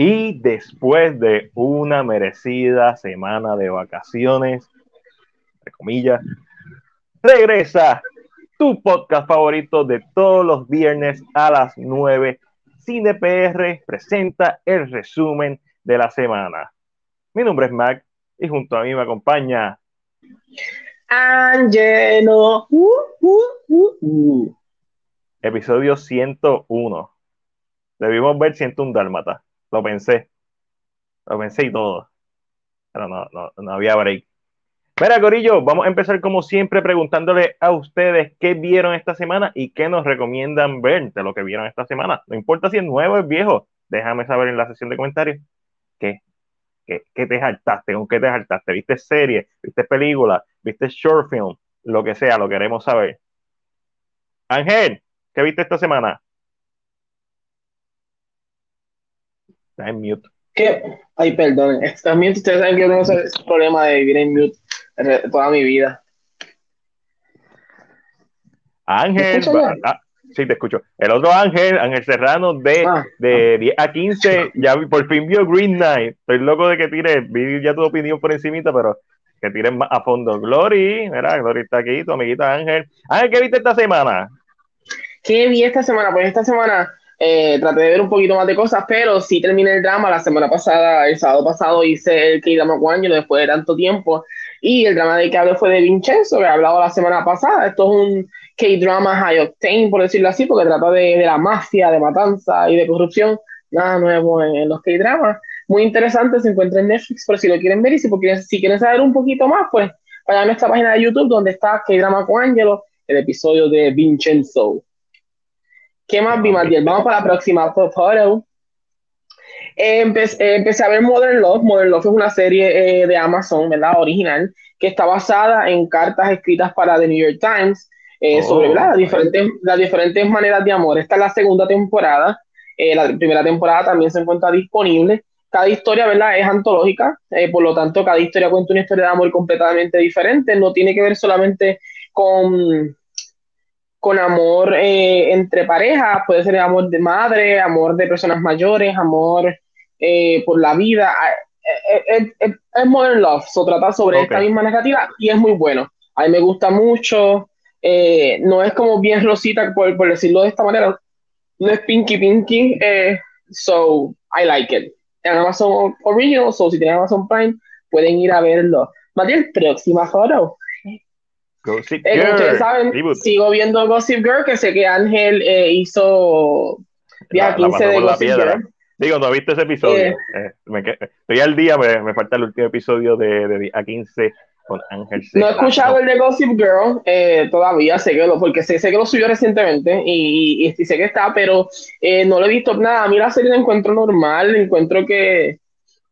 Y después de una merecida semana de vacaciones, entre comillas, regresa tu podcast favorito de todos los viernes a las 9. Cine PR presenta el resumen de la semana. Mi nombre es Mac y junto a mí me acompaña Angelo. Uh, uh, uh, Episodio 101. Debimos ver 101 Dálmata. Lo pensé. Lo pensé y todo. Pero no, no, no había break. Mira, Corillo, vamos a empezar como siempre preguntándole a ustedes qué vieron esta semana y qué nos recomiendan ver de lo que vieron esta semana. No importa si es nuevo o es viejo, déjame saber en la sesión de comentarios qué, qué, qué te saltaste, con qué te saltaste. ¿Viste serie? ¿Viste película? ¿Viste short film? Lo que sea, lo queremos saber. Ángel, ¿qué viste esta semana? Está en mute. ¿Qué? Ay, perdón. También ustedes saben que yo tengo ese problema de vivir en mute toda mi vida. Ángel, ah, sí, te escucho. El otro Ángel, Ángel Serrano, de, Ah, de 10 a 15, ya por fin vio Green Knight. Estoy loco de que tire, vi ya tu opinión por encimita, pero que tires más a fondo. Glory, mira, Glory está aquí, tu amiguita Ángel. Ángel, ¿qué viste esta semana? ¿Qué vi esta semana? Pues esta semana eh, traté de ver un poquito más de cosas, pero sí terminé el drama. La semana pasada, el sábado pasado, hice el K-Drama Cuangelo después de tanto tiempo. Y el drama del que hablé fue de Vincenzo, que he hablado la semana pasada. Esto es un K-Drama high octane, por decirlo así, porque trata de, de la mafia, de matanza y de corrupción. Nada nuevo en, en los K-Dramas. Muy interesante, se encuentra en Netflix, por si lo quieren ver. Y si, quieren, si quieren saber un poquito más, pues vayan a nuestra página de YouTube, donde está K-Drama Cuangelo, el episodio de Vincenzo. ¿Qué más vi, Matiel? Vamos para la próxima foto. Eh, eh, empecé a ver Modern Love. Modern Love es una serie eh, de Amazon, ¿verdad? Original, que está basada en cartas escritas para The New York Times eh, Oh, sobre ¿verdad? las, diferentes, las diferentes maneras de amor. Esta es la segunda temporada. La primera temporada también se encuentra disponible. Cada historia, ¿verdad? Es antológica, por lo tanto, cada historia cuenta una historia de amor completamente diferente. No tiene que ver solamente con con amor eh, entre parejas, puede ser amor de madre, amor de personas mayores, amor eh, por la vida. Ah, eh, eh, eh, Es Modern Love, se trata sobre esta misma narrativa y es muy bueno. A mí me gusta mucho, eh, no es como bien rosita, por, por decirlo de esta manera, no es pinky pinky, so I like it. En Amazon Original, so si tienen Amazon Prime, pueden ir a verlo. Matiel, próxima foto. Gossip Eh, ustedes saben, reboot. sigo viendo Gossip Girl, que sé que Ángel eh, hizo día La- la 15 pasó de la Gossip piedra. Girl. Digo, no viste ese episodio. Eh. Me estoy al día, me, me falta el último episodio de, de 10 a 15 con Ángel No he escuchado el de Gossip Girl eh, todavía, sé que lo, porque sé, sé que lo subió recientemente y, y- y sé que está, pero eh, no lo he visto nada. A mí la serie la encuentro normal, encuentro que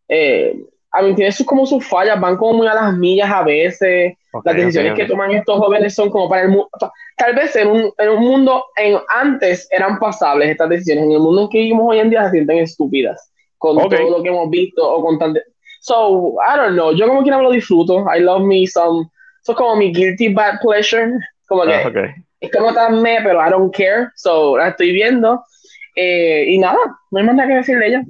eh, a mí tiene sus, como sus fallas, van como muy a las millas a veces. Ok, Las decisiones ok, que ok. toman estos jóvenes son como para el mundo. Tal vez en un, en un mundo en, antes eran pasables estas decisiones. En el mundo en que vivimos hoy en día se sienten estúpidas con todo lo que hemos visto o con tan. So, I don't know. Yo como quiera me lo disfruto. I love me some. Eso es como mi guilty bad pleasure. Como que Ah, es como tan me, pero I don't care. So, la estoy viendo. Eh, y nada, no hay más nada que decir de ella.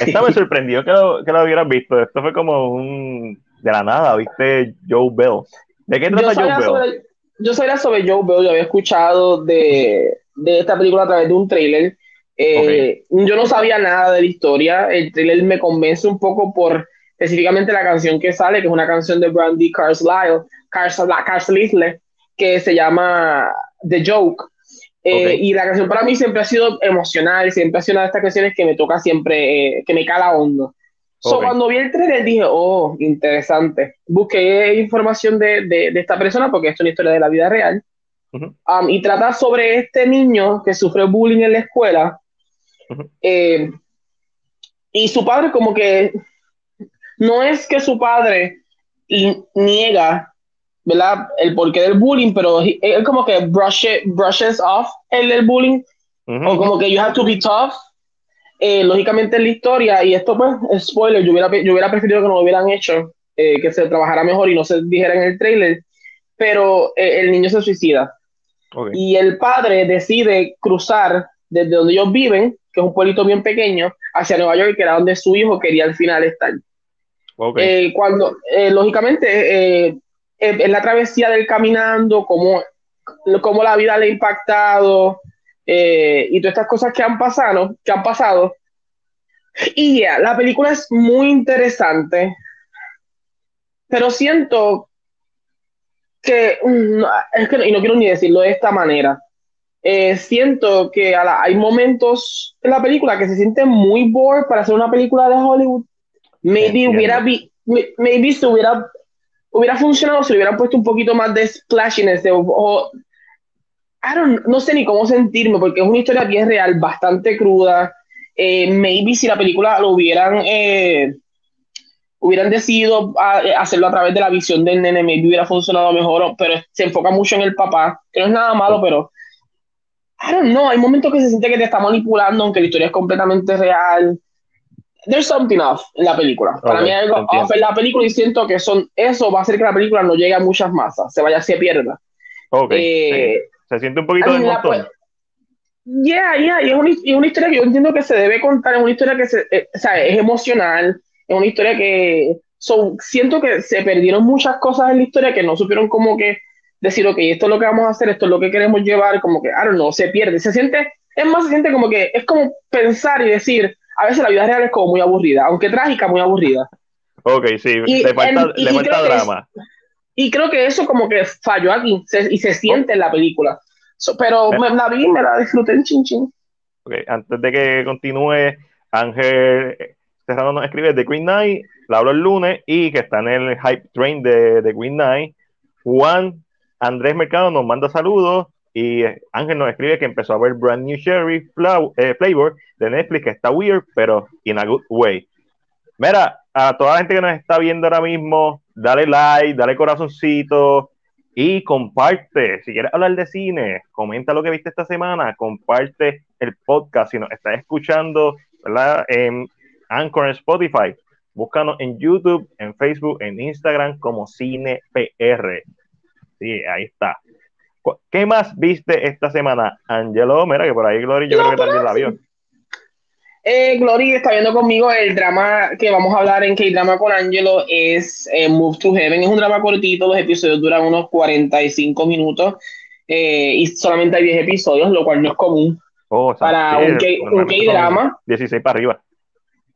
Esta me sorprendió que lo, que lo hubieras visto. Esto fue como un. De la nada, ¿viste? Joe Bell. ¿De qué trata Joe Bell? sobre, yo sabía sobre Joe Bell, yo había escuchado de, de esta película a través de un trailer. Eh, Yo no sabía nada de la historia. El trailer me convence un poco por específicamente la canción que sale, que es una canción de Brandy Carlisle, Carlisle, Carlisle que se llama The Joke. Eh, Ok. Y la canción para mí siempre ha sido emocional, siempre ha sido una de estas canciones que me toca siempre, eh, que me cala hondo. So, Ok. Cuando vi el trailer dije, oh, interesante. Busqué información de, de, de esta persona porque esto es una historia de la vida real. Ujú. Um, y trata sobre este niño que sufre bullying en la escuela. Ujú. Eh, y su padre como que no es que su padre niega ¿verdad? el porqué del bullying, pero he- él como que brush it- brushes off el, el bullying Ujú. o como que you have to be tough. Eh, lógicamente en la historia, y esto pues es spoiler, yo hubiera, yo hubiera preferido que no lo hubieran hecho, eh, que se trabajara mejor y no se dijera en el trailer, pero eh, el niño se suicida Ok. y el padre decide cruzar desde donde ellos viven, que es un pueblito bien pequeño, hacia Nueva York, que era donde su hijo quería al final estar. Eh, cuando, eh, lógicamente, eh, en la travesía del caminando, cómo, cómo la vida le ha impactado y todas estas cosas que han pasado, que han pasado. Y ya, la película es muy interesante, pero siento que, mm, es que, y no quiero ni decirlo de esta manera, siento que hay momentos en la película que se siente muy bored para hacer una película de Hollywood Maybe hubiera, maybe se hubiera, hubiera funcionado si le hubieran puesto un poquito más de splashiness. De, I don't, no sé ni cómo sentirme porque es una historia bien real, bastante cruda. Eh, maybe si la película lo hubieran eh, hubieran decidido hacerlo a través de la visión del nene, maybe hubiera funcionado mejor, pero se enfoca mucho en el papá, que no es nada malo, pero I don't know, hay momentos que se siente que te está manipulando, aunque la historia es completamente real there's something off en la película. Para mí hay algo off en la película y siento que son, eso va a hacer que la película no llegue a muchas masas, se vaya, se pierda. Eh, se siente un poquito de montón. Yeah, yeah, y es, una, y una, historia que yo entiendo que se debe contar, es una historia que se, eh, o sea, es emocional, es una historia que so, siento que se perdieron muchas cosas en la historia que no supieron como que decir, ok, esto es lo que vamos a hacer, esto es lo que queremos llevar, como que, I don't know, se pierde, se siente, es más, se siente como que, es como pensar y decir, a veces la vida real es como muy aburrida, aunque trágica, muy aburrida. Ok, sí, le falta, le falta drama. y creo que eso como que falló aquí y se siente en la película. pero me, la vi, me la disfruté en chin chin. Okay, antes de que continúe, Ángel Serrano nos escribe The Queen Night, la hablo el lunes y que está en el hype train de, The Queen Night. Juan Andrés Mercado nos manda saludos y Ángel nos escribe que empezó a ver Brand New Cherry eh, Flavor de Netflix, que está weird, pero in a good way. Mira, a toda la gente que nos está viendo ahora mismo, dale like, dale corazoncito y comparte. Si quieres hablar de cine, comenta lo que viste esta semana, comparte el podcast si nos estás escuchando ¿verdad? en Anchor, en Spotify. Búscanos en YouTube, en Facebook, en Instagram como CinePR. Sí, ahí está. ¿Qué más viste esta semana, Angelo? Mira que por ahí Glory yo creo que también la vio. Eh, Glory está viendo conmigo el drama que vamos a hablar en K-Drama con Angelo es eh, Move to Heaven. Es un drama cortito, los episodios duran unos 45 minutos eh, y solamente hay 10 episodios, lo cual no es común oh, para un K-Drama. 16 para arriba.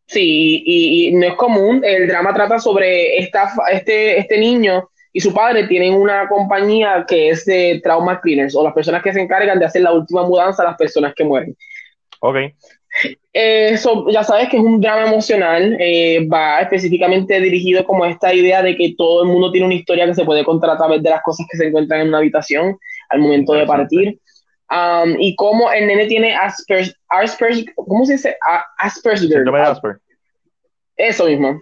Sí, y, y, no es común. El drama trata sobre esta, este, este niño y su padre tienen una compañía que es de trauma cleaners o las personas que se encargan de hacer la última mudanza a las personas que mueren. Ok. Eso ya sabes que es un drama emocional, eh, va específicamente dirigido como esta idea de que todo el mundo tiene una historia que se puede contar a través de las cosas que se encuentran en una habitación al momento de partir. Um, y cómo el nene tiene Asperger, Asperger ¿cómo se dice? Asperger. Asperger. Eso mismo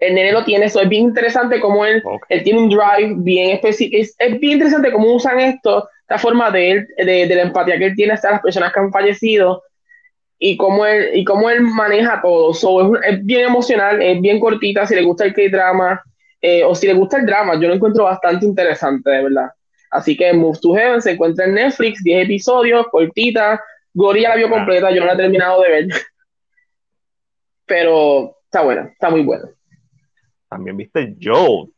el nene lo tiene, eso es bien interesante como él, él tiene un drive bien específico, es, bien interesante cómo usan esto, esta forma de, él, de, la empatía que él tiene hacia las personas que han fallecido y cómo él, y cómo él maneja todo. es, bien emocional, es bien cortita, si le gusta el K-drama eh, o si le gusta el drama, yo lo encuentro bastante interesante, de verdad. Así que Move to Heaven se encuentra en Netflix, 10 episodios, cortita. Gorilla la vio completa, yo no la he terminado de ver. Pero está buena, está muy buena. También viste Joe.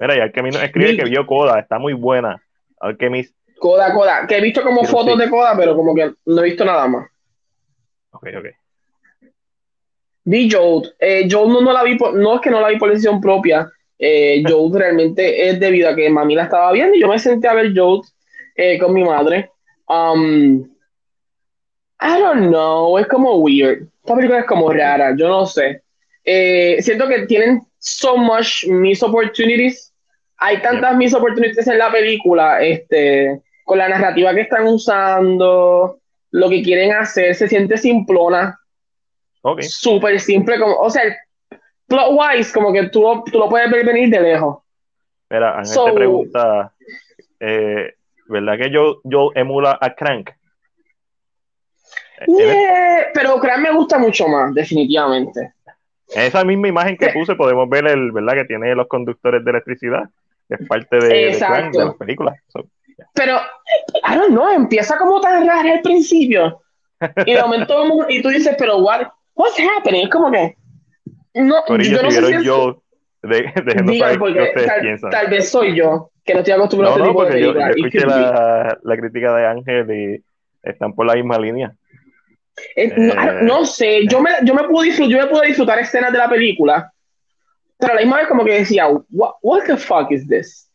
Mira, ya que a mí nos escribe que vio Coda, está muy buena. A ver qué mis. Coda, Coda, que he visto como fotos de Coda, pero como que no he visto nada más. Ok, ok. Vi Joe. Eh, Joe no, no la vi por, no es que no la vi por decisión propia. Eh, Joe realmente es debido a que mami la estaba viendo y yo me senté a ver Joe eh, con mi madre. Um, I don't know, es como weird. Esta película es como rara, yo no sé. Eh, siento que tienen so much missed opportunities. Hay tantas missed opportunities en la película, este, con la narrativa que están usando, lo que quieren hacer, se siente simplona. Okay. Súper simple, como, o sea, plot wise, como que tú, tú lo puedes ver venir de lejos. Mira, Ángel te pregunta, eh, ¿verdad que yo, yo emula a Crank? pero Crank me gusta mucho más, definitivamente. En esa misma imagen que puse podemos ver el, ¿verdad? Que tiene los conductores de electricidad, que es parte de, de, las películas. Pero, I don't know, empieza como tan raro al principio. Y de momento, y tú dices, pero what, what's happening? Es como que, no, Corillo, yo no sé si yo, de, de, saber qué porque ustedes tal, tal vez soy yo, que no estoy acostumbrado No, a este no, tipo de porque yo, yo. It escuché la, la crítica de Ángel y están por la misma línea. Eh, no, Eh. no sé, yo me, yo, me pude disfrutar, yo me pude disfrutar escenas de la película, pero a la misma vez como que decía, what, what the fuck is this?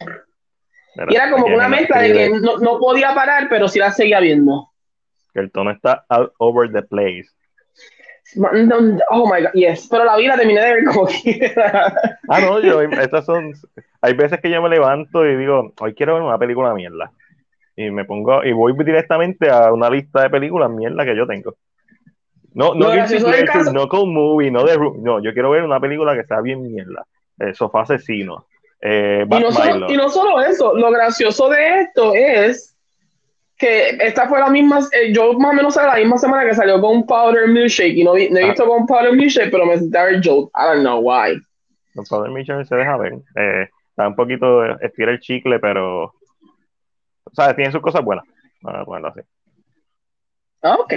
Y era como una mezcla de que no, no podía parar, pero sí la seguía viendo. el tono está all over the place. Oh my god, yes, pero la vida terminé de ver como quiera. Ah, no, yo, estas son, hay veces que yo me levanto y digo, hoy quiero ver una película mierda. Y me pongo, y voy directamente a una lista de películas mierda que yo tengo. No, no caso- no cold movie, no de, no, yo quiero ver una película que sea bien mierda. Eh, Sofá asesino, eh, Y no, solo, y no solo eso, lo gracioso de esto es que esta fue la misma, eh, yo más o menos la misma semana que salió con Powder Milkshake y no, vi- no he Ah. visto con Powder Milkshake, pero me senté a ver Joe. I don't know why. Don Father Mitchell se deja ver. Eh, está un poquito, estira el chicle, pero, sea, tiene sus cosas buenas. Vamos a ponerlo así. Ah, Ok.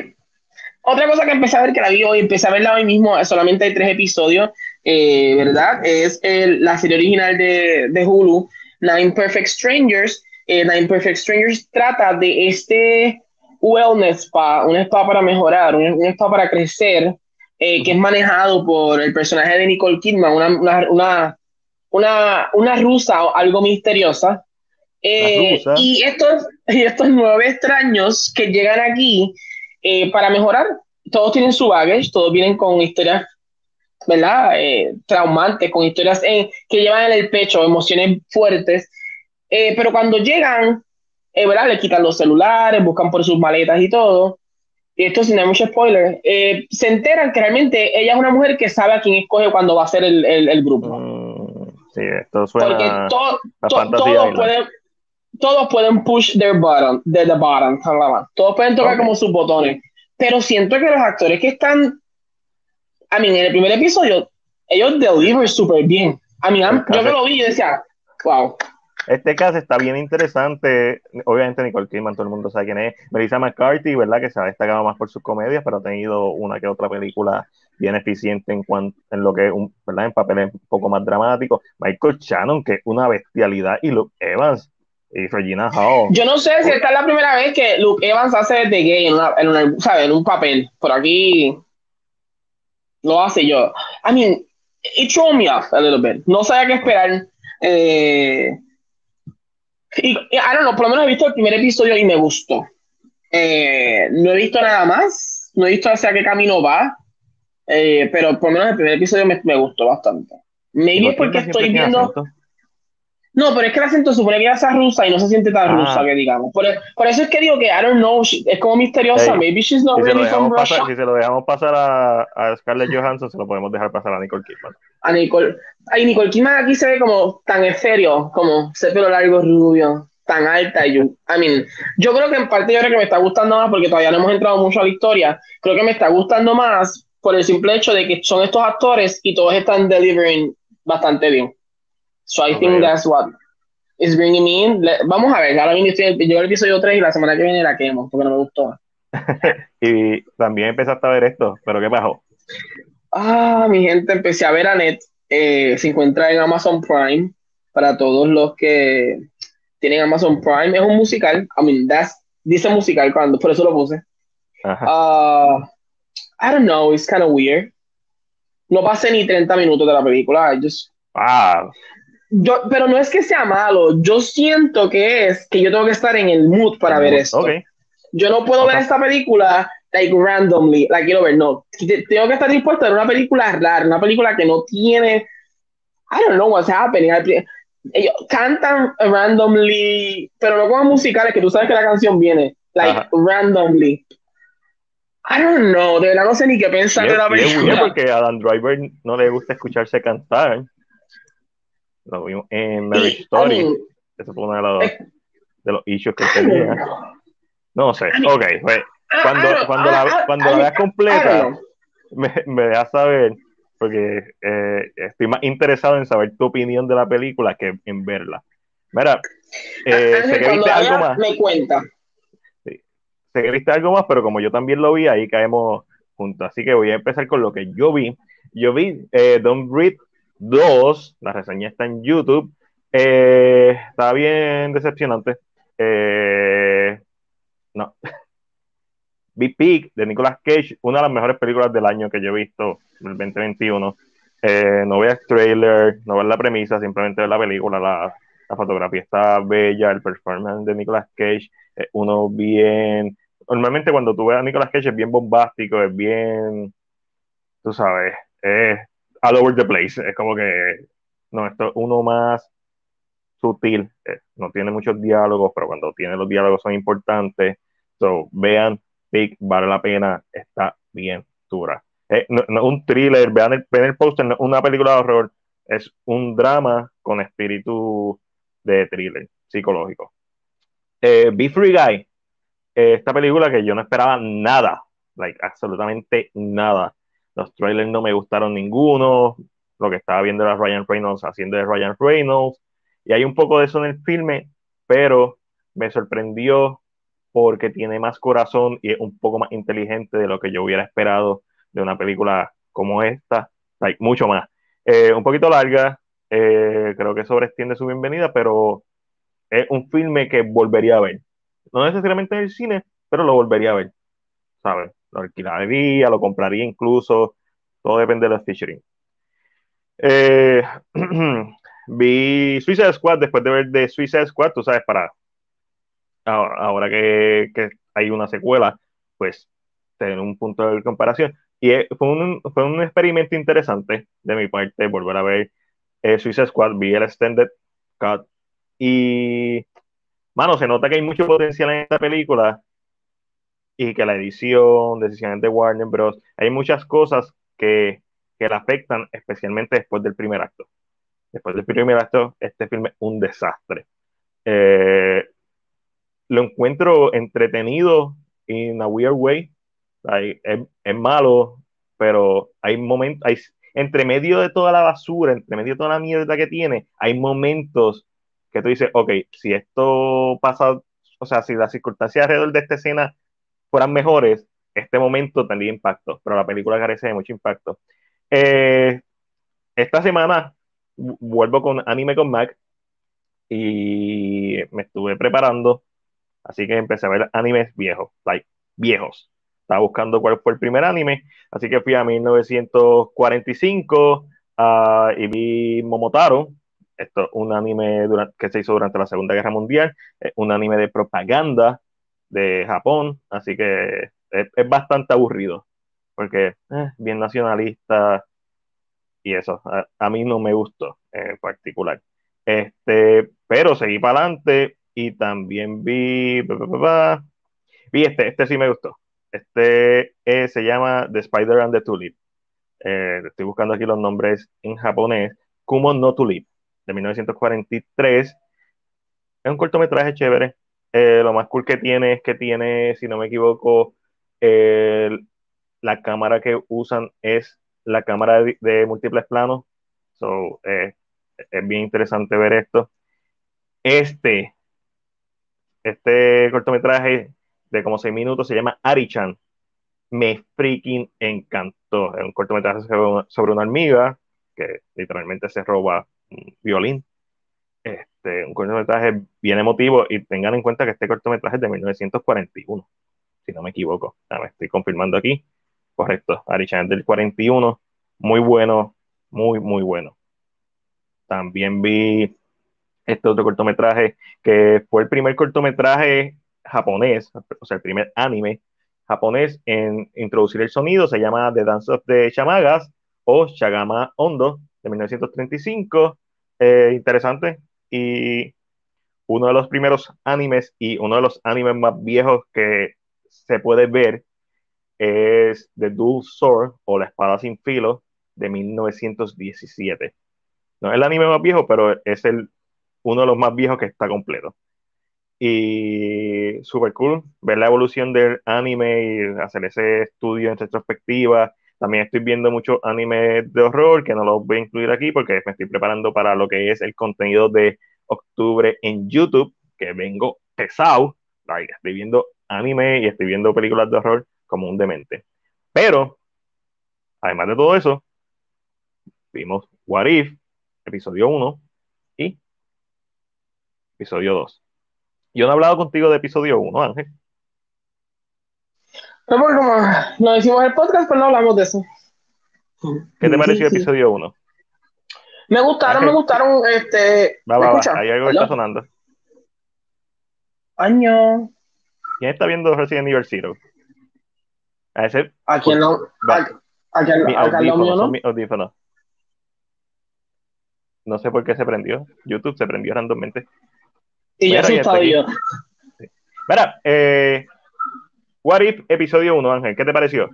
Otra cosa que empecé a ver, que la vi hoy, empecé a verla hoy mismo, solamente hay tres episodios, eh, ¿verdad? Es el- la serie original de, de Hulu, Nine Perfect Strangers. Eh, Nine Perfect Strangers trata de este wellness spa, un spa para mejorar, un, un spa para crecer, eh, que es manejado por el personaje de Nicole Kidman, una, una, una, una, una rusa o algo misteriosa. Eh, y estos, y estos nueve extraños que llegan aquí eh, para mejorar, todos tienen su baggage, todos vienen con historias, ¿verdad? Eh, traumantes, con historias en- que llevan en el pecho, emociones fuertes. Pero cuando llegan, ¿verdad? Le quitan los celulares, buscan por sus maletas y todo. Y esto sin dar mucho spoiler. se enteran que realmente ella es una mujer que sabe a quién escoge cuando va a ser el, el- el grupo. Mm, sí, esto Porque suena to- a to- fantasía. todos pueden todos pueden push their button de the bottom todos pueden tocar Ok. como sus botones pero siento que los actores que están I mean, en el primer episodio ellos deliver súper bien I mean, I'm- yo que lo vi y decía wow Este caso está bien interesante. Obviamente, Nicole Kidman, todo el mundo sabe quién es. Melissa McCarthy, ¿verdad? Que se ha destacado más por sus comedias, pero ha tenido una que otra película bien eficiente en cuanto en lo que es un, ¿verdad? En papeles un poco más dramáticos. Michael Shannon, que es una bestialidad, y Luke Evans y Regina Hall. yo no sé si esta es la primera vez que Luke Evans hace de gay en, una, en, una- en un papel por aquí lo hace yo I mean it threw me off a little bit no sabía qué esperar eh, y, I don't know, por lo menos he visto el primer episodio y me gustó. Eh, no he visto nada más, no he visto hacia qué camino va, eh, pero por lo menos el primer episodio me, me gustó bastante. Maybe es porque estoy viendo. No, pero es que el acento supone que ya sea rusa y no se siente tan Ah. rusa, que digamos. Por, por eso es que digo que I don't know, she- es como misteriosa. Hey, Maybe she's not Si really from Russia. pasar, si se lo dejamos pasar a, a Scarlett Johansson, se lo podemos dejar pasar a Nicole Kidman. A Nicole. Ay, Nicole Kidman aquí se ve como tan serio, como ese pelo largo, rubio, tan alta. Y yo, I mean, yo creo que en parte yo creo que me está gustando más porque todavía no hemos entrado mucho a la historia. Creo que me está gustando más por el simple hecho de que son estos actores y todos están delivering bastante bien. So I think that's what is bringing me in. Le- vamos a ver, ahora mismo estoy, llegó el episodio 3 y la semana que viene la quemo porque no me gustó. Y también empezaste a ver esto, pero ¿qué pasó? Ah, mi gente, empecé a ver a Net. eh, se encuentra en Amazon Prime. Para todos los que tienen Amazon Prime, es un musical. I mean, that's, dice musical cuando, por eso lo puse. Ah, I don't know, it's kind of weird. No pasé ni 30 minutos de la película. I just- Ah, yo, pero no es que sea malo. Yo siento que es que yo tengo que estar en el mood para ver esto. Ok. Yo no puedo Ok. ver esta película like randomly, la quiero ver, no. Tengo que estar dispuesto a ver una película rara, una película que no tiene, I don't know what's happening. Ellos cantan randomly, pero no como musicales, que tú sabes que la canción viene, like Ajá. randomly. I don't know, de verdad no sé ni qué pensar de la película. porque a Adam Driver no le gusta escucharse cantar. Lo vimos en Marriage Y, I Story. mean, Eso fue uno de los, de los issues que tenía. No sé. I mean, Ok, pues, cuando, I cuando la, cuando la veas completa, me, me dejas saber, porque eh, estoy más interesado en saber tu opinión de la película que en verla. Mira, eh, sé que viste algo más. me cuenta. sé que viste algo más, pero como yo también lo vi, ahí caemos juntos. Así que voy a empezar con lo que yo vi. Yo vi eh, Don't Breathe 2, la reseña está en YouTube. Eh, está bien decepcionante. Eh, no. Big Peak de Nicolas Cage, una de las mejores películas del año que yo he visto, el 2021. Eh, no veas trailer, no veas la premisa, simplemente ver la película, la, la fotografía está bella, el performance de Nicolas Cage, uno bien. Normalmente cuando tú ves a Nicolas Cage es bien bombástico, es bien, tú sabes, es all over the place. Es como que, no, esto es uno más sutil, eh, no tiene muchos diálogos, pero cuando tiene los diálogos son importantes. So, vean, Big, vale la pena, está bien dura. Eh, un thriller, vean el, vean el póster, no una película de horror, es un drama con espíritu de thriller psicológico. Eh, Be Free Guy, eh, esta película que yo no esperaba nada, like, absolutamente nada. Los trailers no me gustaron ninguno, lo que estaba viendo era Ryan Reynolds haciendo de Ryan Reynolds, y hay un poco de eso en el filme, pero me sorprendió porque tiene más corazón y es un poco más inteligente de lo que yo hubiera esperado de una película como esta, like, mucho más. Eh, un poquito larga, eh, creo que sobreestiende su bienvenida, pero es un filme que volvería a ver. No necesariamente en el cine, pero lo volvería a ver, ¿sabes? Lo alquilaría, lo compraría incluso, todo depende de los featuring. Eh, vi Suicide Squad después de ver de Suicide Squad, tú sabes, para ahora, que, que, hay una secuela, pues tener un punto de comparación. Y fue un, fue un experimento interesante de mi parte volver a ver eh, Suicide Squad, vi el Extended Cut y, mano, se nota que hay mucho potencial en esta película y que la edición, decisiones de Warner Bros., hay muchas cosas que, que la afectan, especialmente después del primer acto. Después del primer acto, este filme es un desastre. Eh, lo encuentro entretenido in a weird way. es, es, malo, pero hay momentos, hay, entre medio de toda la basura, entre medio de toda la mierda que tiene, hay momentos que tú dices, ok, si esto pasa, o sea, si las circunstancias alrededor de esta escena fueran mejores, este momento tendría impacto, pero la película carece de mucho impacto. Eh, esta semana vuelvo con Anime con Mac y me estuve preparando, así que empecé a ver animes viejos, like, viejos. Estaba buscando cuál fue el primer anime, así que fui a 1945 ah, y vi Momotaro, esto es un anime que se hizo durante la Segunda Guerra Mundial, es un anime de propaganda de Japón, así que es, bastante aburrido, porque eh, bien nacionalista y eso, a, mí no me gustó en particular. Este, pero seguí para adelante y también vi, vi este, este sí me gustó. Este eh, se llama The Spider and the Tulip. Eh, estoy buscando aquí los nombres en japonés. Kumo no Tulip, de 1943. Es un cortometraje chévere. Eh, lo más cool que tiene es que tiene, si no me equivoco, la cámara que usan es la cámara de, múltiples planos. So, es bien interesante ver esto. Este, este cortometraje de como seis minutos se llama Arichan. Me freaking encantó. Es un cortometraje sobre una, hormiga que literalmente se roba un violín. Este, un cortometraje bien emotivo y tengan en cuenta que este cortometraje es de 1941, si no me equivoco. me estoy confirmando aquí. Correcto, Arichan del 41. Muy bueno, muy, muy bueno. También vi este otro cortometraje que fue el primer cortometraje japonés, o sea, el primer anime japonés en introducir el sonido, se llama The Dance of the Chamagas o Shagama Ondo de 1935. Eh, interesante. Y uno de los primeros animes y uno de los animes más viejos que se puede ver es The Dual Sword o La Espada Sin Filo de 1917. No es el anime más viejo, pero es el, uno de los más viejos que está completo. Y super cool ver la evolución del anime y hacer ese estudio en retrospectiva. También estoy viendo muchos animes de horror que no los voy a incluir aquí porque me estoy preparando para lo que es el contenido de octubre en YouTube, que vengo pesado. estoy viendo anime y estoy viendo películas de horror como un demente. Pero, además de todo eso, vimos What If, episodio 1 y episodio 2. Yo no he hablado contigo de episodio 1, Ángel. Pero como no hicimos el podcast, pues no hablamos de eso. ¿Qué te pareció el episodio 1? Me gustaron, me gustaron, este... Va, va, va, hay algo que está sonando. Año. ¿Quién está viendo Resident Evil Zero? A ese. ¿A quién no? ¿A, quién, no? mis audífonos. No sé por qué se prendió. YouTube se prendió randommente. Y yo asustado yo. Mira, eh, What If episodio 1, Ángel, ¿qué te pareció?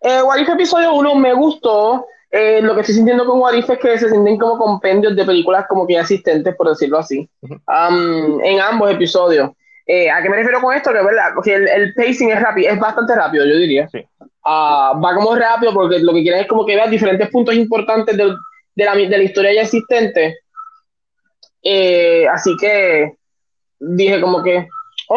Eh, What If episodio 1 me gustó. Eh, lo que estoy sintiendo con What If es que se sienten como compendios de películas como que ya existentes, por decirlo así, um, en ambos episodios. Eh, ¿A qué me refiero con esto? Que ¿verdad? Que el, el pacing es rápido, es bastante rápido, yo diría. Sí. Ah, va como rápido porque lo que quieren es como que veas diferentes puntos importantes del- de, la, de la historia ya existente. Eh, así que dije como que,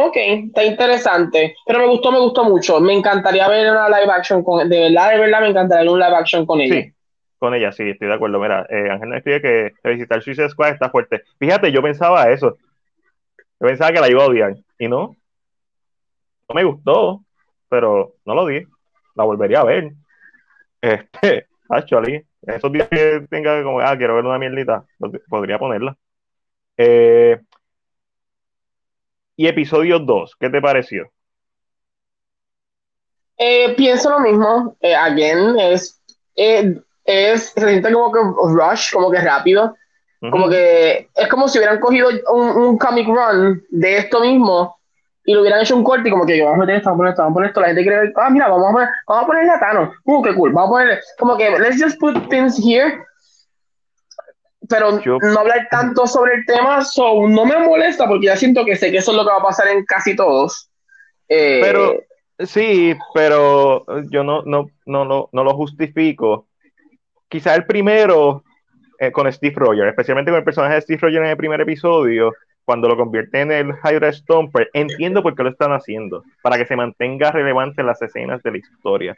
ok, está interesante. Pero me gustó, me gustó mucho. Me encantaría ver una live action con, de verdad, de verdad, me encantaría ver un live action con ella. Sí, con ella, sí, estoy de acuerdo. Mira, eh, Ángel me escribe que revisitar Suicide Squad está fuerte. Fíjate, yo pensaba eso. Yo pensaba que la iba a odiar. Y no. No me gustó, pero no lo di. La volvería a ver. Este, actually, esos días que tenga como, ah, quiero ver una mierdita, podría ponerla. Eh, y episodio 2, ¿qué te pareció? Eh, pienso lo mismo. Eh, again, es, eh, es, se siente como que rush, como que rápido. Ujú. Como que es como si hubieran cogido un, un comic run de esto mismo y lo hubieran hecho un corte y como que vamos a meter esto, vamos a poner esto, vamos a poner esto. La gente quiere ver, ah, mira, vamos a poner, vamos a ponerle a Thanos. Uh, qué cool. Vamos a ponerle, como que, let's just put things here. Pero Yo- no hablar tanto sobre el tema, so no me molesta porque ya siento que sé que eso es lo que va a pasar en casi todos. Eh, Pero sí, pero yo no, no, no, no, no lo justifico. Quizá el primero eh, con Steve Rogers, especialmente con el personaje de Steve Rogers en el primer episodio, cuando lo convierte en el Hydra Stomper, entiendo por qué lo están haciendo, para que se mantenga relevante en las escenas de la historia.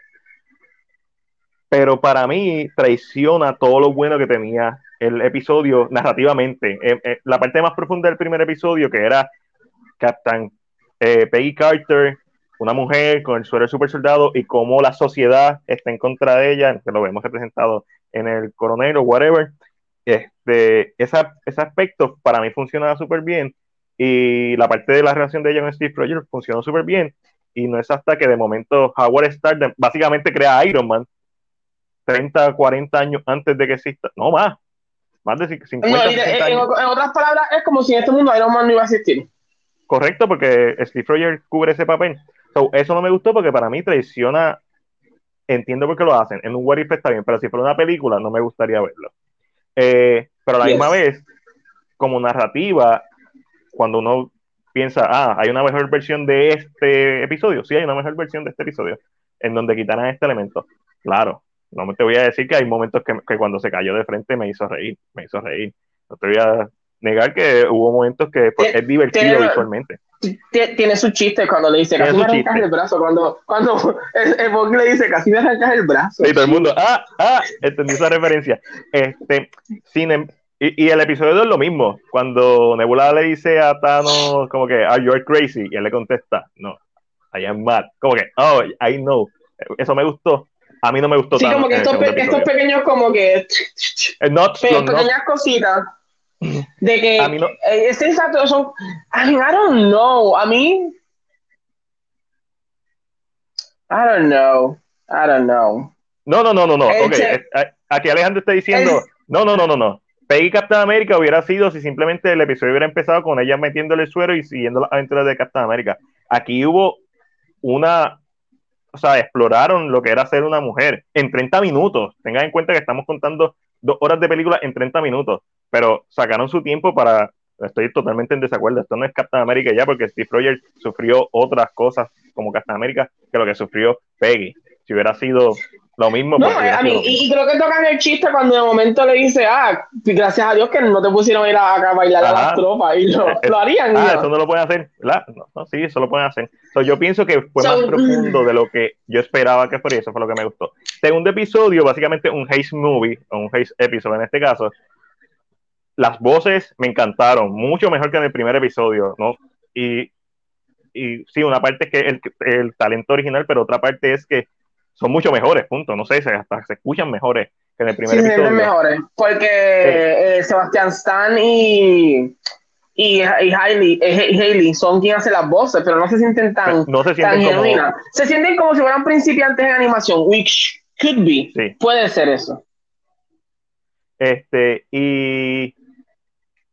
Pero para mí traiciona todo lo bueno que tenía el episodio narrativamente. Eh, eh, la parte más profunda del primer episodio, que era Captain eh, Peggy Carter, una mujer con el suero de super soldado y cómo la sociedad está en contra de ella, que lo vemos representado en el coronel o whatever. Este, esa, ese aspecto para mí funcionaba súper bien y la parte de la relación de ella con Steve Rogers funcionó súper bien y no es hasta que de momento Howard Stark básicamente crea Iron Man 30, 40 años antes de que exista, no más, más de 50, no, y de- 60 en, otras palabras, es como si en este mundo Iron Man no iba a existir. Correcto, porque Steve Rogers cubre ese papel. So, eso no me gustó porque para mí traiciona. Entiendo por qué lo hacen. En un What If está bien, pero si fuera una película no me gustaría verlo. Eh, pero a la Yes. misma vez, como narrativa, cuando uno piensa, ah, hay una mejor versión de este episodio, sí hay una mejor versión de este episodio, en donde quitaran este elemento. Claro, no te voy a decir que hay momentos que, que cuando se cayó de frente me hizo reír, me hizo reír. No te voy a negar que hubo momentos que pues, es divertido tiene- visualmente. Tie- Tiene su chiste cuando le dice, casi me arrancas chiste. el brazo. Cuando, cuando el, el le dice, casi me arrancas el brazo. Y todo el mundo, ah, ah, entendí esa referencia. Este, sin em- y, y el episodio 2 es lo mismo. Cuando Nebula le dice a Thanos, como que, are you crazy? Y él le contesta, no, I am mad. Como que, oh, I know. Eso me gustó. A mí no me gustó Sí, tanto. como que estos, pe- pequeños como que... Eh, Nuts, pe- pequeñas cositas de que... A mí no- eh, este exacto, son... I, mean, I don't know. A mí... I don't know. I don't know. No, no, no, no, no. El Ok, es- aquí Alejandro está diciendo, El- no, no, no, no, no. Peggy Captain América hubiera sido si simplemente el episodio hubiera empezado con ella metiéndole el suero y siguiendo las aventuras de Captain América. Aquí hubo una, o sea, exploraron lo que era ser una mujer en 30 minutos. Tengan en cuenta que estamos contando dos horas de película en 30 minutos, pero sacaron su tiempo para, estoy totalmente en desacuerdo, esto no es Captain América ya, porque Steve Rogers sufrió otras cosas como Captain América que lo que sufrió Peggy. Si hubiera sido Lo mismo. No, a mí, y, creo que tocan el chiste cuando de momento le dice, ah, gracias a Dios que no te pusieron a ir a, bailar a las tropas y lo, lo harían. Ah, eso no lo pueden hacer. No, sí, eso lo pueden hacer. yo pienso que fue más profundo de lo que yo esperaba que fuera y eso fue lo que me gustó. Segundo episodio, básicamente un Haze movie, o un Haze episodio en este caso. Las voces me encantaron, mucho mejor que en el primer episodio, ¿no? Y, y sí, una parte es que el, el talento original, pero otra parte es que son mucho mejores, punto. No sé, hasta se escuchan mejores que en el primer sí, episodio. mejores, porque eh, Sebastián Stan y, y, y Hailey, eh, son quienes hacen las voces, pero no se sienten tan, no se sienten genuinas. Se sienten como si fueran principiantes en animación, which could be. Puede ser eso. Este, y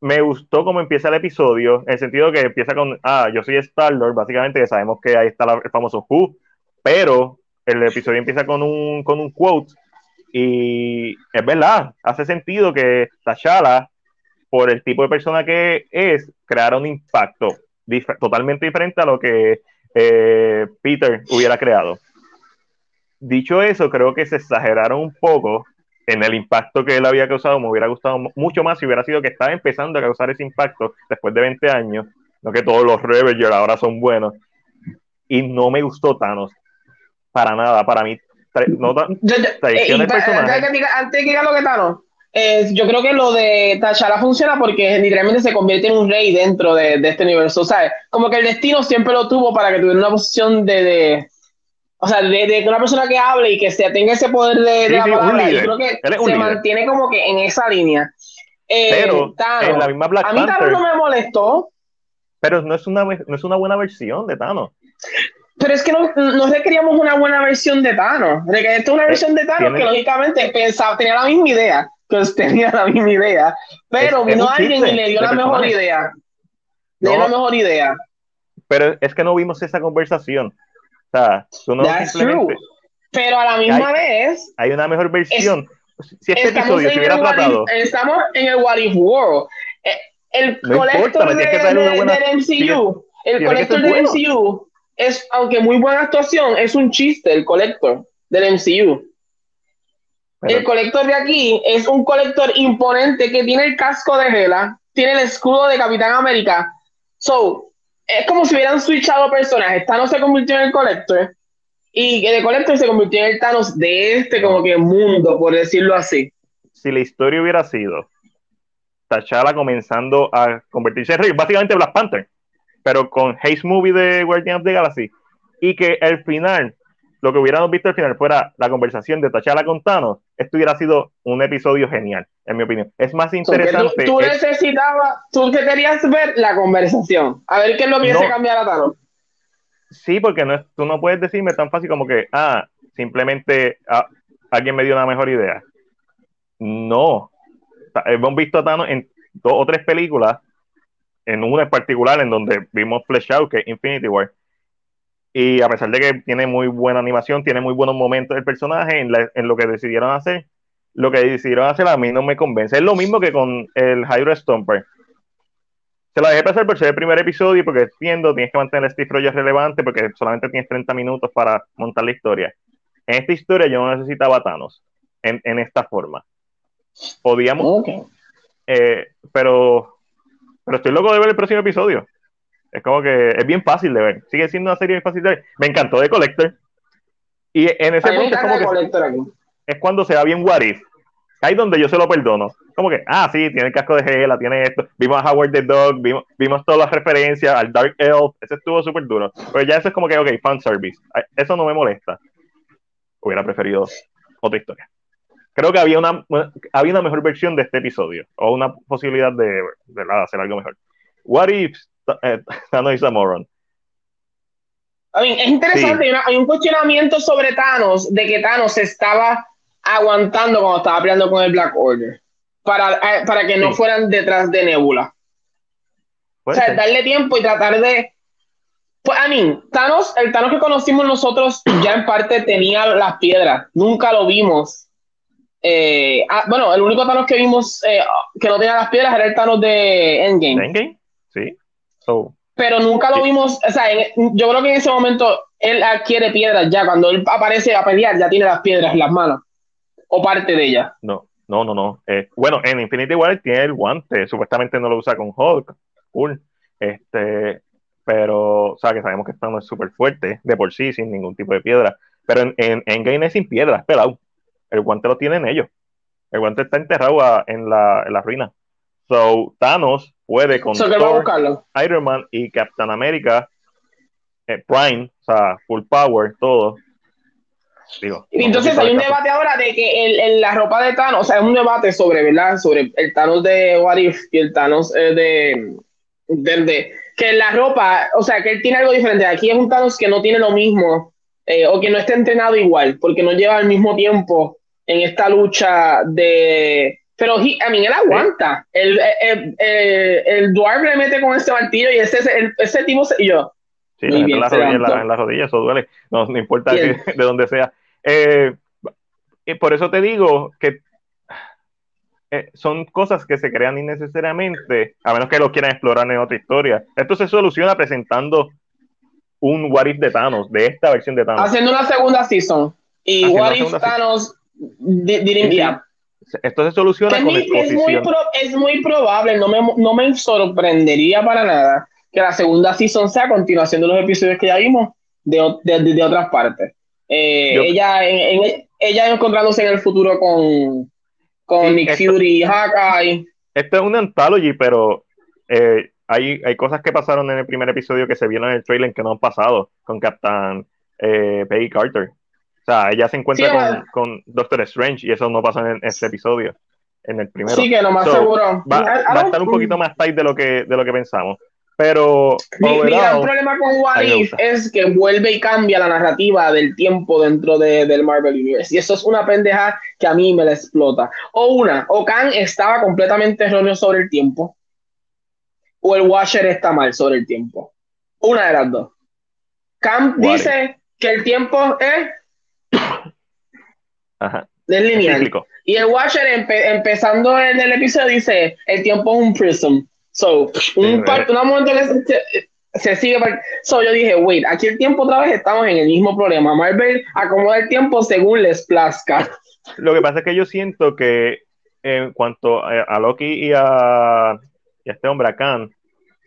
me gustó cómo empieza el episodio, en el sentido que empieza con, ah, yo soy Star-Lord, básicamente que sabemos que ahí está el famoso Who, pero el episodio empieza con un, con un quote y es verdad, hace sentido que T'Challa, por el tipo de persona que es, creara un impacto totalmente diferente a lo que eh, Peter hubiera creado. Dicho eso, creo que se exageraron un poco en el impacto que él había causado. Me hubiera gustado mucho más si hubiera sido que estaba empezando a causar ese impacto después de 20 años, no que todos los Revengers ahora son buenos. Y no me gustó Thanos para nada. Para mí, no traición personaje. Antes de que diga lo que Thanos, eh, yo creo que lo de T'Challa funciona porque literalmente se convierte en un rey dentro de, de este universo. ¿sabes? Como que el destino siempre lo tuvo para que tuviera una posición de, de o sea, de, de, una persona que hable y que se tenga ese poder de, la palabra. Yo creo que se mantiene como que en esa línea. Eh, pero en la misma Black a mí Thanos no me molestó. Pero no es una, no es una buena versión de Thanos. Pero es que no, no queríamos una buena versión de Thanos. Es una eh, versión de Thanos que lógicamente pensaba, tenía la misma idea. Que tenía la misma idea. Pero vino alguien y le dio la mejor idea. Le dio la mejor idea. Pero es que no vimos esa conversación. O sea, tú no simplemente... Pero a la misma vez. Hay una mejor versión. si este episodio se hubiera tratado. estamos en el What If World. Eh, el colector de, del MCU. El colector del MCU es, aunque muy buena actuación, es un chiste el colector del MCU. el colector de aquí es un colector imponente que tiene el casco de Gela, tiene el escudo de Capitán América. So, es como si hubieran switchado personajes. Thanos se convirtió en el colector y el colector se convirtió en el Thanos de este como que mundo, por decirlo así. Si la historia hubiera sido T'Challa comenzando a convertirse en rey, básicamente Black Panther pero con Haze Movie de Guardians of the Galaxy, y que el final, lo que hubiéramos visto al final fuera la conversación de T'Challa con Thanos, esto hubiera sido un episodio genial, en mi opinión. Es más interesante. Tú, necesitabas, tú querías ver la conversación, a ver qué es lo que no, se cambiar a Thanos. Sí, porque no, tú no puedes decirme tan fácil como que, ah, simplemente ah, alguien me dio una mejor idea. No. Hemos visto a Thanos en dos o tres películas en una en particular en donde vimos Flesh Out, que es Infinity War. Y a pesar de que tiene muy buena animación, tiene muy buenos momentos el personaje en, lo que decidieron hacer, lo que decidieron hacer a mí no me convence. Es lo mismo que con el Hydro Stomper. Se la dejé pasar por ser el primer episodio porque entiendo, tienes que mantener Steve Rogers relevante porque solamente tienes 30 minutos para montar la historia. En esta historia yo no necesitaba Thanos en, en esta forma. Podíamos, eh, pero pero estoy loco de ver el próximo episodio. Es como que es bien fácil de ver. Sigue siendo una serie bien fácil de ver. Me encantó de Collector. Y en ese punto es como que es cuando se va bien What If. Ahí donde yo se lo perdono. Como que, ah, sí, tiene el casco de Gela, tiene esto. Vimos a Howard the Dog, vimos, vimos todas las referencias al Dark Elf. Ese estuvo súper duro. Pero ya eso es como que, ok, fan service. Eso no me molesta. Hubiera preferido otra historia creo que había una, había una mejor versión de este episodio, o una posibilidad de, de, hacer algo mejor. What if eh, Thanos is a moron? es interesante, hay, un cuestionamiento sobre Thanos, de que Thanos estaba aguantando cuando estaba peleando con el Black Order, para, eh, para que no fueran detrás de Nebula. O sea, darle tiempo y tratar de... Pues a mí, Thanos, el Thanos que conocimos nosotros ya en parte tenía las piedras, nunca lo vimos eh, ah, bueno, el único Thanos que vimos eh, que no tenía las piedras era el Thanos de Endgame. Endgame, sí. Pero nunca lo vimos, o sea, yo creo que en ese momento él adquiere piedras ya. Cuando él aparece a pelear, ya tiene las piedras en las manos. O parte de ellas. No, no, no, no. Eh, bueno, en Infinity War tiene el guante. Supuestamente no lo usa con Hulk. Cool. Este, pero, o sea, que sabemos que no es súper fuerte de por sí, sin ningún tipo de piedra. Pero en, en, en Game es sin piedra, es pelado. El guante lo tienen ellos. El guante está enterrado en, la, en la ruina. So, Thanos puede con Iron Man y Captain America, eh, Prime, o sea, full power, todo. Digo, entonces hay un debate ahora de que el, la ropa de Thanos, o sea, es un debate sobre, ¿verdad? Sobre el Thanos de What If y el Thanos eh, de, de, que la ropa, o sea, que él tiene algo diferente. Aquí es un Thanos que no tiene lo mismo eh, o que no está entrenado igual, porque no lleva al mismo tiempo en esta lucha de pero a mí él aguanta. El, el, el, el Dwarf le mete con este martillo y ese, ese tipo y yo. Sí, en, la rodilla, en, la, rodilla, eso duele. No, no importa de dónde sea. Eh, y por eso te digo que eh, son cosas que se crean innecesariamente, a menos que lo quieran explorar en otra historia. Esto se soluciona presentando un What If de Thanos, de esta versión de Thanos. Haciendo una segunda season. Y What If Thanos diría esto se soluciona con es muy, es muy probable, no me, no me sorprendería para nada que la segunda season sea a continuación de los episodios que ya vimos de, de, de otras partes. Eh, ella, en, ella encontrándose en el futuro con, con Nick Fury y Hawkeye. Esto es un anthology, pero eh, hay, hay cosas que pasaron en el primer episodio que se vieron en el trailer que no han pasado con Captain eh, Peggy Carter. O sea, ella se encuentra con, Doctor Strange y eso no pasa en ese episodio, en el primero. Sí, que lo más seguro. Va, a estar un poquito más tight de lo que, de lo que pensamos. Pero. Mi, gran problema con What If es que vuelve y cambia la narrativa del tiempo dentro de, del Marvel Universe. Y eso es una pendeja que a mí me la explota. O una, o Khan estaba completamente erróneo sobre el tiempo. O el Watcher está mal sobre el tiempo. Una de las dos. Khan dice que el tiempo es Ajá. lineal. Y el Watcher empezando en el episodio dice, el tiempo es un prism. So, un, momento que se, sigue. So, yo dije, wait, aquí el tiempo otra vez estamos en el mismo problema. Marvel acomoda el tiempo según les plazca. Lo que pasa es que yo siento que en cuanto a, Loki y a, y a este hombre, a Khan,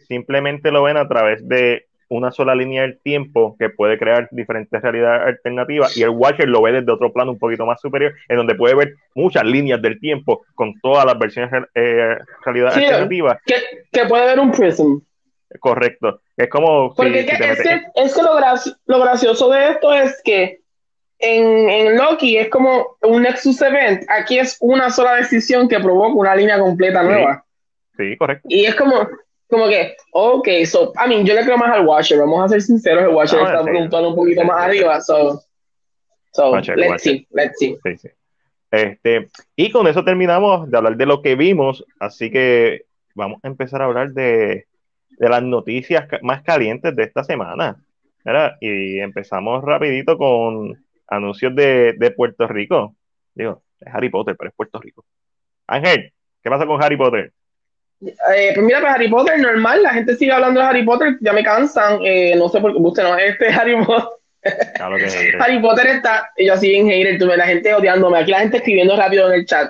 simplemente lo ven a través de una sola línea del tiempo que puede crear diferentes realidades alternativas y el Watcher lo ve desde otro plano un poquito más superior, en donde puede ver muchas líneas del tiempo con todas las versiones eh, realidades alternativas. Que, puede ver un prism. Correcto. Es como... Porque es, que, lo, gracioso de esto es que en, en, Loki es como un Nexus Event. Aquí es una sola decisión que provoca una línea completa nueva. Sí correcto. Y es como, como que, ok, so, I mean, yo le creo más al Watcher, vamos a ser sinceros, el Watcher está preguntando un poquito más arriba, so, so let's see, let's see. Este, y con eso terminamos de hablar de lo que vimos, así que vamos a empezar a hablar de, de las noticias más calientes de esta semana. ¿verdad? Y empezamos rapidito con anuncios de, de Puerto Rico. Digo, es Harry Potter, pero es Puerto Rico. Ángel, ¿qué pasa con Harry Potter? Eh, pues mira, pues Harry Potter normal, la gente sigue hablando de Harry Potter, ya me cansan, eh, no sé por qué, usted no, este Harry Potter. Harry Potter está, yo así en hater, la gente odiándome, aquí la gente escribiendo rápido en el chat.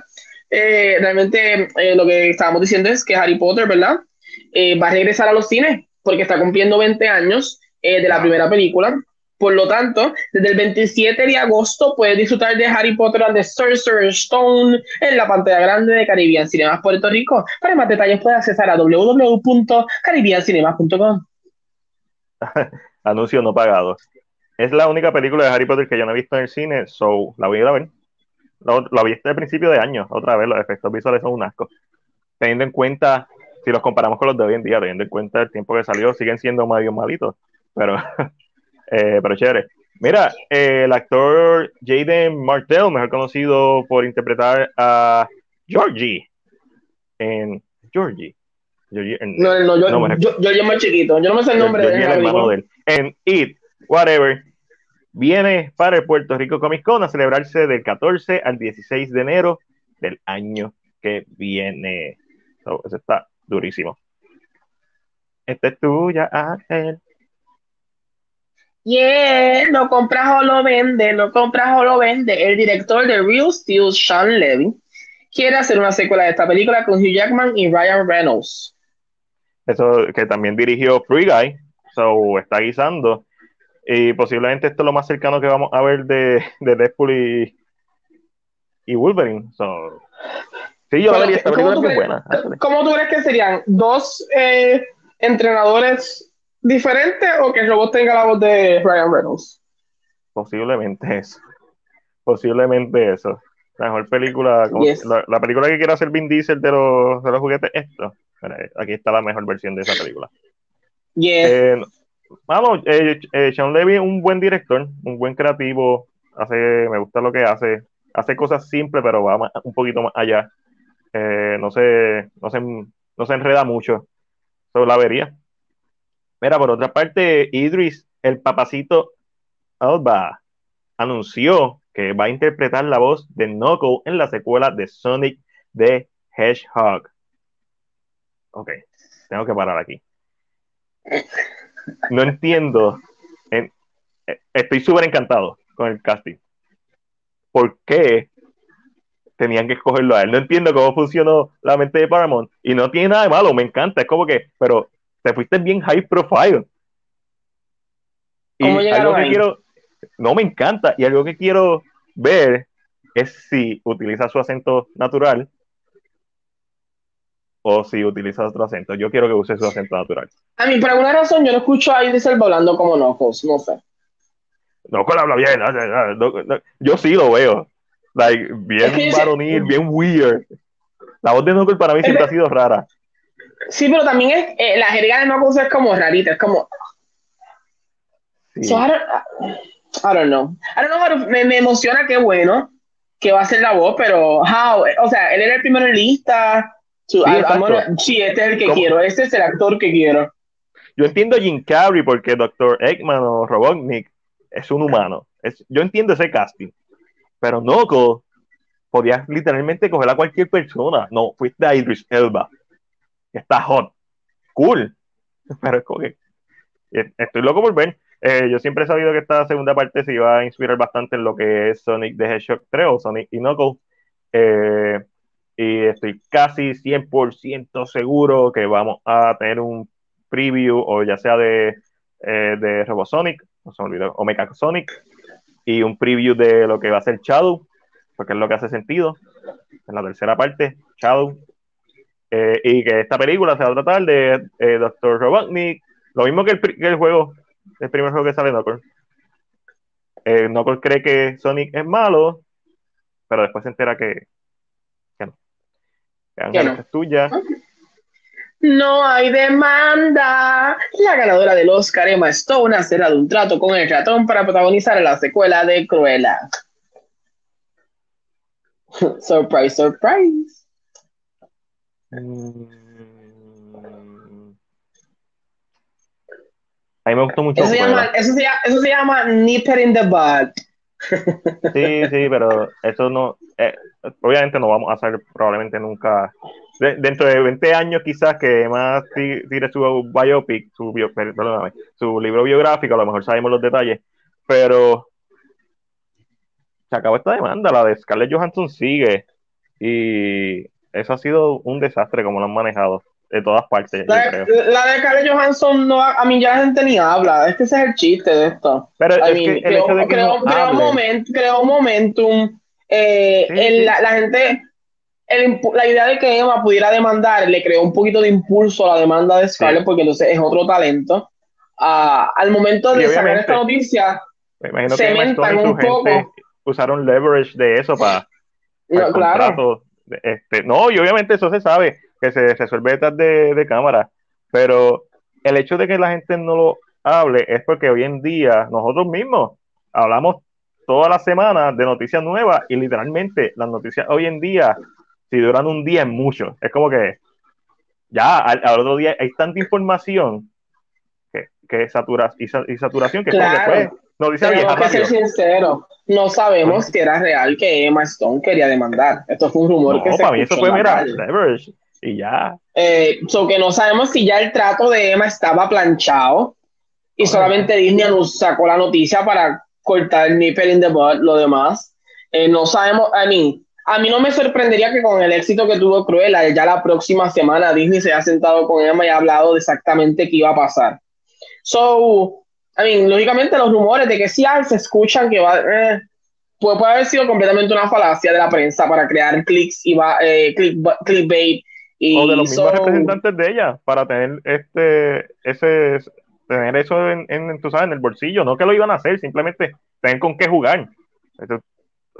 Eh, realmente lo que estábamos diciendo es que Harry Potter, ¿verdad? va a regresar a los cines porque está cumpliendo 20 años de la primera película. Por lo tanto, desde el 27 de agosto puedes disfrutar de Harry Potter and the Sorcerer's Stone en la pantalla grande de Caribbean Cinemas Puerto Rico. Para más detalles puedes acceder a www.caribbeancinemas.com. Anuncio no pagado. Es la única película de Harry Potter que yo no he visto en el cine, so la voy a ir a ver. La, vi desde el principio de año, otra vez, los efectos visuales son un asco. Teniendo en cuenta, si los comparamos con los de hoy en día, teniendo en cuenta el tiempo que salió, siguen siendo medio malitos, pero Eh, pero chévere. Mira, eh, el actor Jaden Martell, mejor conocido por interpretar a Georgie en Georgie. no, no, yo, no, yo, yo, más chiquito, yo no me sé el nombre de, el hermano de él. En It, whatever, viene para el Puerto Rico Comic Con a celebrarse del 14 al 16 de enero del año que viene. eso está durísimo. Este es tuya, Ángel. Yeah, lo compras o lo vende, lo compras o lo vende. El director de Real Steel, Sean Levy, quiere hacer una secuela de esta película con Hugh Jackman y Ryan Reynolds. Eso que también dirigió Free Guy, so está guisando. Y posiblemente esto es lo más cercano que vamos a ver de, de Deadpool y, y Wolverine. So, sí, yo la vería esta película ¿cómo, tú es buena. ¿Cómo tú crees que serían? ¿Dos eh, entrenadores diferentes o que el robot tenga la voz de Ryan Reynolds? Posiblemente eso. Posiblemente eso. La mejor película, Yes. la, la película que quiere hacer Vin Diesel de los, de los juguetes, esto. Aquí está la mejor versión de esa película. Yes. Eh, vamos, eh, eh, Sean Levy es un buen director, un buen creativo, hace, me gusta lo que hace, hace cosas simples, pero va más- un poquito más allá. No se, no se, no se enreda mucho. Eso la vería. Mira, por otra parte, Idris, el papacito Alba, anunció que va a interpretar la voz de Knuckle en la secuela de Sonic the Hedgehog. Ok, tengo que parar aquí. No entiendo. en- eh, estoy súper encantado con el casting. ¿Por qué tenían que escogerlo a él? No entiendo cómo funcionó la mente de Paramount. Y no tiene nada de malo, me encanta. Es como que, pero te fuiste bien high profile. Y ¿Cómo llegaron algo que ahí? quiero, no me encanta. Y algo que quiero ver es si utiliza su acento natural o si utiliza otro acento. Yo quiero que use su acento natural. A mí, por alguna razón, yo no escucho a Idris Elba hablando como Knuckles, no sé. No, con habla bien. no, no, no, no. Yo sí lo veo. Like, bien varonil, bien weird. La voz de Knuckles para mí siempre ha sido rara. Sí, pero también es, eh, la jerga de Knuckles es como rarita, es como, Sí. So, I, don't, I don't know. I don't know how to- me, me emociona, qué bueno que va a ser la voz, pero how, o sea, él era el primero en lista. So, Sí, I- gonna- sí, este es el que ¿Cómo? quiero, este es el actor que quiero. Yo entiendo a Jim Carrey porque Dr. Eggman o Robotnik es un humano. Es, yo entiendo ese casting. Pero Knuckles podías literalmente coger a cualquier persona. No, fuiste a Idris Elba. Está hot. Cool. Pero es que eh, estoy loco por ver. Eh, yo siempre he sabido que esta segunda parte se iba a inspirar bastante en lo que es Sonic the Hedgehog 3 o Sonic y Knuckles. Eh, y estoy casi 100% seguro que vamos a tener un preview o ya sea de, eh, de Robosonic, no se me olvidó, o Mechasonic, y un preview de lo que va a ser Shadow, porque es lo que hace sentido en la tercera parte, Shadow. Eh, y que esta película se va a tratar de eh, Dr. Robotnik, lo mismo que el, pri- que el juego, el primer juego que sale Knuckles. Eh, Knuckles cree que Sonic es malo, pero después se entera que, que no. Que Ángel, no. es tuya. No hay demanda. La ganadora del Oscar, Emma Stone, ha cerrado un trato con el ratón para protagonizar la secuela de Cruella. surprise, surprise. Mm. A mí me gustó mucho. Eso se, llama, eso, se, llama- eso se llama Nipper in the Bud. Sí, sí, pero eso no. eh, obviamente no vamos a hacer probablemente nunca. de- dentro de 20 años, quizás que más ti- tire su biopic, su, bio- perdóname, su libro biográfico, a lo mejor sabemos los detalles, pero se acabó esta demanda, la de Scarlett Johansson sigue y eso ha sido un desastre como lo han manejado de todas partes, yo La, creo. la de Scarlett Johansson, no, a mí ya la gente ni habla. Es que ese es el chiste de esto. Pero I es mean, que el creó, hecho de que creó- no hablen- moment- creó momentum. eh, Sí, el- sí. La, la gente, el la idea de que Emma pudiera demandar le creó un poquito de impulso a la demanda de Scarlett, Sí. porque entonces es otro talento. Ah, al momento de sacar esta noticia, Me imagino que Emma cementan Stone y su un poco. gente usaron leverage de eso para no, claro, contrato. Este, no, y obviamente eso se sabe, que se resuelve detrás de, de cámara, pero el hecho de que la gente no lo hable es porque hoy en día nosotros mismos hablamos toda la semana de noticias nuevas y literalmente las noticias hoy en día, si duran un día es mucho, es como que ya al, al otro día hay tanta información que, que satura, y, sa- y saturación que es como que Claro. pues, noticia tenemos que ser. No sabemos si era real que Emma Stone quería demandar. Esto fue un rumor No, que se mí eso escuchó fue, mira, leverage y ya. Eh, so que no sabemos si ya el trato de Emma estaba planchado Y solamente Disney sacó la noticia para cortar nipple in the butt, lo demás. Eh, no sabemos, a mí, a mí no me sorprendería que con el éxito que tuvo Cruella, ya la próxima semana Disney se haya sentado con Emma y ha hablado de exactamente qué iba a pasar. So, I mean, lógicamente los rumores de que sí hay, se escuchan que va, eh, puede, puede, haber sido completamente una falacia de la prensa para crear clics y va, eh, click, clickbait. Y o de los mismos representantes de ella, para tener este, ese, tener eso en, en, tú sabes, en el bolsillo, no que lo iban a hacer, simplemente tener con qué jugar. o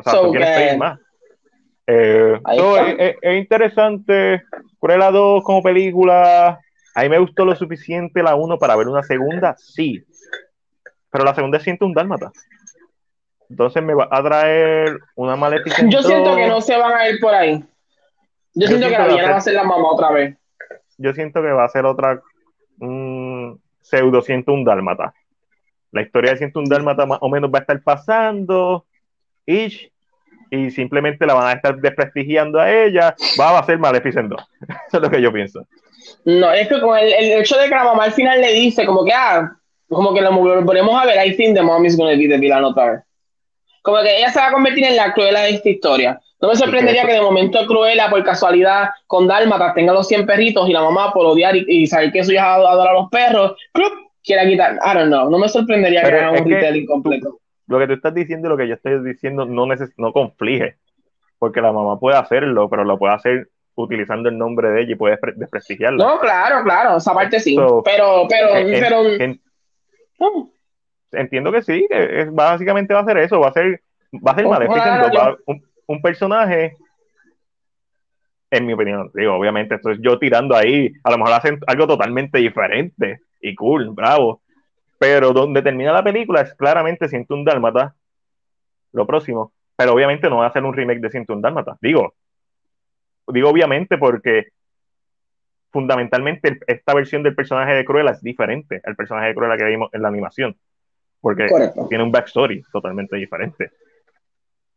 sea, so tú quieres pedir más. Eh, es, es, interesante. Cruella 2 como película. A mí me gustó lo suficiente la 1 para ver una segunda, sí. Pero la segunda siento un dálmata. Entonces me va a traer una maleficencia. Yo siento que no se van a ir por ahí. Yo, Yo siento, siento, que la va a ser la mamá otra vez. Yo siento que va a ser otra pseudo siento un dálmata. La historia de siento un dálmata más o menos va a estar pasando y, y simplemente la van a estar desprestigiando a ella. Va a ser Maleficent 2. Eso es lo que yo pienso. No, es que con el, el hecho de que la mamá al final le dice como que, ah, como que lo volvemos a ver, I think the mom is going to be the villain otra. Como que ella se va a convertir en la cruela de esta historia. No me sorprendería que de momento Cruella, por casualidad, con Dálmatas, tenga los 100 perritos y la mamá, por odiar y, saber que eso ya adora a los perros, quiera quitar. I don't know. No me sorprendería que haga un retail incompleto. lo que tú estás diciendo y lo que yo estoy diciendo no, neces no conflige. Porque la mamá puede hacerlo, pero lo puede hacer utilizando el nombre de ella y puede desprestigiarlo. No, claro, claro. Esa parte sí. pero, pero, pero. Oh. Entiendo que sí, que básicamente va a ser eso, va a ser, va a ser un, un, personaje, en mi opinión, digo, obviamente, esto es yo tirando ahí, a lo mejor hacen algo totalmente diferente y cool, bravo, pero donde termina la película es claramente Siento un Dálmata, lo próximo, pero obviamente no va a ser un remake de Siento un Dálmata, digo, digo obviamente porque fundamentalmente esta versión del personaje de Cruella es diferente al personaje de Cruella que vimos en la animación. Porque tiene un backstory totalmente diferente.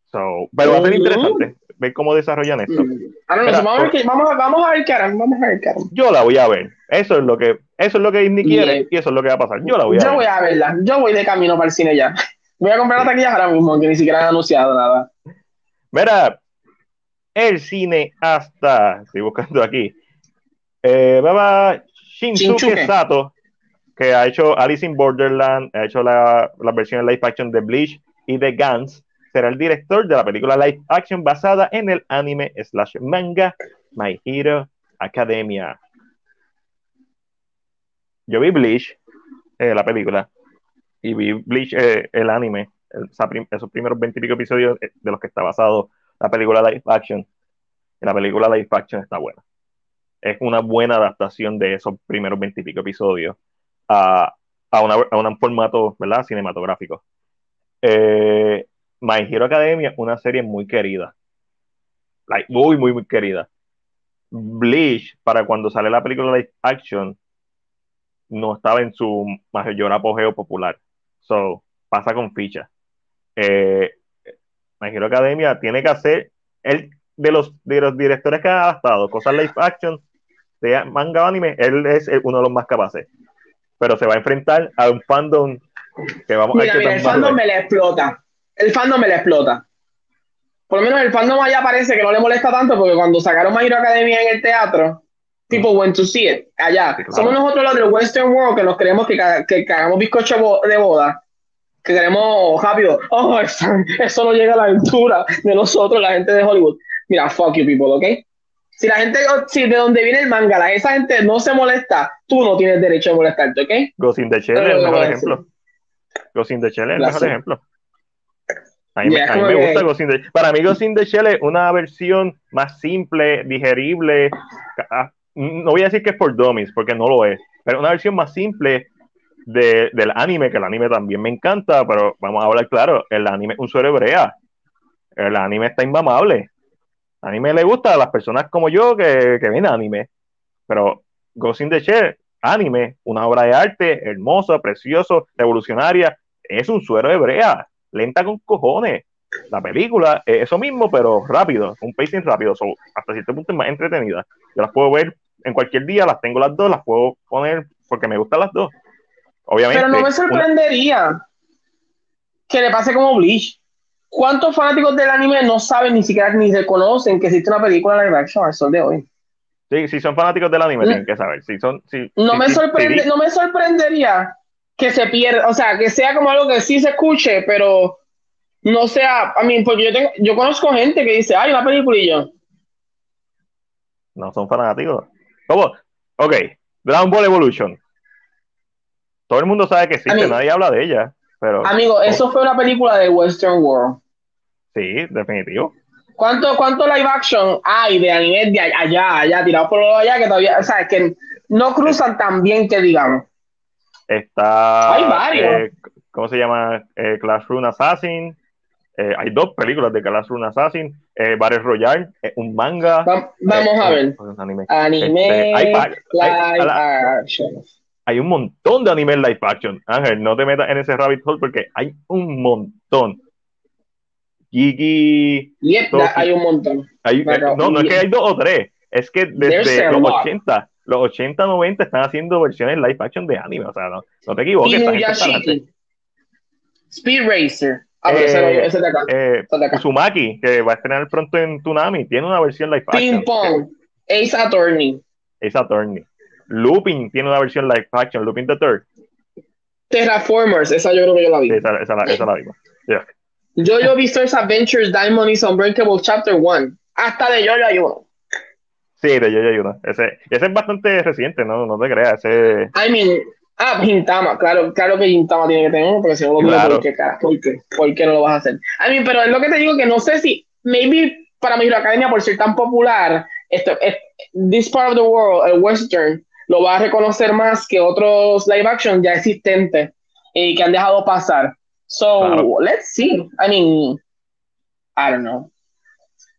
So, pero va a ser interesante ver cómo desarrollan esto. vamos, a ver qué, vamos, a, vamos a ver vamos a. Yo la voy a ver. Eso es lo que, eso es lo que Disney quiere y eso es lo que va a pasar. Yo la voy a yo ver. voy a verla. Yo voy de camino para el cine ya. Voy a comprar la taquilla ahora mismo, que ni siquiera han anunciado nada. Mira, el cine hasta, estoy buscando aquí, eh, Baba Shinsuke, Sato, que ha hecho Alice in Borderland, ha hecho la, la versión live action de Bleach y de Guns, será el director de la película live action basada en el anime slash manga My Hero Academia. Yo vi Bleach, eh, la película, y vi Bleach, eh, el anime, esos primeros veintipico episodios de los que está basado la película live action. Y la película live action está buena es una buena adaptación de esos primeros veintipico episodios a, a, un formato ¿verdad? cinematográfico. Eh, My Hero Academia, una serie muy querida. Muy, muy, muy querida. Bleach, para cuando sale la película live action, no estaba en su mayor apogeo popular. So, pasa con ficha. Eh, My Hero Academia tiene que hacer, el, de los, de los directores que han adaptado cosas live action, de manga o anime, él es uno de los más capaces. Pero se va a enfrentar a un fandom que vamos a mira, el fandom me le explota. El fandom me le explota. Por lo menos el fandom allá parece que no le molesta tanto porque cuando sacaron My Hero Academia en el teatro, tipo went to see it allá. Somos nosotros los del Western World que nos creemos que, que cagamos bizcocho de boda. Que queremos rápido. Oh, eso, eso no llega a la altura de nosotros, la gente de Hollywood. Mira, fuck you people, ¿ok? Si la gente, si de donde viene el manga, esa gente no se molesta, tú no tienes derecho a molestarte, ¿ok? Ghost in the Shell es el mejor ejemplo. Ghost in the Shell es el mejor ejemplo. A mí, me gusta Ghost in the Para mí Ghost in the Shell es una versión más simple, digerible. Ah, no voy a decir que es por dummies, porque no lo es, pero una versión más simple de, del anime, que el anime también me encanta, pero vamos a hablar claro, el anime es un suero hebrea. El anime está inmamable anime le gusta a las personas como yo que, que ven anime, pero Ghost in the Shell, anime, una obra de arte hermosa, precioso, revolucionaria, es un suero hebrea, lenta con cojones. La película es eso mismo, pero rápido, un pacing rápido, hasta cierto punto es más entretenida. Yo las puedo ver en cualquier día, las tengo las dos, las puedo poner porque me gustan las dos. obviamente. Pero no me sorprendería que le pase como Bleach. ¿Cuántos fanáticos del anime no saben ni siquiera ni reconocen que existe una película live action al sol de hoy? Sí, si son fanáticos del anime, tienen que saber. Si son, si, No si- me sorprende, no me sorprendería que se pierda, o sea, que sea como algo que sí se escuche, pero no sea, a mí, porque yo tengo, yo conozco gente que dice, ay, una película y yo, No son fanáticos. ¿Cómo? Ok, Dragon Ball Evolution. Todo el mundo sabe que existe, Amigo. nadie habla de ella. Pero amigo, eso fue una película de Western World. Sí, definitivo. ¿Cuánto, cuánto live action hay de anime de allá, allá, tirados por allá, que todavía, o sea, que no cruzan tan bien que digamos? Está. Hay varios. eh, ¿Cómo se llama? Eh, Classroom Assassin. Eh, hay dos películas de Classroom Assassin. Eh, Battle Royale, eh, un manga. Va- vamos a ver. un anime. Anime Este, hay pa- hay- live action. Hay un montón de anime live action. Ángel, no te metas en ese rabbit hole porque hay un montón. Gigi. Yep, Toki. da- hay un montón. Hay, eh, no, no es que hay dos o tres. Es que desde los lot. 80, los 80, 90 están haciendo versiones live action de anime. O sea, no, no te equivoques. esta. Inuyashiki. Speed Racer. Ah, Eh, ese, de acá. Eh, ese de acá. Uzumaki, que va a estrenar pronto en Tsunami, tiene una versión live Ping action. Pong. Ace Attorney. Es Attorney. Looping tiene una versión live action, Looping the Third. Terraformers. Esa yo creo que yo la vi. Esa, esa la, esa la vimos. Yeah. Jojo Bizarre's Adventures Diamond is Unbreakable Chapter 1. Hasta de Jojo hay uno. Sí, de Yo Ayuda. Ese, ese es bastante reciente, no, no te creas. Ese, I mean, ah, Gintama. Claro, claro que Gintama tiene que tener uno, porque si no lo Claro. ¿por qué, cara? ¿Por qué? ¿Por qué no lo vas a hacer? I mean, pero es lo que te digo que no sé si, maybe para mi academia, por ser tan popular, esto, es- this part of the world, el western, lo va a reconocer más que otros live action ya existentes y que han dejado pasar. So, Claro. let's see. I mean, I don't know.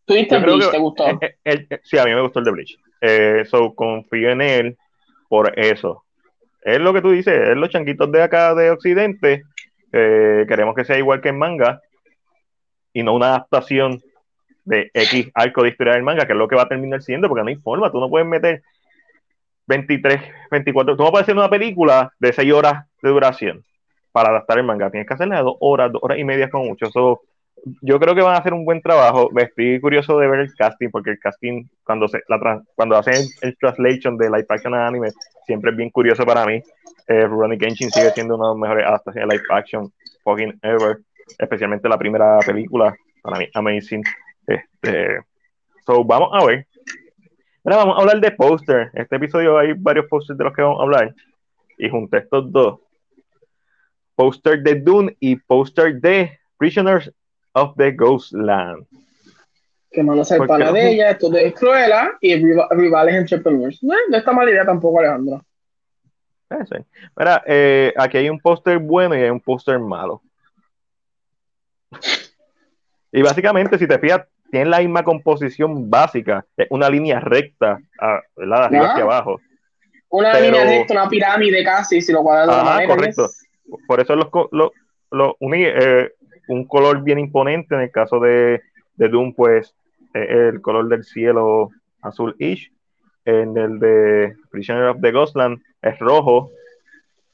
¿Tuviste Yo creo Bleach? ¿Te gustó? eh, eh, eh, eh, sí, a mí me gustó el de Bleach. Eh, so, confío en él por eso. Es lo que tú dices, es los changuitos de acá de Occidente. eh, queremos que sea igual que en manga y no una adaptación de X arco de historia del manga, que es lo que va a terminar siendo, porque no hay forma, tú no puedes meter 23, 24, tú no puedes hacer una película de 6 horas de duración para adaptar el manga, tienes que hacerla de 2 horas, 2 horas y media como mucho. So, yo creo que van a hacer un buen trabajo. Estoy curioso de ver el casting, porque el casting, cuando se la cuando hacen el, el translation de live action a anime, siempre es bien curioso para mí. Eh, Rurouni Kenshin sigue siendo una de las mejores adaptaciones de live action fucking ever, especialmente la primera película, para mí, amazing. Este, so, vamos a ver. Ahora vamos a hablar de póster. Este episodio hay varios pósters de los que vamos a hablar. Y junté estos dos. Póster de Dune y póster de Prisoners of the Ghostland. que no Porque pana no- de ella, esto de Cruella y Riva- Rivales Entrepreneurs. No, no está mala idea tampoco, Alejandro. Sí. Mira, eh, aquí hay un póster bueno y hay un póster malo. Y básicamente, si te fijas, tienen la misma composición básica, una línea recta, ah, ¿verdad? De arriba Ajá. hacia abajo. Una Pero- línea recta, una pirámide casi, si lo cuadras de la manera. correcto. es- Por eso los, co- lo- lo uní, eh, un color bien imponente. En el caso de, de Doom, pues eh, el color del cielo azul-ish. En el de Prisoner of the Ghostland es rojo.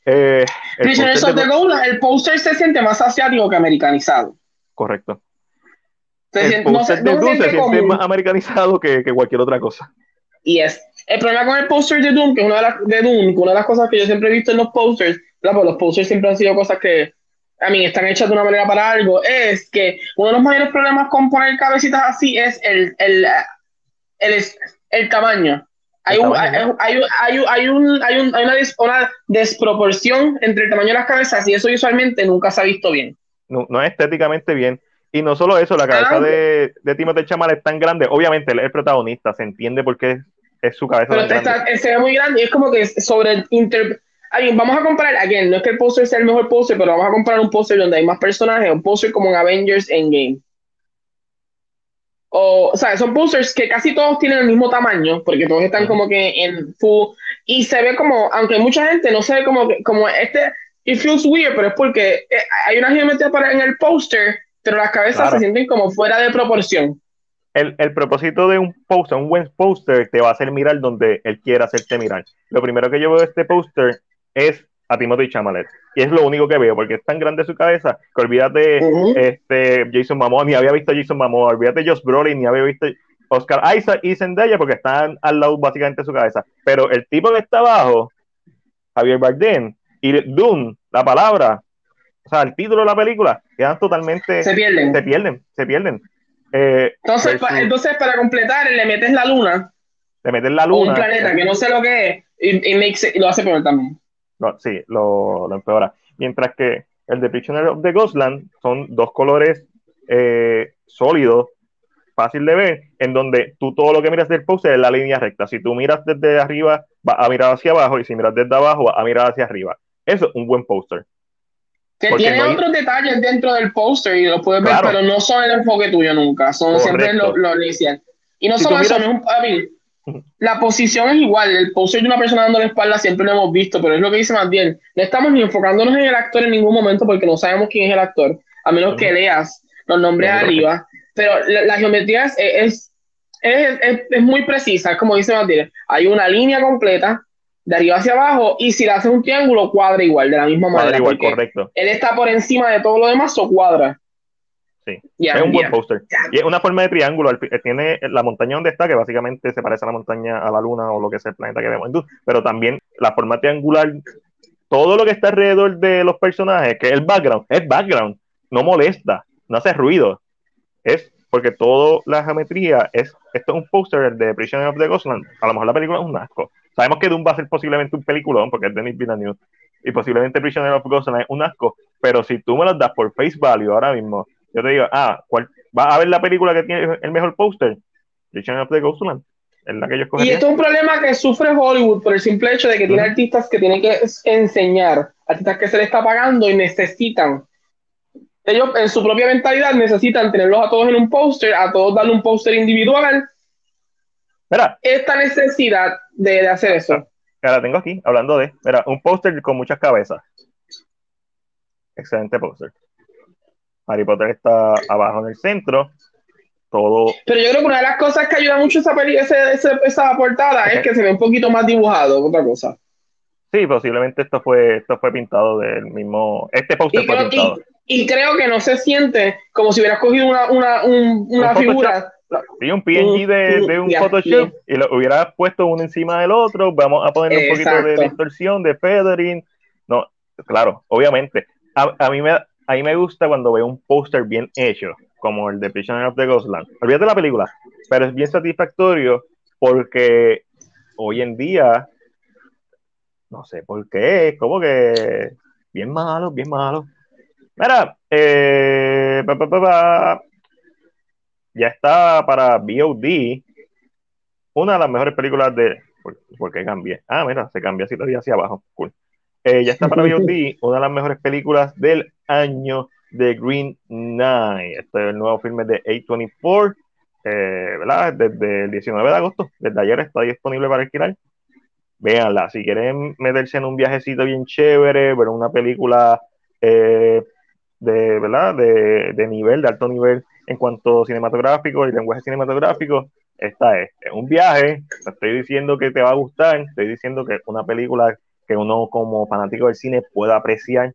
Eh, póster of the Gold, el póster se siente más asiático que americanizado. Correcto. Se el siente, no póster se, de no Doom se siente más americanizado que, que cualquier otra cosa. Y es el problema con el póster de Doom, que es una de las de Doom, una de las cosas que yo siempre he visto en los posters, los posters siempre han sido cosas que a mí están hechas de una manera para algo, es que uno de los mayores problemas con poner cabecitas así es el, el, el, el tamaño. Hay, un, hay, hay, un, hay, un, hay una, des- una desproporción entre el tamaño de las cabezas y eso usualmente nunca se ha visto bien. No, no es estéticamente bien. Y no solo eso, la cabeza Ah, de, de Timothée Chalamet es tan grande. Obviamente, él es el protagonista, se entiende por qué es, es su cabeza Pero tan está, se ve muy grande y es como que sobre el vamos a comparar, again, no es que el póster sea el mejor póster, pero vamos a comparar un póster donde hay más personajes, un póster como en Avengers Endgame. O, o sea, son pósters que casi todos tienen el mismo tamaño, porque todos están como que en full, y se ve como, aunque mucha gente no se ve como, como este, it feels weird, pero es porque eh, hay una geometría para en el póster, pero las cabezas Claro. se sienten como fuera de proporción. El, el propósito de un póster, un buen póster, te va a hacer mirar donde él quiera hacerte mirar. Lo primero que yo veo de este póster es a Timothy Chamalet. Y es lo único que veo, porque es tan grande su cabeza que olvídate este, Jason Momoa, ni había visto Jason Momoa, olvídate Josh Brolin, ni había visto Oscar Isaac y Zendaya, porque están al lado básicamente de su cabeza. Pero el tipo que está abajo, Javier Bardem, y Dune, la palabra, o sea, el título de la película, quedan totalmente... Se pierden. Se pierden, se pierden. Eh, entonces, entonces, para completar, le metes la luna. Le metes la luna. un planeta que no sé lo que es, y, lo hace peor también. No, sí, lo, lo, empeora. Mientras que el de Prisoner of the Ghostland son dos colores eh, sólidos, fácil de ver, en donde tú todo lo que miras del póster es la línea recta. Si tú miras desde arriba, va a mirar hacia abajo, y si miras desde abajo, va a mirar hacia arriba. Eso es un buen póster. Que tiene otros detalles dentro del póster y lo puedes ver, pero no son el enfoque tuyo nunca, son siempre lo, lo inicial. Y no solo eso, no es un, a mí, la posición es igual, el póster de una persona dando la espalda siempre lo hemos visto, pero es lo que dice bien, no estamos ni enfocándonos en el actor en ningún momento porque no sabemos quién es el actor, a menos que leas los nombres arriba, pero la, geometría es, es, es, muy precisa, es como dice Matías, hay una línea completa de arriba hacia abajo, y si le haces un triángulo, cuadra igual, de la misma manera. igual, correcto. Él está por encima de todo lo demás, o cuadra. Sí, es un buen póster. Y es una forma de triángulo. Tiene la montaña donde está, que básicamente se parece a la montaña, a la luna o lo que es el planeta que vemos. Pero también la forma triangular, todo lo que está alrededor de los personajes, que es el background, es background, no molesta, no hace ruido. Es porque toda la geometría es. Esto es un póster de Prisoner of the Ghostland. A lo mejor la película es un asco Sabemos que Doom va a ser posiblemente un peliculón, porque es Denis Villeneuve, y posiblemente Prisoner of Ghost es un asco, pero si tú me lo das por face value ahora mismo, yo te digo, ah, ¿cuál, ¿va a ver la película que tiene el mejor póster? Prisoner of the Ghostland. Es la que yo y esto es un problema que sufre Hollywood por el simple hecho de que tiene artistas que tienen que enseñar, artistas que se les está pagando y necesitan ellos en su propia mentalidad necesitan tenerlos a todos en un póster, a todos darle un póster individual esta necesidad de, hacer eso. Ahora tengo aquí, hablando de, mira, un póster con muchas cabezas. Excelente póster. Harry Potter está abajo en el centro. Todo. Pero yo creo que una de las cosas que ayuda mucho esa, peli, esa, portada es que se ve un poquito más dibujado otra cosa. Sí, posiblemente esto fue, esto fue pintado del mismo. Este póster fue pintado. Y, creo que no se siente como si hubieras cogido una, una, una figura Sí, un PNG de, de un Photoshop y lo hubieras puesto uno encima del otro. Vamos a poner un poquito de distorsión, de feathering. No, claro, obviamente. A, a, mí me, a mí me gusta cuando veo un póster bien hecho, como el de Prisoner of the Ghostland. Olvídate la película, pero es bien satisfactorio porque hoy en día, no sé por qué, como que bien malo, bien malo. Mira, eh, pa, pa, pa, ya está para VOD una de las mejores películas de. ¿Por, qué cambié? Ah, mira, se cambia así todavía hacia abajo. Cool. Eh, ya está para VOD una de las mejores películas del año de Green Knight. Este es el nuevo filme de A24, eh, ¿verdad? Desde el 19 de agosto, desde ayer está disponible para alquilar. Véanla, si quieren meterse en un viajecito bien chévere, ver una película eh, de, ¿verdad? De, de nivel, de alto nivel en cuanto cinematográfico y lenguaje cinematográfico, esta es, es un viaje, estoy diciendo que te va a gustar, estoy diciendo que es una película que uno como fanático del cine pueda apreciar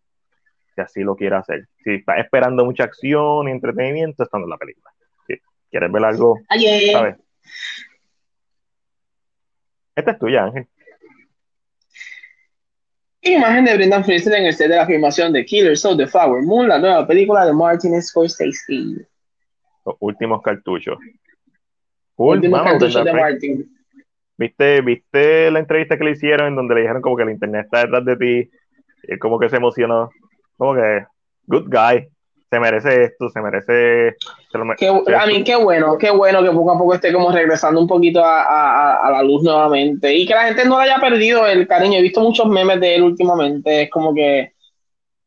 si así lo quiere hacer. Si estás esperando mucha acción y entretenimiento, esta no es la película. Si quieres ver algo, ¿sabes? Esta es tuya, Ángel. Imagen de Brendan Fraser en el set de la filmación de Killers of the Flower Moon, la nueva película de Martin Scorsese los últimos cartuchos. últimos cartuchos de Martin. ¿Viste, ¿Viste la entrevista que le hicieron en donde le dijeron como que el internet está detrás de ti? Y como que se emocionó. Como que, good guy, se merece esto, se merece... a mí qué bueno, qué bueno que poco a poco esté como regresando un poquito a, a, la luz nuevamente. Y que la gente no le haya perdido el cariño. He visto muchos memes de él últimamente. Es como que...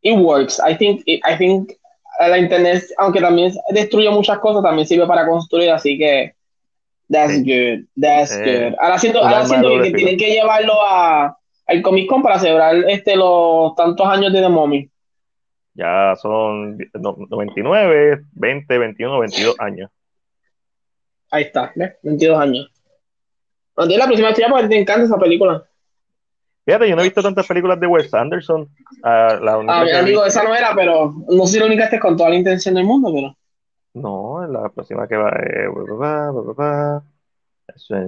It works. I think, I think la internet, aunque también destruye muchas cosas, también sirve para construir, así que that's good, that's eh, good. Ahora siento, ahora siento que, tienen que llevarlo a, al Comic Con para celebrar este, los tantos años de The Mommy. Ya son 99, 20, 21, 22 años. Ahí está, ¿ves? 22 años. No la próxima estrella porque te encanta esa película. Fíjate, yo no he visto tantas películas de Wes Anderson. Uh, la ah, mi amigo, esa no era, pero no sé si lo única con toda la intención del mundo, pero. No, la próxima que va es.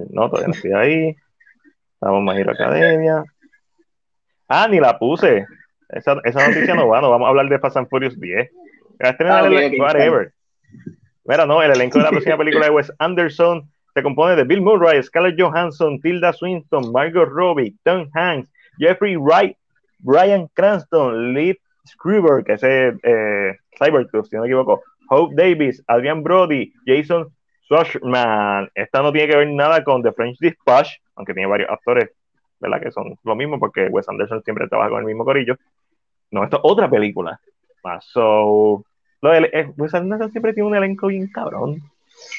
no, todavía no estoy ahí. Estamos más ir academia. Ah, ni la puse. Esa, esa noticia no va, no vamos a hablar de Fast and Furious 10. Ah, okay, whatever. Mira, no, el elenco de la próxima película de Wes Anderson se compone de Bill Murray, Scarlett Johansson, Tilda Swinton, Margot Robbie, Tom Hanks, Jeffrey Wright, Brian Cranston, Lee Scriber, que es eh, Cybertooth, si no me equivoco, Hope Davis, Adrian Brody, Jason Schwartzman. Esta no tiene que ver nada con The French Dispatch, aunque tiene varios actores, ¿verdad? Que son lo mismo, porque Wes Anderson siempre trabaja con el mismo corillo. No, esto es otra película. Ah, so, lo de, eh, Wes Anderson siempre tiene un elenco bien cabrón.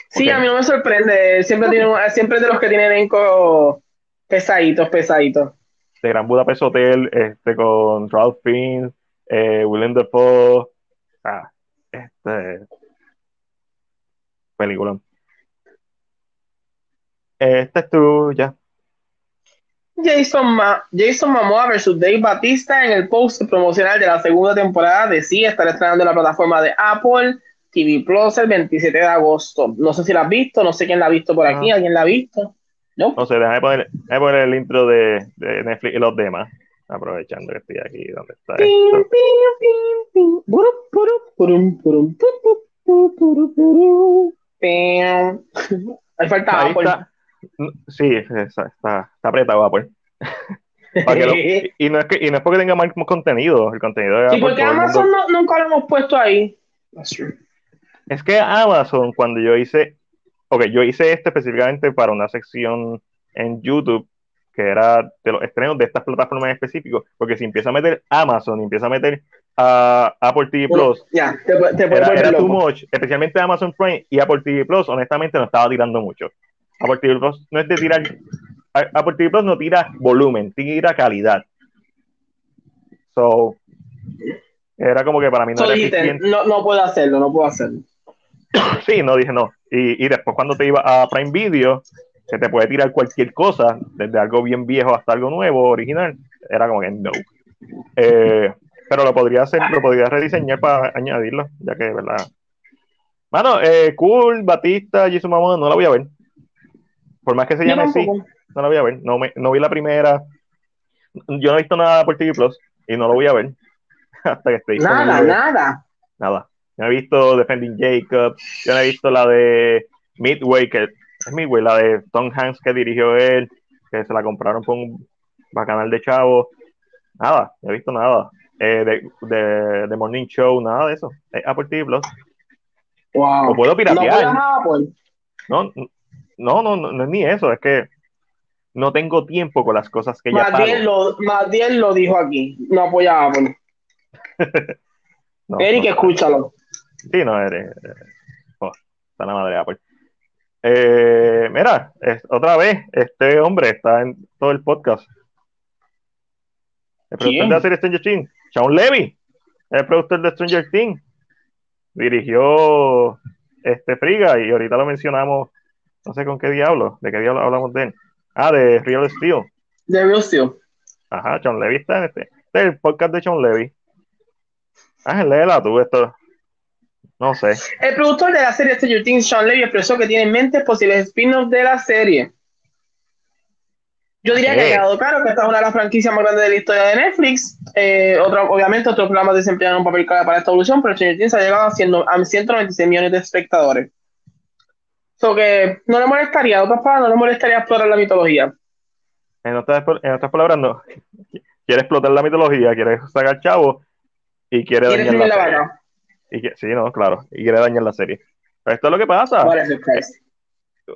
Sí, a mí no me sorprende. Siempre, tiene, siempre es de los que tienen elenco pesaditos, pesaditos. De Gran Budapest Hotel, este, con Ralph Fiennes, eh, Willem Dafoe. Ah, este. Película. Este es tu, ya. Jason, Ma Jason Momoa versus Dave Batista en el post promocional de la segunda temporada de Sí estará estrenando en la plataforma de Apple TV Plus el 27 de agosto. No sé si la has visto, no sé quién la ha visto por aquí, ah. ¿alguien la ha visto? No, no sé, déjame poner, déjame poner el intro de, de, Netflix y los demás, aprovechando que estoy aquí, ¿dónde está esto? Ahí. Sí, está, está, apretado Apple. y, no es que, y no es porque tenga más contenido, el contenido de Apple. ¿Y porque Amazon nunca lo hemos puesto ahí? Es que Amazon, cuando yo hice, ok, yo hice este específicamente para una sección en YouTube que era de los estrenos de estas plataformas en específico, porque si empieza a meter Amazon y empieza a meter a Apple TV Plus, ya, te, te era, too much, especialmente Amazon Prime y Apple TV Plus, honestamente no estaba tirando mucho. Apple Plus no es de tirar, Apple TV Plus no tira volumen, tira calidad. So, era como que para mí no era No, no puedo hacerlo, no puedo hacerlo. Sí, no dije no. Y, y después cuando te iba a Prime Video, se te puede tirar cualquier cosa, desde algo bien viejo hasta algo nuevo, original. Era como que no. Eh, pero lo podría hacer, lo podría rediseñar para añadirlo, ya que, ¿verdad? Mano, eh, cool, Batista, Jesús Mamón, no la voy a ver. Por más que se llame así, no la voy a ver. No, me, no vi la primera. Yo no he visto nada por TV Plus y no lo voy a ver hasta que esté Nada, nada. Nada. Yo he visto Defending Jacob, yo no he visto la de Midway, que es Midway, la de Tom Hanks que dirigió él, que se la compraron por un bacanal de chavo. Nada, no he visto nada. Eh, de, de, Morning Show, nada de eso. Es Apple TV Plus. Wow. Lo puedo piratear. No, no, no, no, es ni eso, es que no tengo tiempo con las cosas que ya pago. Lo, lo dijo aquí, no apoya a Apple. Eric, escúchalo. Sí, no, eres. Oh, está la madre de Apple. Eh, mira, otra vez, este hombre está en todo el podcast. El productor de la serie Stranger Things, Sean Levy, el productor de Stranger Things, dirigió este Friga y ahorita lo mencionamos, no sé con qué diablo, de qué diablo hablamos de él. Ah, de Real Steel. De Real Steel. Ajá, Sean Levy está en este. Este es el podcast de Sean Levy. Ah, léela tú, esto. No sé. El productor de la serie Stranger Things, Sean Levy, expresó que tiene en mente posibles spin-offs de la serie. Yo diría que ha quedado claro que esta es una de las franquicias más grandes de la historia de Netflix. Eh, obviamente, otros programas desempeñan un papel clave para esta evolución, pero Stranger Things ha llegado a, 196 millones de espectadores. So que no le molestaría, otras palabras, no le molestaría explorar la mitología. En otras, en otras palabras, no. Quiere explotar la mitología, quiere sacar chavo y quiere dañar la, serie. Y que, sí, no, claro. Y quiere dañar la serie. esto es lo que pasa.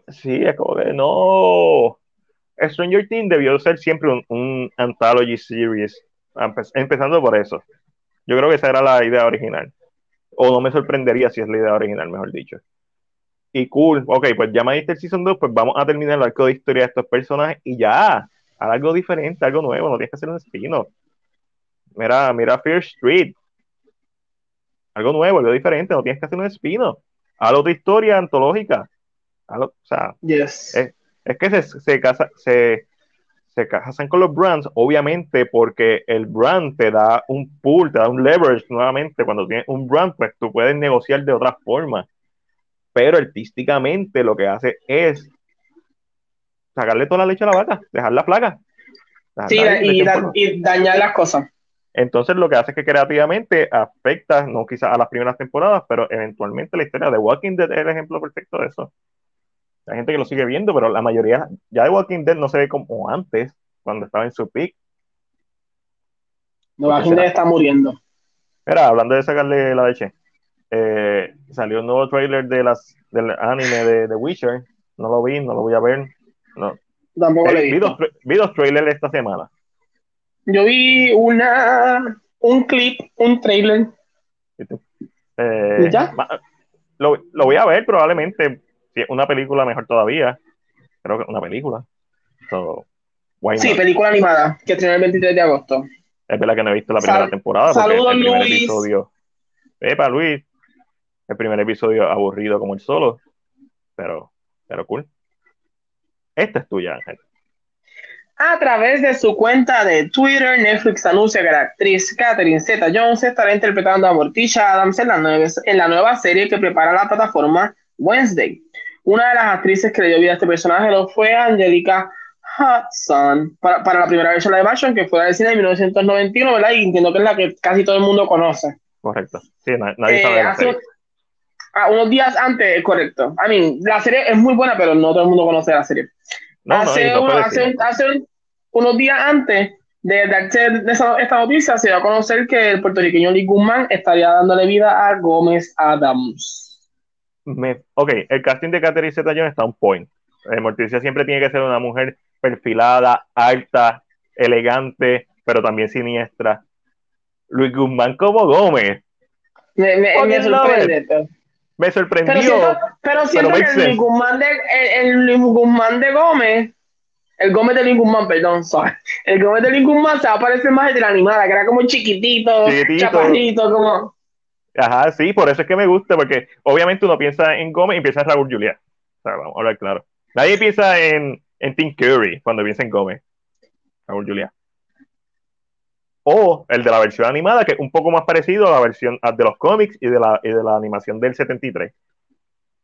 Sí, es como que no. Stranger Things debió ser siempre un, anthology series. Empezando por eso. Yo creo que esa era la idea original. O no me sorprendería si es la idea original, mejor dicho. Y cool, ok, pues ya me diste el Season 2, pues vamos a terminar el arco de historia de estos personajes y ya. algo diferente, algo nuevo, no tienes que hacer un espino. Mira, mira Fear Street algo nuevo, algo diferente, no tienes que hacer un espino. Haz otra historia antológica. o sea, es, es, que se, se, casa, se, se casan con los brands, obviamente porque el brand te da un pool, te da un leverage nuevamente. Cuando tienes un brand, pues tú puedes negociar de otra forma. Pero artísticamente lo que hace es sacarle toda la leche a la vaca, dejar la plaga. Sí, y, dañar las cosas. Entonces lo que hace es que creativamente afecta, no quizás a las primeras temporadas, pero eventualmente la historia de Walking Dead es el ejemplo perfecto de eso. Hay gente que lo sigue viendo, pero la mayoría ya de Walking Dead no se ve como antes, cuando estaba en su peak. No, Walking Dead está muriendo. Mira, hablando de sacarle la leche, eh, salió un nuevo trailer de las, del anime de The Witcher. No lo vi, no lo voy a ver. No. Tampoco eh, vi, dos, vi dos trailers esta semana. Yo vi una un clip, un trailer. Eh, ¿Ya? Lo, lo, voy a ver probablemente si es una película, mejor todavía. Creo que una película. sí, película animada, que estrena el 23 de agosto. Es verdad que no he visto la primera temporada. Saludos, el primer Luis. episodio. Epa, Luis. El primer episodio aburrido como el solo. Pero, pero cool. Esta es tuya, Ángel. A través de su cuenta de Twitter, Netflix anuncia que la actriz Catherine Zeta Jones estará interpretando a Morticia Adams en la, en la nueva serie que prepara la plataforma Wednesday. Una de las actrices que le dio vida a este personaje lo fue Angelica Hudson para, la primera versión de live action que fue la de cine de 1991, ¿verdad? Y entiendo que es la que casi todo el mundo conoce. Correcto. Sí, nadie sabe eh, ah, unos días antes, correcto. I mean, la serie es muy buena, pero no todo el mundo conoce la serie. hace, unos días antes de darse esta noticia, se dio a conocer que el puertorriqueño Lee Guzmán estaría dándole vida a Gómez Adams ok, el casting de Catherine Zeta Jones está un point. Eh, Morticia siempre tiene que ser una mujer perfilada, alta, elegante, pero también siniestra. Luis Guzmán como Gómez. Me, me, me sorprende. Me sorprendió. Pero siento, que el Guzmán de, el, Luis Guzmán de Gómez, el Gómez de Luis Guzmán, perdón, sorry. El Gómez de Luis Guzmán se va a parecer más de la animada, que era como chiquitito, chiquitito. chaparrito, como. Ajá, sí, por eso es que me gusta, porque obviamente uno piensa en Gómez y piensa en Raúl Juliá. O sea, vamos a hablar claro. Nadie piensa en, en Tim Curry cuando piensa en Gómez. Raúl Juliá. O el de la versión animada, que es un poco más parecido a la versión de los cómics y de la, y de la animación del 73.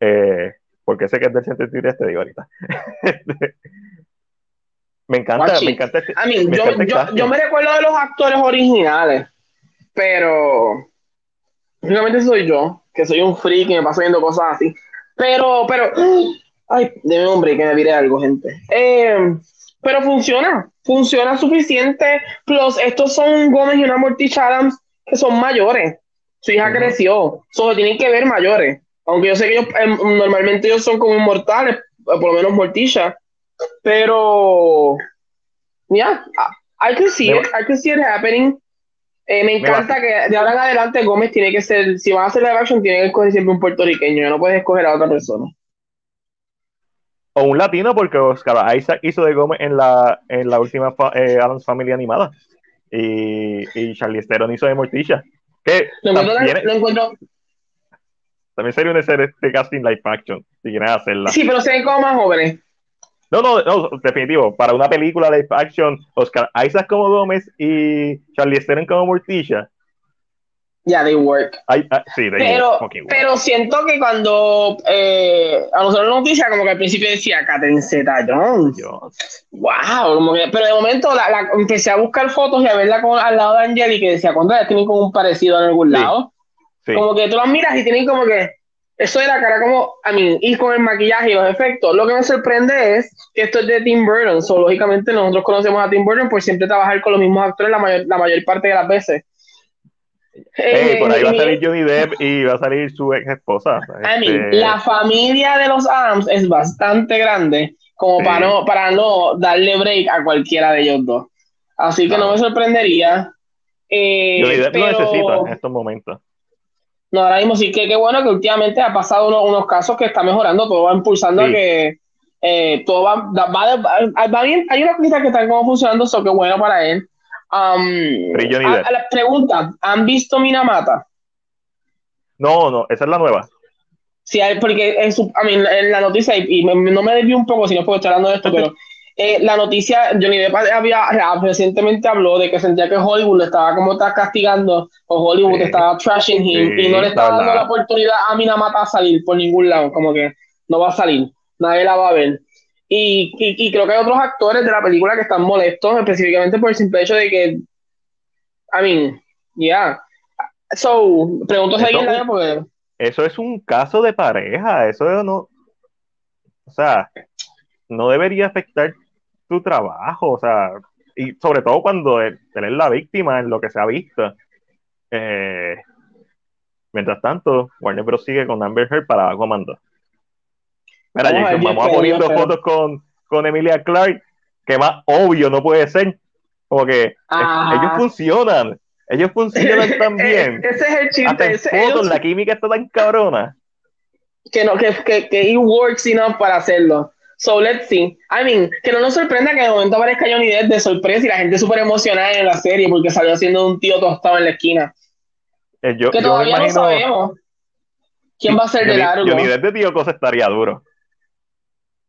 Eh, porque sé que es del 73, te digo ahorita. me encanta, me encanta. Este, yo, yo, yo me recuerdo de los actores originales, pero Únicamente soy yo, que soy un freak y me paso viendo cosas así. Pero, pero, ay, deme hombre que me diré algo, gente. Eh, pero funciona, funciona suficiente. Plus, estos son Gómez y una Morticia Adams que son mayores. Su hija creció, solo tienen que ver mayores. Aunque yo sé que ellos, em, normalmente ellos son como inmortales, por lo menos Morticia. Pero, ya, hay que see it, I can see it happening. Eh, me encanta que de ahora en adelante Gómez tiene que ser, si van a hacer live action, tiene que escoger siempre un puertorriqueño, no puedes escoger a otra persona. O un latino, porque Oscar Isaac hizo de Gómez en la, en la última eh, Adams Family animada. Y, y Charlie Theron hizo de Morticia. Que también, lo encuentro... también sería un ser este casting live action, si quieren hacerla. Sí, pero se ven como más jóvenes. No, no, no, definitivo. Para una película de action, Oscar Isaac como Gómez y Charlie Theron como Morticia. Ya, they work. Ah, sí, they pero, pero siento que cuando eh, a nosotros la noticia, como que al principio decía Catherine Zeta Jones. Wow, como que, pero de momento la, empecé a buscar fotos y a verla con, al lado de Angel y que decía, ¿cuándo tienen como un parecido en algún lado? Como que tú las miras y tienen como que eso de la cara como, a mí, y con el maquillaje y los efectos. Lo que me sorprende es que esto es de Tim Burton. So, lógicamente nosotros conocemos a Tim Burton por siempre trabajar con los mismos actores la mayor, la mayor parte de las veces. Eh, por ahí va a salir Johnny Depp y va a salir su ex esposa. Este, la familia de los Adams es bastante grande como para, no, para no darle break a cualquiera de ellos dos. Así que no, me sorprendería. Eh, Johnny Depp lo necesita en estos momentos. No, ahora mismo sí que qué bueno que últimamente ha pasado unos, casos que está mejorando, todo va impulsando a que eh, todo va, va, bien. Hay una cosita que están como funcionando, eso que bueno para él. Um, a, la pregunta, ¿han visto Minamata? No, no, esa es la nueva. Sí, porque en, la noticia, y, no me desvío un poco si no puedo estar hablando de esto, pero eh, la noticia, Johnny Depp había recientemente habló de que sentía que Hollywood le estaba como está castigando, o Hollywood estaba trashing him, y no le estaba dando la oportunidad a Minamata a salir por ningún lado, como que no va a salir, nadie la va a ver. Y, y, creo que hay otros actores de la película que están molestos, específicamente por el simple hecho de que, I mean, yeah. So, pregunto si alguien la porque... Eso es un caso de pareja, eso no, o sea, no debería afectar tu trabajo, o sea, y sobre todo cuando él, es la víctima en lo que se ha visto. Eh, mientras tanto, Warner Bros. sigue con Amber Heard para Aquaman Mira, Jason, vamos a poniendo fotos con, con Emilia Clark, que más obvio no puede ser, como que ellos funcionan, ellos funcionan tan bien. Ese es el chiste. fotos, la química está tan cabrona. Que no, que, que, que it works enough para hacerlo. So let's see. I mean, que no nos sorprenda que de momento aparezca Johnny Depp de sorpresa y la gente súper emocionada en la serie porque salió haciendo un tío tostado en la esquina. Eh, yo, que todavía no sabemos quién va a ser de largo. Johnny Depp de tío cosa estaría duro.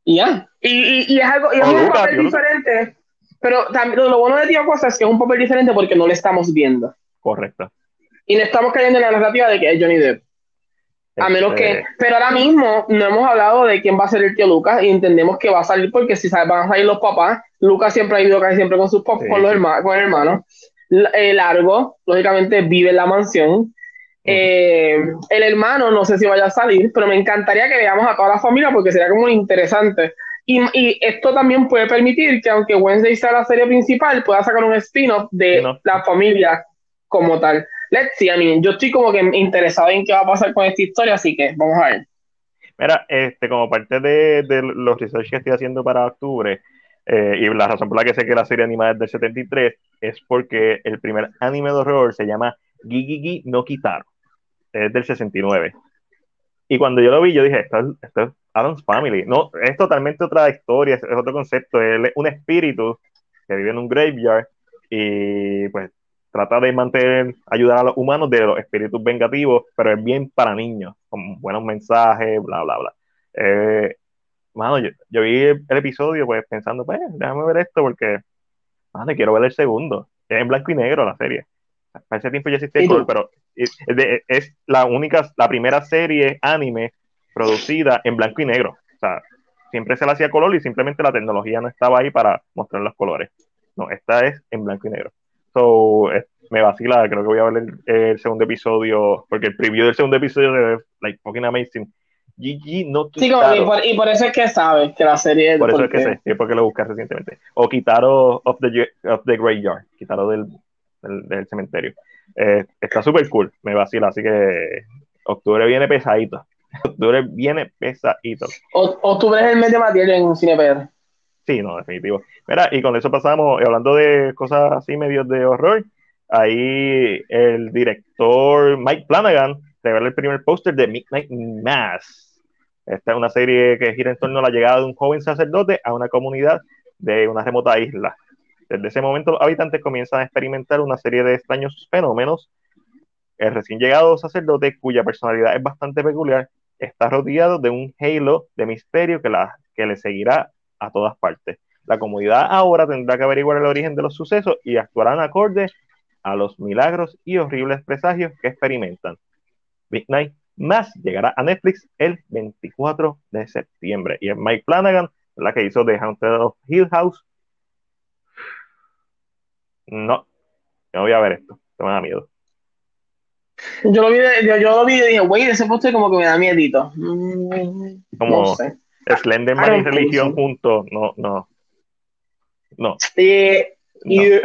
Ya. Y, y, y, es algo, y es un papel diferente. Pero también, lo bueno de Tío Cosa es que es un papel diferente porque no lo estamos viendo. Correcto. Y no estamos cayendo en la narrativa de que es Johnny Depp. A menos que, este, pero ahora mismo no hemos hablado de quién va a ser el tío Lucas y entendemos que va a salir porque si van a salir los papás, Lucas siempre ha ido casi siempre con sus papás, con los hermanos, con el hermano. Eh, Largo, lógicamente, vive en la mansión. Eh, el hermano, no sé si vaya a salir, pero me encantaría que veamos a toda la familia porque sería como interesante. Y, y esto también puede permitir que, aunque Wednesday sea la serie principal, pueda sacar un spin-off de la familia como tal let's see, I mean, yo estoy como que interesado en qué va a pasar con esta historia, así que vamos a ver. Mira, este, como parte de, de los research que estoy haciendo para octubre, eh, y la razón por la que sé que la serie animada es del 73 es porque el primer anime de horror se llama Gigigi no Kitaro, es del 69. Y cuando yo lo vi, yo dije, esto, esto es Adam's Family. No, es totalmente otra historia, es, es otro concepto. es un espíritu que vive en un graveyard y pues trata de mantener, ayudar a los humanos de los espíritus vengativos, pero es bien para niños, con buenos mensajes, bla, bla, bla. Eh, mano, yo, yo, vi el, episodio pues pensando, pues, déjame ver esto porque, mano, quiero ver el segundo. Es en blanco y negro la serie. Para ese tiempo ya existía el color, pero es, es, la única, la primera serie anime producida en blanco y negro. O sea, siempre se la hacía color y simplemente la tecnología no estaba ahí para mostrar los colores. No, esta es en blanco y negro. So, me vacila, creo que voy a ver el, segundo episodio, porque el preview del segundo episodio es like fucking amazing. Gigi no Sí, y, por, y, por, eso es que sabes que la serie es Por eso es que sé, es porque lo buscas recientemente. O Kitaro of the, of the Graveyard, Kitaro del, del, cementerio. Eh, está súper cool, me vacila, así que octubre viene pesadito. Octubre viene pesadito. octubre es el mes de material en CinePR. Sí, no, definitivo. Mira, y con eso pasamos, hablando de cosas así medios de horror, ahí el director Mike Flanagan revela el primer póster de Midnight Mass. Esta es una serie que gira en torno a la llegada de un joven sacerdote a una comunidad de una remota isla. Desde ese momento los habitantes comienzan a experimentar una serie de extraños fenómenos. El recién llegado sacerdote, cuya personalidad es bastante peculiar, está rodeado de un halo de misterio que, la, que le seguirá a todas partes. La comunidad ahora tendrá que averiguar el origen de los sucesos y actuarán acorde a los milagros y horribles presagios que experimentan. Midnight más llegará a Netflix el 24 de septiembre. Y es Mike Flanagan, la que hizo The Haunted of Hill House. No, no voy a ver esto, me da miedo. Yo lo vi, yo, lo vi y dije, güey, ese póster como que me da miedito. Mm, como, no sé. Slenderman y religión juntos, no, no. No. y,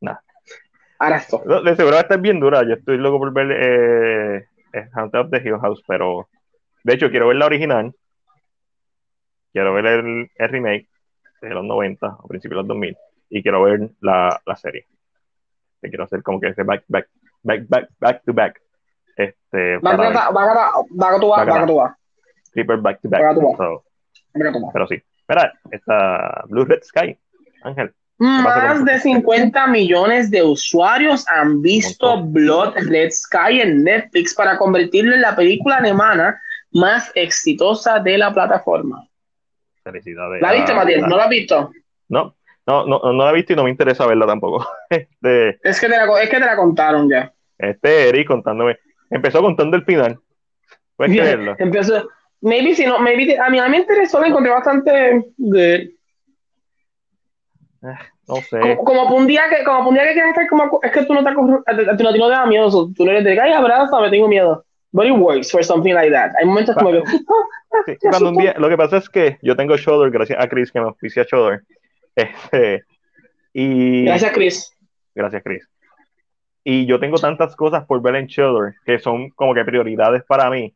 no. Ahora esto. de seguro va a estar bien dura. Yo estoy loco por ver eh, Hunter of the Hill House, pero de hecho quiero ver la original. Quiero ver el, remake de los 90 o principios de los 2000 y quiero ver la, la serie. Que quiero hacer como que ese back, back, back, back, back to back. Este, back, back, back, back, to back, back to back back to back. pero sí. Espera, esta Blue Red Sky, Ángel. Más de 50 millones de usuarios han visto Blood Red Sky en Netflix para convertirlo en la película alemana más exitosa de la plataforma. Felicidades. ¿La viste, Matías? ¿No la has visto? No, no, no, no la he visto y no me interesa verla tampoco. Este, Es que te la, es que te la contaron ya. este Eric contándome, empezó contando el final. ¿Puedes creerlo? Empezó. Maybe si no, maybe te- a mí, a mí me interesó, la encontré bastante good. No sé. Como, como un día que, como un día que quieres estar como, es que tú no te, ti no, te da miedo, tú no eres de ay, abrázame, tengo miedo. But it works for something like that. Hay momentos como que, Sí, cuando un día, lo que pasa es que yo tengo Shudder, gracias a Chris que me auspicia Shudder. Este, y gracias, Chris. Gracias, Chris. Y yo tengo tantas cosas por ver en Shudder que son como que prioridades para mí.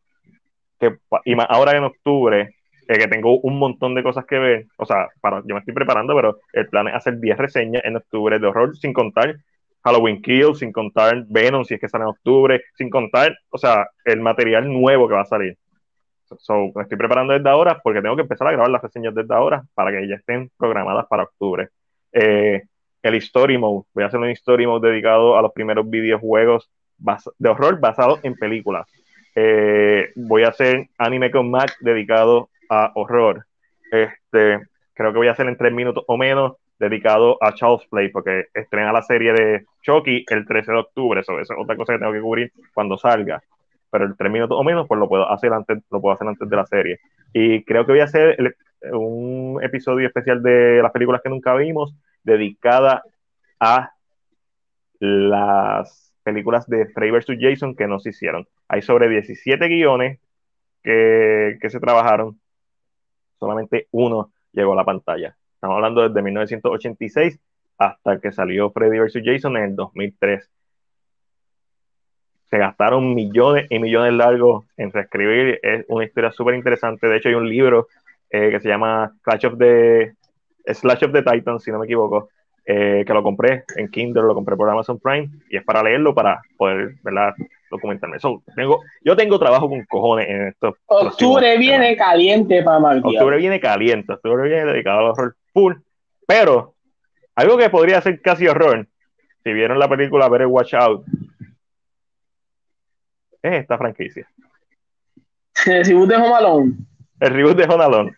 Que, y más ahora en octubre, eh, que tengo un montón de cosas que ver. O sea, para, yo me estoy preparando, pero el plan es hacer 10 reseñas en octubre de horror, sin contar Halloween Kill, sin contar Venom, si es que sale en octubre, sin contar, o sea, el material nuevo que va a salir. So, me estoy preparando desde ahora porque tengo que empezar a grabar las reseñas desde ahora para que ya estén programadas para octubre. Eh, el Story Mode, voy a hacer un Story Mode dedicado a los primeros videojuegos de horror basados en películas. Eh, voy a hacer Anime con Mac dedicado a horror. Este, creo que voy a hacer en tres minutos o menos dedicado a Child's Play porque estrena la serie de Chucky el 13 de octubre. Eso, eso es otra cosa que tengo que cubrir cuando salga pero el tres minutos o menos, pues lo puedo hacer antes, lo puedo hacer antes de la serie. Y creo que voy a hacer un episodio especial de las películas que nunca vimos, dedicada a las películas de Freddy vs. Jason que no se hicieron. Hay sobre 17 guiones que, que se trabajaron, solamente uno llegó a la pantalla. Estamos hablando desde 1986 hasta que salió Freddy vs. Jason en el 2003 se gastaron millones y millones largos en reescribir. Es una historia súper interesante. De hecho, hay un libro eh, que se llama Clash of the Slash of the Titans, si no me equivoco, eh, que lo compré en Kindle, lo compré por Amazon Prime y es para leerlo para poder, ¿verdad? documentarme. So, tengo, yo tengo trabajo con cojones en esto. Octubre viene caliente para Martín. Octubre viene caliente, octubre viene dedicado al horror full, pero algo que podría ser casi horror, si vieron la película Better Watch Out, es esta franquicia. El reboot de Home Alone El reboot de Home Alone.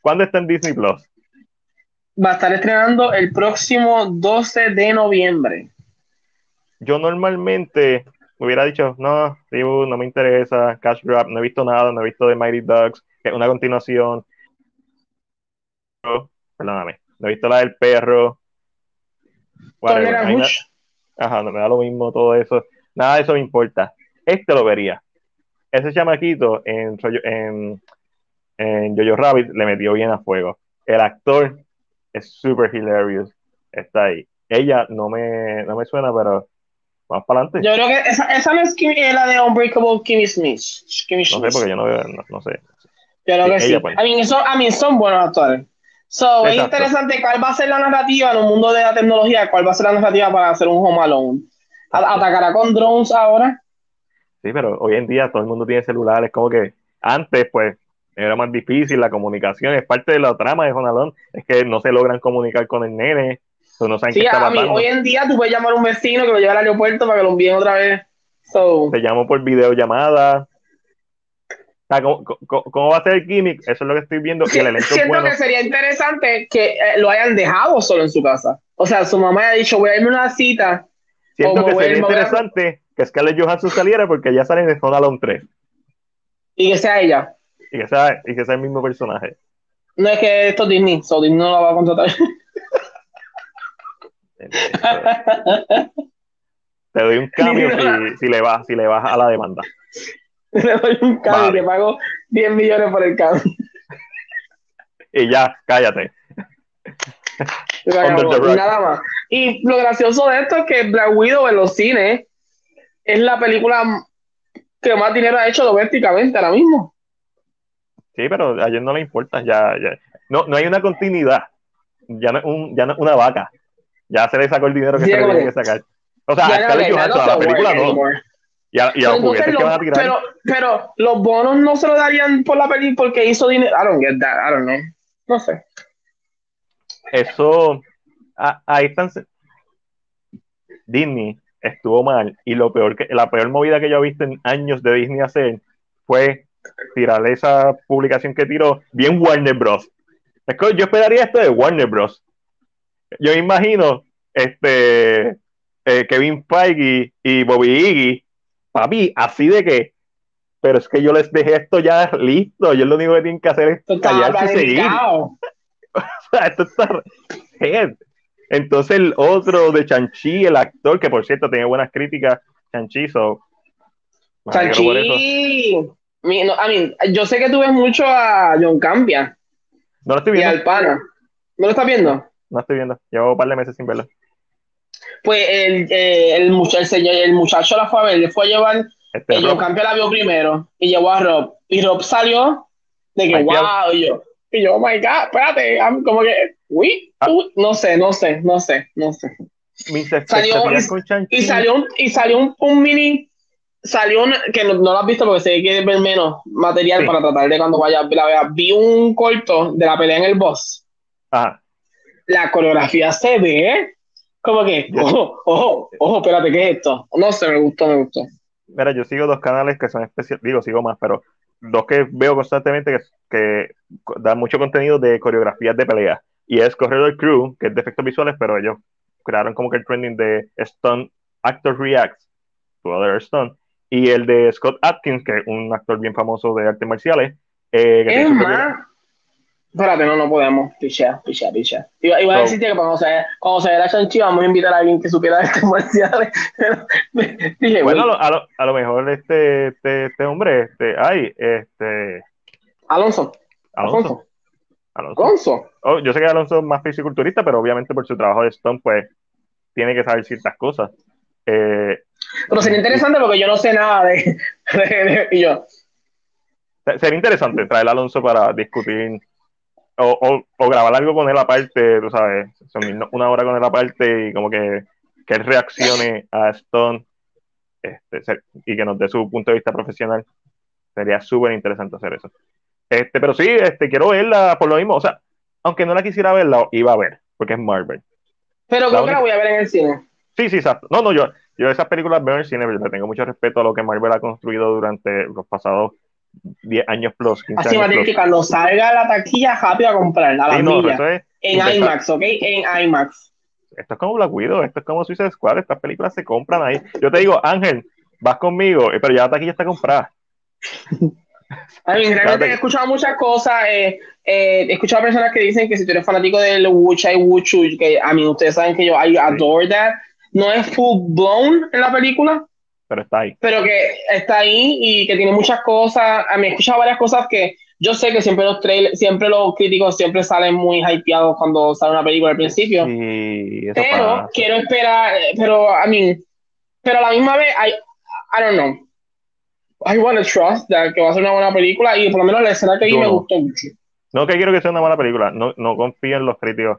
¿Cuándo está en Disney Plus? va a estar estrenando el próximo 12 de noviembre. Yo normalmente me hubiera dicho, no, reboot, no me interesa, Cash Grab, no he visto nada, no he visto The Mighty Ducks, que es una continuación. Perdóname, no he visto la del perro. Whatever. Ajá, no me da lo mismo todo eso. Nada de eso me importa. Este lo vería. Ese chamaquito en, en, en Jojo Rabbit le metió bien a fuego. El actor es super hilarious. Está ahí. Ella no me, no me suena, pero vamos para adelante. Yo creo que esa, esa no es Kim- eh, la de Unbreakable Kimmy Smith. Kimmy No sé, porque yo no veo, no, no sé. Yo creo que Sí, ella, pues. I mean, son, I mean, son buenos actores. So, es Exacto. interesante cuál va a ser la narrativa en un mundo de la tecnología, cuál va a ser la narrativa para hacer un Home Alone. ¿Atacará con drones ahora? Sí, pero hoy en día todo el mundo tiene celulares, como que antes, pues, era más difícil la comunicación. Es parte de la trama de Jonalón, es que no se logran comunicar con el nene, o no saben Sí, qué está a mí, hoy en día tú puedes llamar a un vecino que lo lleve al aeropuerto para que lo envíen otra vez. So, Te llamo por videollamada. O sea, ¿cómo, cómo- cómo va a ser el gimmick? Eso es lo que estoy viendo. Y el es siento bueno. que sería interesante que eh, lo hayan dejado solo en su casa. O sea, su mamá ha dicho, voy a irme a una cita. Siento que sería interesante que Scarlett Johansson saliera porque ya salen en Zona Alone 3 Y que sea ella. y que, sea, y que sea el mismo personaje. No es que esto es Disney, so Disney no la va a contratar. Te doy un cambio si, si le vas si le vas a la demanda. Le doy un cambio Vale. y te pago 10 millones por el cambio. Y ya, cállate. Se Under acabó. the rock. Nada más. Y lo gracioso de esto es que Black Widow en los cines es la película que más dinero ha hecho domésticamente ahora mismo. Sí, pero a ellos no le importa. Ya, ya. No, no hay una continuidad. Ya no, es un, ya no una vaca. Ya se le sacó el dinero que Sí, se le tenía que- sacar. O sea, a Scarlett Johansson, a la película no. Y a, y a los juguetes que van a tirar. pero, pero los bonos no se lo darían por la peli porque hizo dinero. I don't get that. I don't know. No sé. Eso, a- ahí están. Disney estuvo mal y lo peor que, la peor movida que yo he visto en años de Disney hacer fue tirarle esa publicación que tiró, bien Warner Bros. Es que yo esperaría esto de Warner Bros. Yo me imagino este eh, Kevin Feige y Bobby Iggy, papi, así de que, pero es que yo les dejé esto ya listo, ellos lo único que tienen que hacer es callarse y seguir. Sea, esto está Entonces el otro de Chanchi, el actor, que por cierto tenía buenas críticas, Chanchi, so, Chanchi, yo sé que tú ves mucho a John Cambia. No lo estoy viendo. Y al pana. ¿No lo estás viendo? No estoy viendo. Llevo un par de meses sin verlo. Pues el, eh, el, muchacho, el, muchacho la fue a ver, le fue a llevar. Este John Cambia la vio primero y llevó a Rob. Y Rob salió de que, wow, y yo, y yo, oh my god, espérate, como que, uy, ah. no sé, no sé, no sé, no sé. Salió, y, y, salió, un, y salió un, un mini salió un, que no, lo has visto porque sé que ver menos material para tratar de cuando vaya la vea. Vi un corto de la pelea en el boss. Ajá. La coreografía se ve como que, ojo, ojo, ojo, espérate, ¿qué es esto? No sé, me gustó, me gustó. Mira, yo sigo dos canales que son especiales, digo, sigo más, pero dos que veo constantemente que, que dan mucho contenido de coreografías de pelea. Y es Corredor Crew, que es de efectos visuales, pero ellos crearon como que el trending de Stunt Actor Reacts to Other Stunt y el de Scott Atkins, que es un actor bien famoso de artes marciales. Eh, es más. Espérate, no, no podemos. Picha, picha, picha. Iba, iba a decirte que cuando se, cuando se vea Chanchi vamos a invitar a alguien que supiera de artes marciales. dije, bueno, a lo, a, lo, mejor este, este, este hombre, este, ay, este. Alonso. Alonso. Alonso. Alonso. Oh, yo sé que Alonso es más fisiculturista, pero obviamente por su trabajo de Stone, pues tiene que saber ciertas cosas. Eh, pero sería interesante porque yo no sé nada de, y yo. Sería interesante traer a Alonso para discutir o, o, grabar algo con él aparte, tú sabes, una hora con él aparte y como que, que él reaccione a Stone este, y que nos dé su punto de vista profesional. Sería súper interesante hacer eso. Este, pero sí, este, quiero verla por lo mismo. O sea, aunque no la quisiera ver, la iba a ver, porque es Marvel. Pero creo que la voy a ver en el cine. Sí, sí, exacto. No, no, yo, yo esas películas veo en el cine, le tengo mucho respeto a lo que Marvel ha construido durante los pasados 10 años plus. 15 Así años que cuando salga la taquilla rápido a comprar, a la sí, en IMAX, ¿ok? En IMAX. Esto es como Black Widow, esto es como Suicide Squad, estas películas se compran ahí. Yo te digo, Ángel, vas conmigo, eh, pero ya la taquilla está comprada. A mí, realmente he escuchado muchas cosas. Eh, eh, he escuchado personas que dicen que si tú eres fanático del Wuchai Wuchu, que a mí ustedes saben que yo I adore that, no es full blown en la película. Pero está ahí. Pero que está ahí y que tiene muchas cosas. A mí he escuchado varias cosas que yo sé que siempre los trailers, siempre los críticos siempre salen muy hypeados cuando sale una película al principio. pero quiero esperar, pero a mí, pero a la misma vez, I, I don't know. I want to trust that que va a ser una buena película y por lo menos la escena que vi me gustó mucho. No que quiero que sea una buena película, no, no confío en los críticos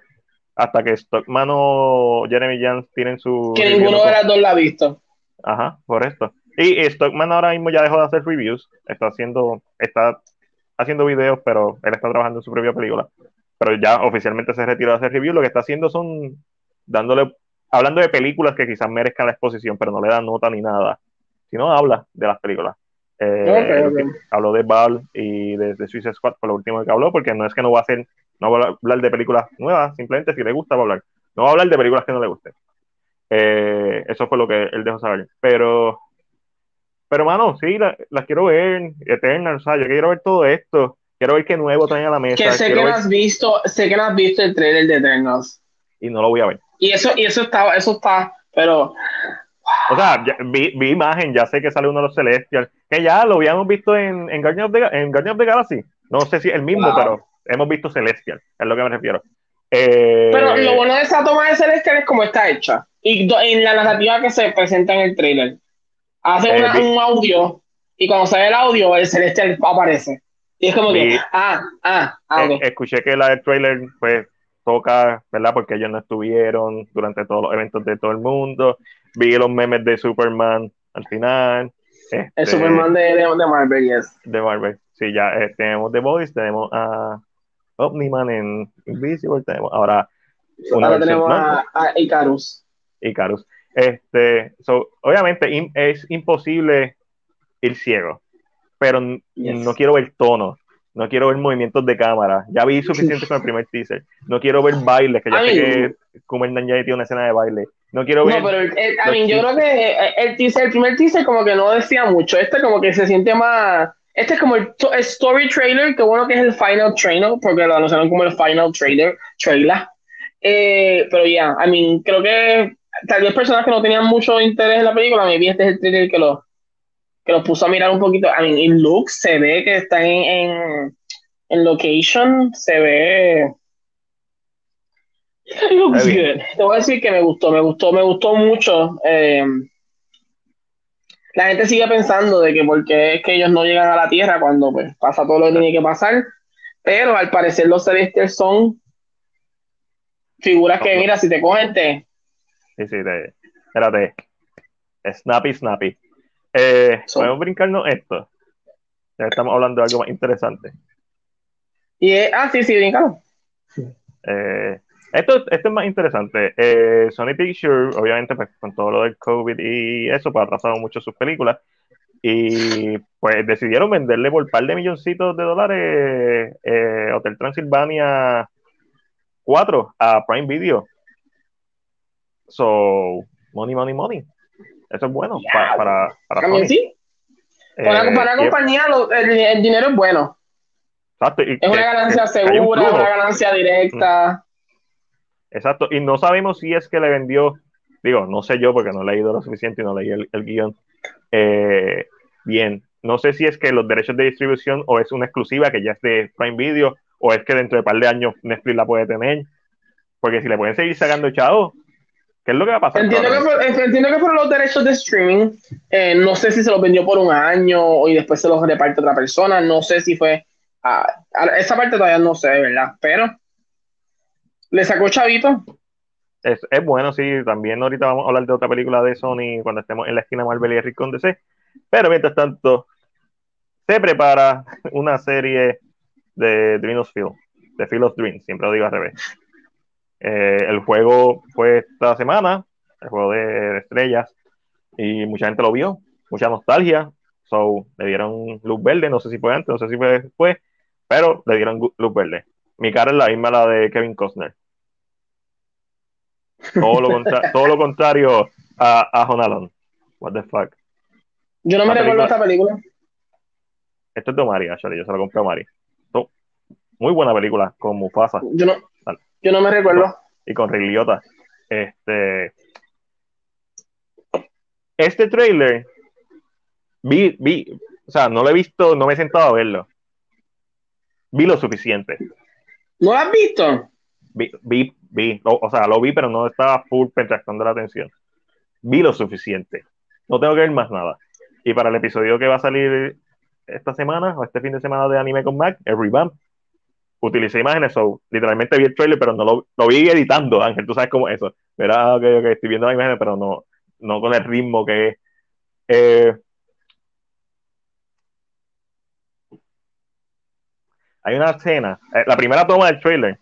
hasta que Stockman o Jeremy Jans tienen su. Que ninguno de las dos la ha visto. Ajá, por esto. Y Stockman ahora mismo ya dejó de hacer reviews, está haciendo, está haciendo videos, pero él está trabajando en su propia película. Pero ya oficialmente se retiró de hacer reviews. Lo que está haciendo son dándole, hablando de películas que quizás merezcan la exposición, pero no le dan nota ni nada. Sino habla de las películas. Eh, habló de Val y de, de Suicide Squad, por lo último que habló, porque no es que no va a hacer no va a hablar de películas nuevas, simplemente si le gusta va a hablar. No va a hablar de películas que no le gusten. Eh, eso fue lo que él dejó saber. Pero, pero mano, sí, las quiero ver, Eternal, o sea, yo quiero ver todo esto. Quiero ver qué nuevo traen a la mesa. Que sé que no has visto, sé que no has visto el trailer de Eternals. Y no lo voy a ver. Y eso, y eso está, eso está, pero o sea, vi, vi, imagen, ya sé que sale uno de los Celestials, que ya lo habíamos visto en, en, Guardian, of the, en Guardian of the Galaxy. No sé si el mismo, pero hemos visto Celestial, es lo que me refiero. Eh, Pero lo bueno de esa toma de Celestial es como está hecha. Y en la narrativa que se presenta en el trailer. Hace eh, un audio y cuando sale el audio, el Celestial aparece. Y es como que, ah, ah, ah eh, Escuché que la del trailer, pues, toca, ¿verdad? Porque ellos no estuvieron durante todos los eventos de todo el mundo. Vi los memes de Superman al final. el este, Superman de, de, Marvel, yes. De Marvel, sí, ya tenemos The Voice, tenemos a Omniman en Invisible, tenemos ahora ahora tenemos a, Icarus. Icarus. Este, so, obviamente es imposible ir ciego. pero no quiero ver tono, no quiero ver movimientos de cámara. Ya vi suficiente con el primer teaser. No quiero ver bailes, que ya sé que Kumail Nanjiani tiene una escena de baile. No quiero ver. No, pero yo creo que el, teaser, el primer teaser como que no decía mucho. Este como que se siente más. Este es como el, story trailer, que bueno que es el final trailer, porque lo anunciaron como el final trailer, trailer. Eh, pero ya, I mean, creo que tal vez personas que no tenían mucho interés en la película, me vi este es el trailer que lo que los puso a mirar un poquito. I mean, en look se ve que está en, en, location, se ve. Te voy a decir que me gustó, me gustó, me gustó mucho. Eh, la gente sigue pensando de que porque es que ellos no llegan a la Tierra cuando pues, pasa todo lo que tiene que pasar, pero al parecer los celestiales son figuras que, mira, si te cogen, te... Sí, sí, te... Espérate. Snappy, snappy. Eh, Podemos brincarnos esto. Ya estamos hablando de algo más interesante. Y, ah, sí, sí, brincamos. Eh, esto, esto es más interesante. Eh, Sony Pictures, obviamente, pues con todo lo del COVID y eso, pues ha atrasado mucho sus películas. Y pues decidieron venderle por un par de milloncitos de dólares eh, Hotel Transilvania 4 a Prime Video. So, money, money, money. Eso es bueno para, para, para sí. Para, la eh, compañía el, dinero es bueno. Exacto. es una ganancia segura, una ganancia directa. Exacto. Y no sabemos si es que le vendió, digo, no sé yo porque no he leído lo suficiente y no leí el, guion. Eh, bien, no sé si es que los derechos de distribución o es una exclusiva que ya es de Prime Video o es que dentro de un par de años Netflix la puede tener. Porque si le pueden seguir sacando chao, ¿Qué es lo que va a pasar? Entiendo, que, entiendo que, fueron los derechos de streaming. Eh, no sé si se los vendió por un año y después se los reparte otra persona. No sé si fue. esa parte todavía no sé, ¿verdad? Pero. ¿Le sacó chavito? Es, es, bueno, sí. También ahorita vamos a hablar de otra película de Sony cuando estemos en la esquina Marvel y Rick con DC. Pero mientras tanto, se prepara una serie de Dream of Field, de Field of Dreams, siempre lo digo al revés. Eh, el juego fue esta semana, el juego de, estrellas, y mucha gente lo vio, mucha nostalgia. So, le dieron luz verde, no sé si fue antes, no sé si fue después, pero le dieron luz verde. Mi cara es la misma la de Kevin Costner. Todo lo, todo lo contrario a, a Honalon. What the fuck. Yo no me recuerdo esta película. Esto es de Mari. Yo se lo compré a Mari. muy buena película, con Mufasa. Yo no, yo no me recuerdo. Y con Ray Este. Este trailer. Vi, vi, o sea, no lo he visto, no me he sentado a verlo. Vi lo suficiente. ¿No lo has visto? Vi, vi, vi o, sea, lo vi, pero no estaba full penetrando la atención. Vi lo suficiente. No tengo que ver más nada. Y para el episodio que va a salir esta semana, o este fin de semana de Anime con Mac, el revamp, utilicé imágenes, so, literalmente vi el trailer, pero no lo, lo vi editando, Ángel, tú sabes cómo es eso. Verá, que okay, estoy viendo la imagen, pero no, no con el ritmo que es. Eh, hay una escena, eh, la primera toma del trailer,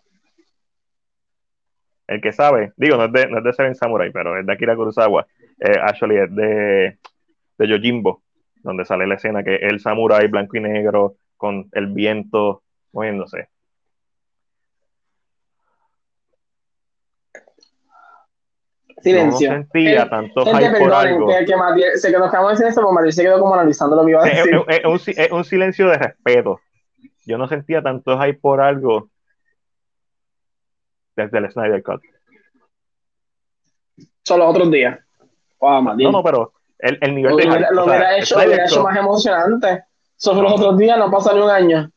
el que sabe, digo, no es de, no es de Seven Samurai, pero es de Akira Kurosawa, eh, actually es de, de Yojimbo, donde sale la escena que el samurai blanco y negro con el viento moviéndose. Silencio. No sentía tanto hype por algo. Que, que se quedó en eso, porque se quedó como analizando lo que iba a decir. Es, un, silencio de respeto. Yo no sentía tanto hype por algo desde el Snyder Cut. Son los otros días. no, no, pero el, el nivel de hype, Lo hubiera hecho, hecho más emocionante. Son los otros días, no pasa ni un año.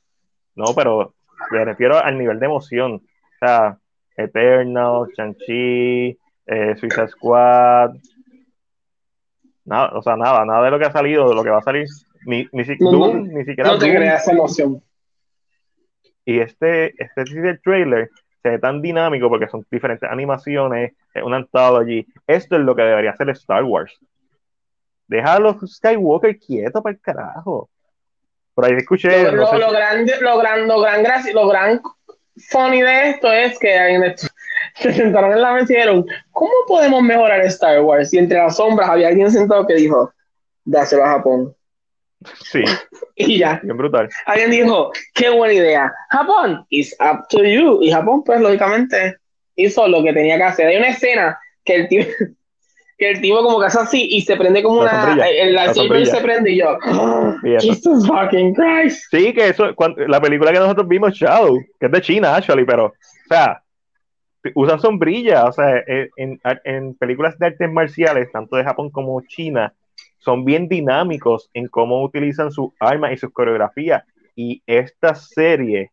No, pero me refiero al nivel de emoción. O sea, Eternal, Chanchi, eh, Suicide Squad. Nada, o sea, nada, nada de lo que ha salido, de lo que va a salir, ni, ni, ni siquiera. No te creas emoción. Y este, este trailer se ve tan dinámico porque son diferentes animaciones, un allí. Esto es lo que debería hacer Star Wars. Deja a los Skywalker quietos para el carajo. Por ahí escuché. Lo, lo, grande, lo gran, lo gran, lo gran funny de esto es que hay se sentaron en la mesa y dijeron, ¿cómo podemos mejorar Star Wars? Y entre las sombras había alguien sentado que dijo, dáselo a Japón. Sí. y ya. Bien brutal. Alguien dijo, qué buena idea. Japón, it's up to you. Y Japón, pues, lógicamente, hizo lo que tenía que hacer. Hay una escena que el tío, que el tipo como que hace así y se prende como La una... El la lightsaber se prende y yo, "Oh. Jesus fucking Christ. Sí, que eso, cuan- la película que nosotros vimos, Shadow, que es de China, actually, pero, o sea, usan sombrilla, o sea, eh, en, en películas de artes marciales, tanto de Japón como China, son bien dinámicos en cómo utilizan sus armas y sus coreografías. Y esta serie,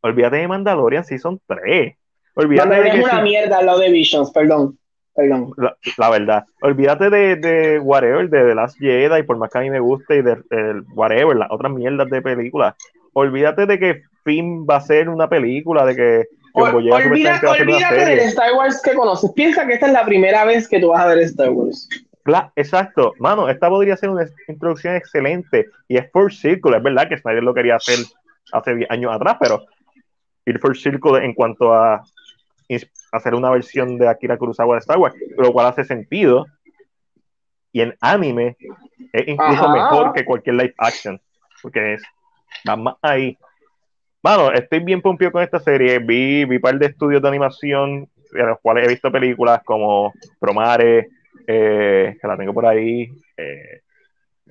olvídate de Mandalorian Season 3. Olvídate de Mandalorian es una mierda lado de Visions, perdón. Perdón. la, la verdad, olvídate de, de whatever, de The Last Jedi, por más que a mí me guste, y de el whatever, las otras mierdas de películas. Olvídate de que Finn va a ser una película, de que John Boyega olvídate del. Star Wars que conoces. Piensa que esta es la primera vez que tú vas a ver Star Wars. Bla- exacto, mano, esta podría ser una introducción excelente y es Full Circle, es verdad que Snyder lo quería hacer hace 10 años atrás, pero ir Full Circle en cuanto a hacer una versión de Akira Kurosawa de Star Wars, lo cual hace sentido. Y en anime es incluso Ajá. mejor que cualquier live action, porque es va más ahí. Mano, estoy bien pompido con esta serie. Vi, vi un par de estudios de animación, de los cuales he visto películas como Promare, eh, que la tengo por ahí. Eh,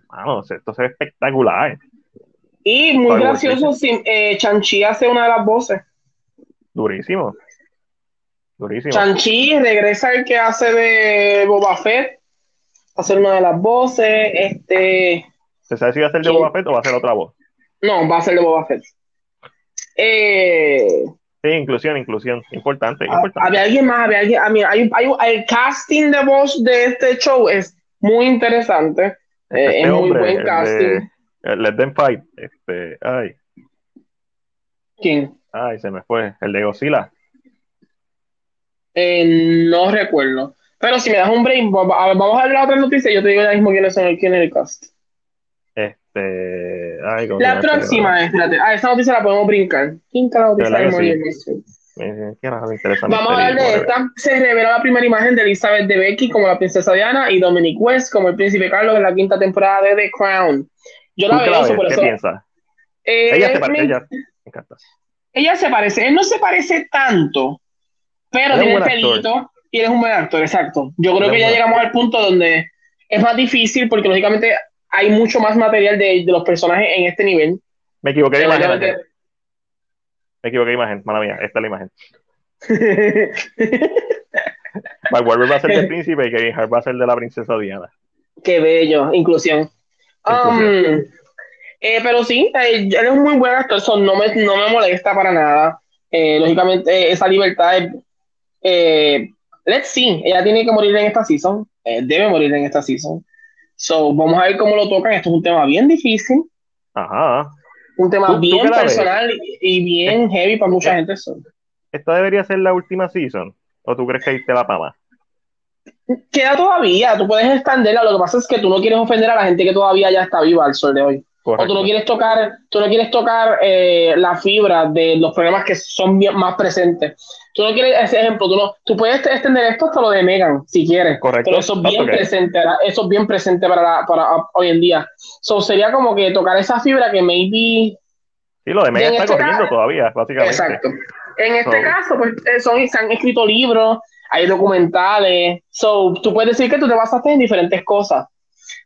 mano, esto se ve espectacular. Y muy Star gracioso, si, eh, Chanchi hace una de las voces. Durísimo. Durísimo. Chanchi regresa el que hace de Boba Fett, hacer una de las voces. Este, ¿Se sabe si va a ser de ¿Quién? Boba Fett o va a ser otra voz? no, va a ser de Boba Fett. Eh, Sí, inclusión, inclusión. Importante, importante. Había alguien más, había alguien, a mí, hay, hay, el casting de voz de este show es muy interesante. Eh, Este es muy hombre, buen el casting. de- el Let Them Fight. Este, ay, ¿Quién? ay, se me fue. El de Godzilla. Eh, no recuerdo. Pero si me das un va- vamos a ver la otra noticia yo te digo ya mismo quién es, quién es el cast. Este, ay, ¿cómo se La próxima es, espérate, ah, esa noticia la podemos brincar. ¿Quién carajo De dice sí. Vamos a hablar de esta. Se revela la primera imagen de Elizabeth de Becky como la princesa Diana y Dominic West como el príncipe Carlos en la quinta temporada de The Crown. Yo ¿Tú la veo eso por ¿Qué eso. piensas? Eh, Ella se parece, ella. Ella se parece, él no se parece tanto, pero tiene el buen actor. pelito y él es un buen actor, exacto. Yo creo es que ya buen llegamos al punto donde es más difícil porque lógicamente hay mucho más material de, de los personajes en este nivel. Me equivoqué de imagen. Me equivoqué de imagen, mala mía. Esta es la imagen. Mark Wahlberg va a ser del príncipe y Kevin Hart va a ser de la princesa Diana. Qué bello, inclusión. Inclusión. Um, eh, pero sí, eh, él es un muy buen actor, so no, me, no me molesta para nada. Eh, lógicamente, esa libertad es. eh, let's see, ella tiene que morir en esta season, eh, debe morir en esta season. So, vamos a ver cómo lo tocan. Esto es un tema bien difícil, Ajá. un tema ¿Tú- tú bien personal y, y bien heavy para mucha gente. so. ¿Esta debería ser la última season? ¿O tú crees que ahí te la pama? Queda todavía, tú puedes extenderla. Lo que pasa es que tú no quieres ofender a la gente que todavía ya está viva al sol de hoy. O tú Correcto. no quieres tocar, tú no quieres tocar eh, la fibra de los problemas que son bien- más presentes. Tú no quieres, ese ejemplo, tú no, tú puedes extender esto hasta lo de Megan, si quieres. Correcto. Pero eso es bien Ok. presente, eso es bien presente para, la- para uh, hoy en día. So, sería como que tocar esa fibra que maybe. Sí, lo de Mega en está este corriendo caso- todavía, básicamente. Exacto. En este So- caso, pues eh, son, se han escrito libros, hay documentales. So, tú puedes decir que tú te basaste en diferentes cosas.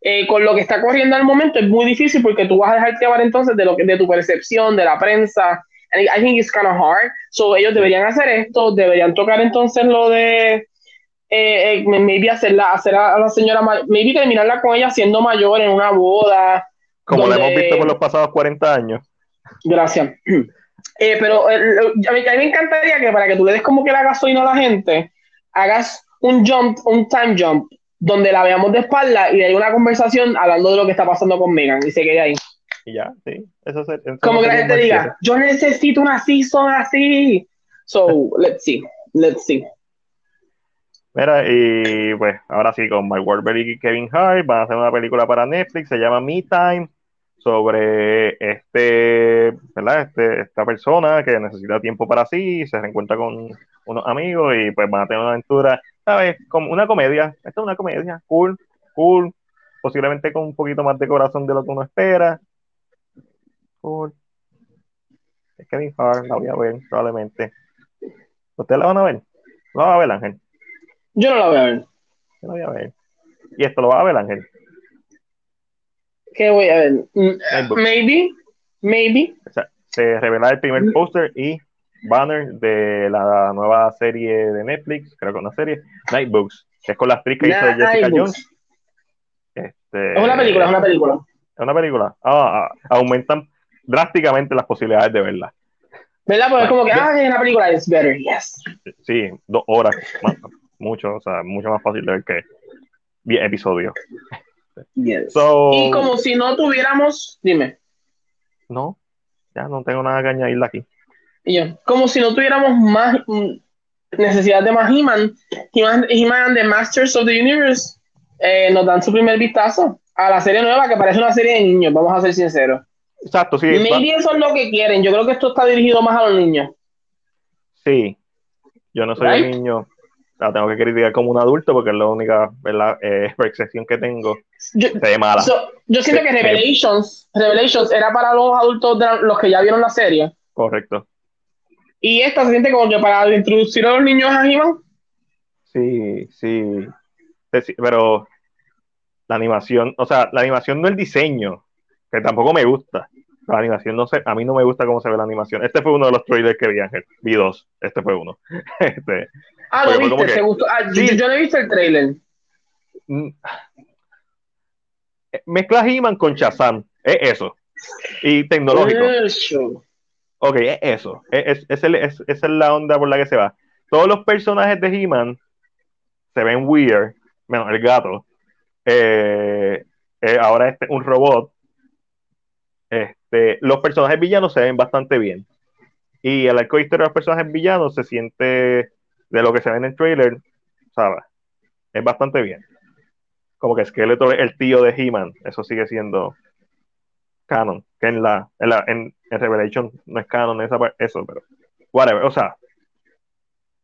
Eh, con lo que está corriendo al momento es muy difícil porque tú vas a dejarte llevar entonces de lo que, de tu percepción, de la prensa. And I think it's kind of hard. So, ellos deberían hacer esto, deberían tocar entonces lo de eh, eh, maybe hacerla, hacer a, la señora, ma- maybe terminarla con ella siendo mayor en una boda. Como lo donde- hemos visto por los pasados 40 años. Gracias. Eh, pero eh, lo- a, mí, a mí me encantaría que para que tú le des como que la gasolina a la gente, hagas un jump, un time jump, donde la veamos de espalda y hay una conversación hablando de lo que está pasando con Megan y se quede ahí. Y ya, sí. Eso, se- eso Como que la gente diga, yo necesito una season así. So, let's see, let's see. Mira, y pues ahora sí, con Mark Wahlberg y Kevin Hart van a hacer una película para Netflix, se llama Me Time, sobre este, ¿verdad? Este, esta persona que necesita tiempo para sí, se reencuentra con unos amigos y pues van a tener una aventura, ¿sabes? Como una comedia, esta es una comedia, cool, cool, posiblemente con un poquito más de corazón de lo que uno espera. Cool. Es Kevin Hart, la voy a ver, probablemente. ¿Ustedes la van a ver? ¿La va a ver, Ángel? Yo no la voy a ver. Yo la voy a ver. ¿Y esto lo va a ver, Ángel? ¿Qué voy a ver? Mm. Maybe, maybe. O sea, se revela el primer póster y banner de la nueva serie de Netflix, creo que una serie, Nightbooks, que es con la actriz que hizo Jessica. Jones. Este, Es una película, es una película. ¿Es una película? Ah, ah, aumentan drásticamente las posibilidades de verla. ¿Verdad? Porque es como que, ah, es una película, it's better, yes. Sí, dos horas, más- mucho, o sea, mucho más fácil de ver que 10 episodios. yes. So, Y como si no tuviéramos, dime, no, ya no tengo nada que añadirle aquí. Y yo, como si no tuviéramos más necesidad de más He-Man, He-Man The Masters of the Universe eh, nos dan su primer vistazo a la serie nueva que parece una serie de niños, vamos a ser sinceros. Exacto, sí, Maybe eso es lo que quieren, yo creo que esto está dirigido más a los niños. sí. Yo no soy Right? un niño, la tengo que criticar como un adulto porque es la única ¿verdad? Eh, percepción que tengo. Yo, Se ve mala. so, yo siento que. Revelations, Revelations era para los adultos, de los que ya vieron la serie. Correcto. Y esta se siente como que para introducir a los niños a He-Man. Sí, sí. Pero la animación, o sea, la animación no el diseño, que tampoco me gusta. La animación no sé, a mí no me gusta cómo se ve la animación. Este fue uno de los trailers que vi, Ángel. Vi dos. Este fue uno. Este, Ah, lo viste, te gustó. Ah, yo- Sí. yo, no he visto el trailer. mm, mezcla He-Man con Shazam. Es eso. Y tecnológico. Eso. Ok, es eso. Es, es- es es- esa es la onda por la que se va. Todos los personajes de He-Man se ven weird, menos el gato. Eh, eh, ahora este un robot. Este, los personajes villanos se ven bastante bien. Y el arco de los personajes villanos se siente de lo que se ve en el trailer, ¿sabes? Es bastante bien. Como que Skeletor es el tío de He-Man. Eso sigue siendo canon. Que en la, en la en, en Revelation no es canon esa, eso, pero whatever. O sea,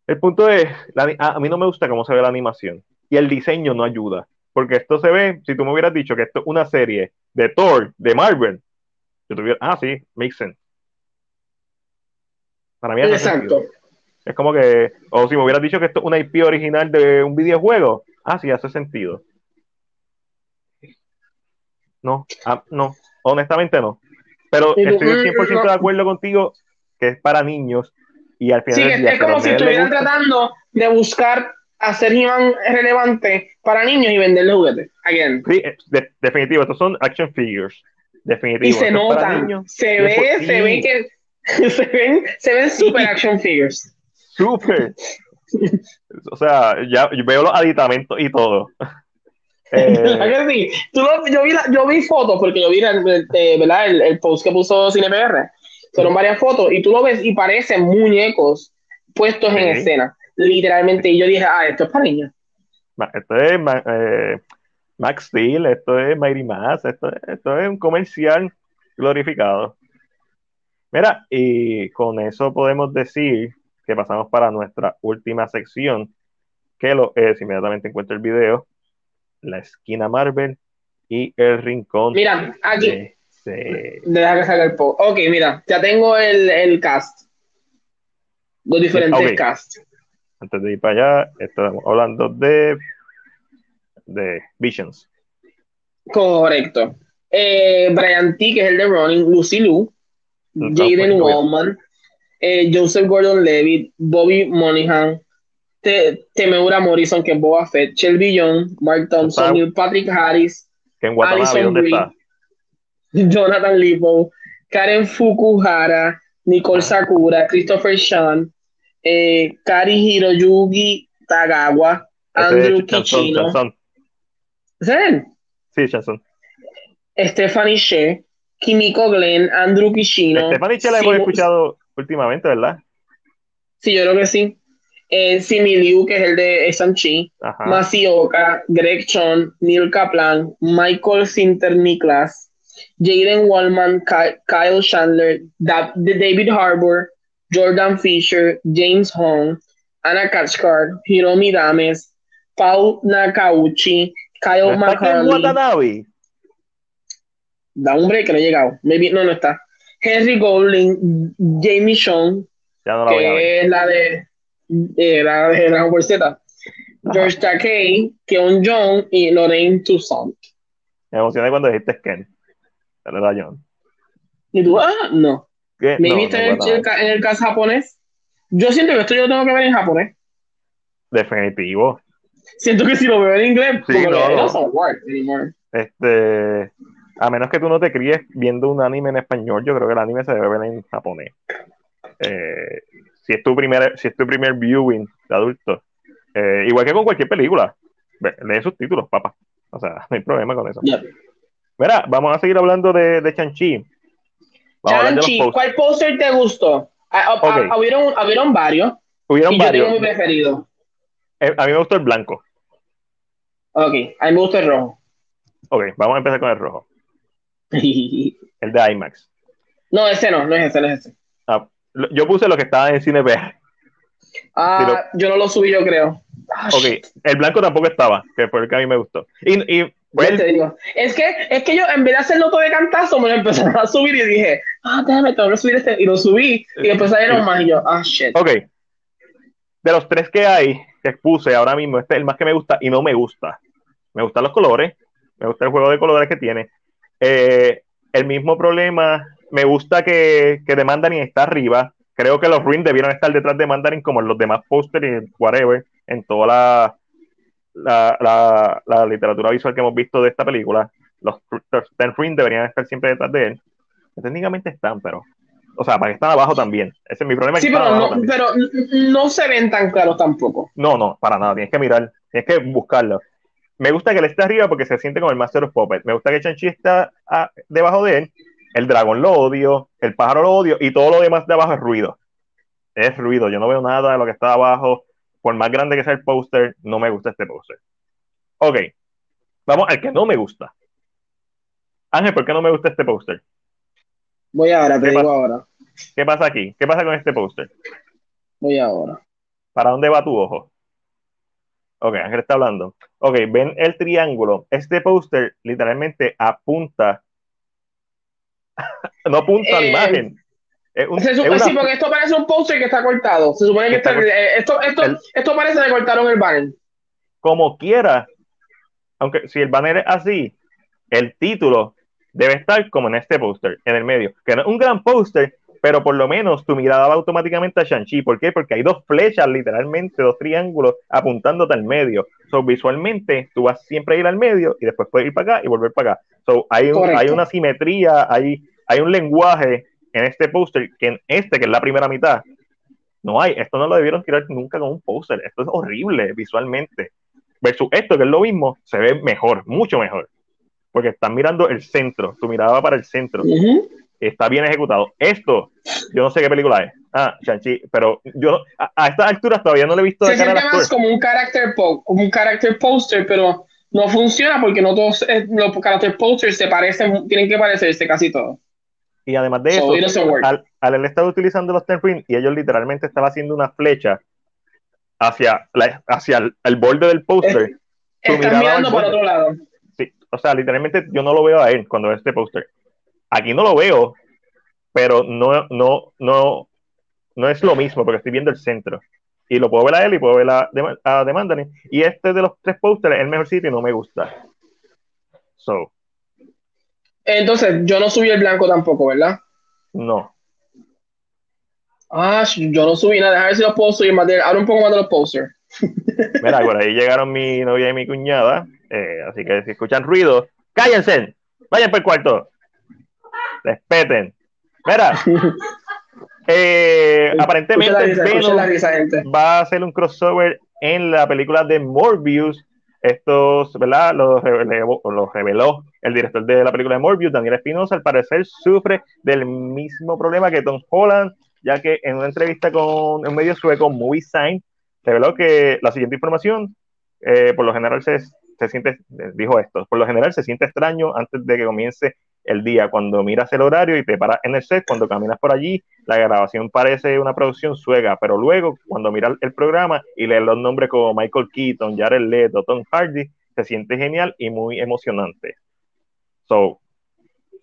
el punto es, la a, a mí no me gusta cómo se ve la animación. Y el diseño no ayuda. Porque esto se ve, si tú me hubieras dicho que esto es una serie de Thor, de Marvel, yo tuviera, ah, sí, makes sense. Para mí Exacto. Es como que, o si me hubieras dicho que esto es una IP original de un videojuego, ah, sí, hace sentido. No, ah, no, honestamente no. Pero estoy mm, 100% no. de acuerdo contigo que es para niños y al final Sí, del es, día, es pero como si estuvieran tratando de buscar hacer He-Man relevante para niños y venderle juguetes. Again. Sí, eh, de- definitivo, estos son action figures. Definitivo. Y se niños. Se ve, sí, se ve que se ven, se ven super action figures. Súper. O sea, ya yo veo los aditamentos y todo. ¿Verdad Eh? Tú lo- yo, vi la- yo vi fotos porque yo vi el, el- eh, ¿verdad? el, el post que puso CinePR. Fueron varias fotos y tú lo ves y parecen muñecos puestos en escena. Literalmente. Y yo dije, ah, esto es para niños. esto es eh, Max Steel, esto es Mighty Max, esto, es- esto es un comercial glorificado. Mira, y con eso podemos decir que pasamos para nuestra última sección, que lo es, inmediatamente encuentro el video, la esquina Marvel y el rincón Mira, aquí. de. Deja que salga el post. Ok, mira, ya tengo el, el cast. Los diferentes Ok. casts. Antes de ir para allá, estamos hablando de, de Visions. Correcto. Eh, Brian T, que es el de Running, Lucy Liu, Mm, Jaden Wallman, eh, Joseph Gordon Levitt, Bobby Monahan, Te- Temeura Morrison, que es Boba Fett, Shelby Young, Mark Thompson, Neil Patrick Harris, Que en Watanabe, Alison ¿dónde Brie. está? Jonathan Lipo, Karen Fukuhara, Nicole. Sakura, Christopher Sean, eh, Kari Hiroyuki Tagawa, Andrew es Chanson, Kichino. Chanson. ¿Es él? Sí, Chanson. Stephanie Shea, Kimiko Glenn, Andrew Kishino. Stephanie Che la hemos escuchado últimamente, ¿verdad? Sí, yo creo que sí. Eh, Simi Liu, que es el de Shang-Chi. Masioka, Greg Chon, Neil Kaplan, Michael Sinter Niklas, Jaden Wallman, Ky- Kyle Chandler, Da- David Harbour, Jordan Fisher, James Hong, Anna Kachkar, Hiromi Dames, Paul Nakauchi, Kyle ¿No. Watanabe? Da un break que no he llegado. Maybe, no, no está. Henry Golding, Jamie Sean, no que es la de, de Dragon Ball Z. George Takei, Keon Jong y Lorraine Toussaint. Me emocioné cuando dijiste Ken. Pero era John. ¿Y tú? Ah, no. ¿Qué? ¿Me No, viste no, en, el, en el caso japonés? Yo siento que esto yo lo tengo que ver en japonés. Definitivo. Siento que si lo veo en inglés, Sí, no, no. doesn't work anymore. Este, a menos que tú no te críes viendo un anime en español, yo creo que el anime se debe ver en japonés. Eh, si es tu primer, si es tu primer viewing de adulto, eh, igual que con cualquier película, lee sus títulos, papá. O sea, no hay problema con eso. Mira, vamos a seguir hablando de, de Chanchi. A Chanchi. ¿cuál póster te gustó? Ah, ah, Ok. ah, hubieron, hubieron varios. Hubieron y yo varios. tengo mi preferido. Eh, a mí me gustó el blanco. Ok, a mí me gusta el rojo. Ok, vamos a empezar con el rojo. El de IMAX. no, ese no, no es ese, no es ese. Ah, yo puse lo que estaba en Cine PR. Ah, yo no lo subí, yo creo. Ah, Ok, el blanco tampoco estaba, que fue el que a mí me gustó. Y, y te digo. Es que, es que yo, en vez de hacerlo todo de cantazo, me lo empezaron a subir y dije, ah, déjame, tengo que subir este. Y lo subí. Y después salieron más y yo, ah, shit. Ok. De los tres que hay, que puse ahora mismo, este es el más que me gusta y no me gusta. Me gustan los colores, me gusta el juego de colores que tiene. Eh, el mismo problema, me gusta que, que The Mandarin está arriba. Creo que los Ruin debieron estar detrás de Mandarin como en los demás pósteres y whatever, en toda la, la, la- la literatura visual que hemos visto de esta película. Los, los Ten Ruin deberían estar siempre detrás de él. Técnicamente están, pero. O sea, para que están abajo también. Ese es mi problema. que Sí, pero no, también. pero no se ven tan claros tampoco. No, no, para nada. Tienes que mirar, tienes que buscarlo. Me gusta que él esté arriba porque se siente como el Master of Puppets. Me gusta que Chanchi está ah, debajo de él. El dragón lo odio, el pájaro lo odio y todo lo demás de abajo es ruido. Es ruido. Yo no veo nada de lo que está abajo. Por más grande que sea el póster, no me gusta este póster. Ok. Vamos al que no me gusta. Ángel, ¿por qué no me gusta este póster? Voy ahora, te ¿Qué digo pasa? ahora. ¿Qué pasa aquí? ¿Qué pasa con este póster? Voy ahora. ¿Para dónde va tu ojo? Ok, Ángel está hablando. Ok, ven el triángulo. Este póster literalmente apunta. no apunta a la Eh, imagen. Es un- Se es supone, una- sí, porque esto parece un póster que está cortado. Se supone que Está eh, esto, esto, El- esto parece que cortaron el banner. Como quiera, aunque si el banner es así, el título debe estar como en este póster, en el medio. Que no es un gran póster, pero por lo menos tu mirada va automáticamente a Shang-Chi. ¿Por qué? Porque hay dos flechas, literalmente, dos triángulos apuntándote al medio. So, visualmente, tú vas siempre a ir al medio y después puedes ir para acá y volver para acá. So, hay, un- hay una simetría, hay, hay un lenguaje en este póster que en este, que es la primera mitad, no hay. Esto no lo debieron tirar nunca con un póster. Esto es horrible visualmente. Versus esto, que es lo mismo, se ve mejor, mucho mejor. Porque están mirando el centro, tu mirada va para el centro Ujú. Está bien ejecutado. Esto, yo no sé qué película es. Ah, Shang-Chi, pero yo a, a estas alturas todavía no le he visto Se de cara al siente más como un character po como un character poster, pero no funciona porque no todos eh, los character posters se parecen, tienen que parecerse casi todos. Y además de So, eso, al, al él estar utilizando los ten pin y ellos literalmente estaban haciendo una flecha hacia, la- hacia el, el borde del póster. Están mirada mirando borde. otro lado. Sí, o sea, literalmente yo no lo veo a él cuando veo este póster. Aquí no lo veo, pero no, no, no, no es lo mismo porque estoy viendo el centro. Y lo puedo ver a él y puedo ver a, a The Mandarin. Y este de los tres pósteres es el mejor sitio y no me gusta. So, Entonces, yo no subí el blanco tampoco, ¿verdad? no. Ah, yo no subí nada. Déjame ver si los puedo subir más de, ahora un poco más de los posters. Mira, por ahí llegaron mi novia y mi cuñada. eh, así que si escuchan ruido, cállense. Vayan por el cuarto. Respeten. Mira, eh, aparentemente la risa, Venom la risa, va a hacer un crossover en la película de Morbius. Estos, ¿verdad? Los reveló, los reveló el director de la película de Morbius, Daniel Espinosa. Al parecer sufre del mismo problema que Tom Holland, ya que en una entrevista con un medio sueco, Movie Sign, reveló que la siguiente información, eh, por lo general se, se siente, dijo esto, por lo general se siente extraño antes de que comience el día, cuando miras el horario y te paras en el set, cuando caminas por allí, la grabación parece una producción suega, pero luego cuando miras el programa y lees los nombres como Michael Keaton, Jared Leto, Tom Hardy, se siente genial y muy emocionante. So,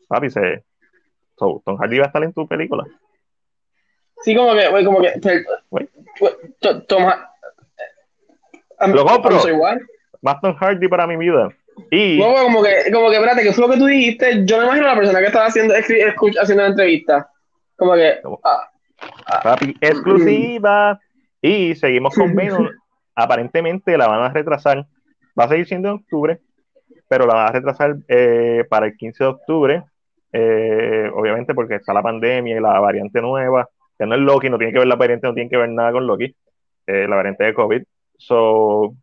papi, se, so, Tom Hardy va a estar en tu película. Sí, como que, güey, como que. Lo compro. Más Tom Hardy para mi vida. Y. No, como que, como que, espérate, ¿qué fue lo que tú dijiste? Yo me imagino a la persona que estaba haciendo, haciendo la entrevista. Como que. Ah, ah, exclusiva. Y seguimos con Venom. Aparentemente la van a retrasar. Va a seguir siendo en octubre, pero la van a retrasar eh, para el 15 de octubre. Eh, obviamente porque está la pandemia y la variante nueva que no es Loki, no tiene que ver la variante, no tiene que ver nada con Loki, eh, la variante de COVID. So,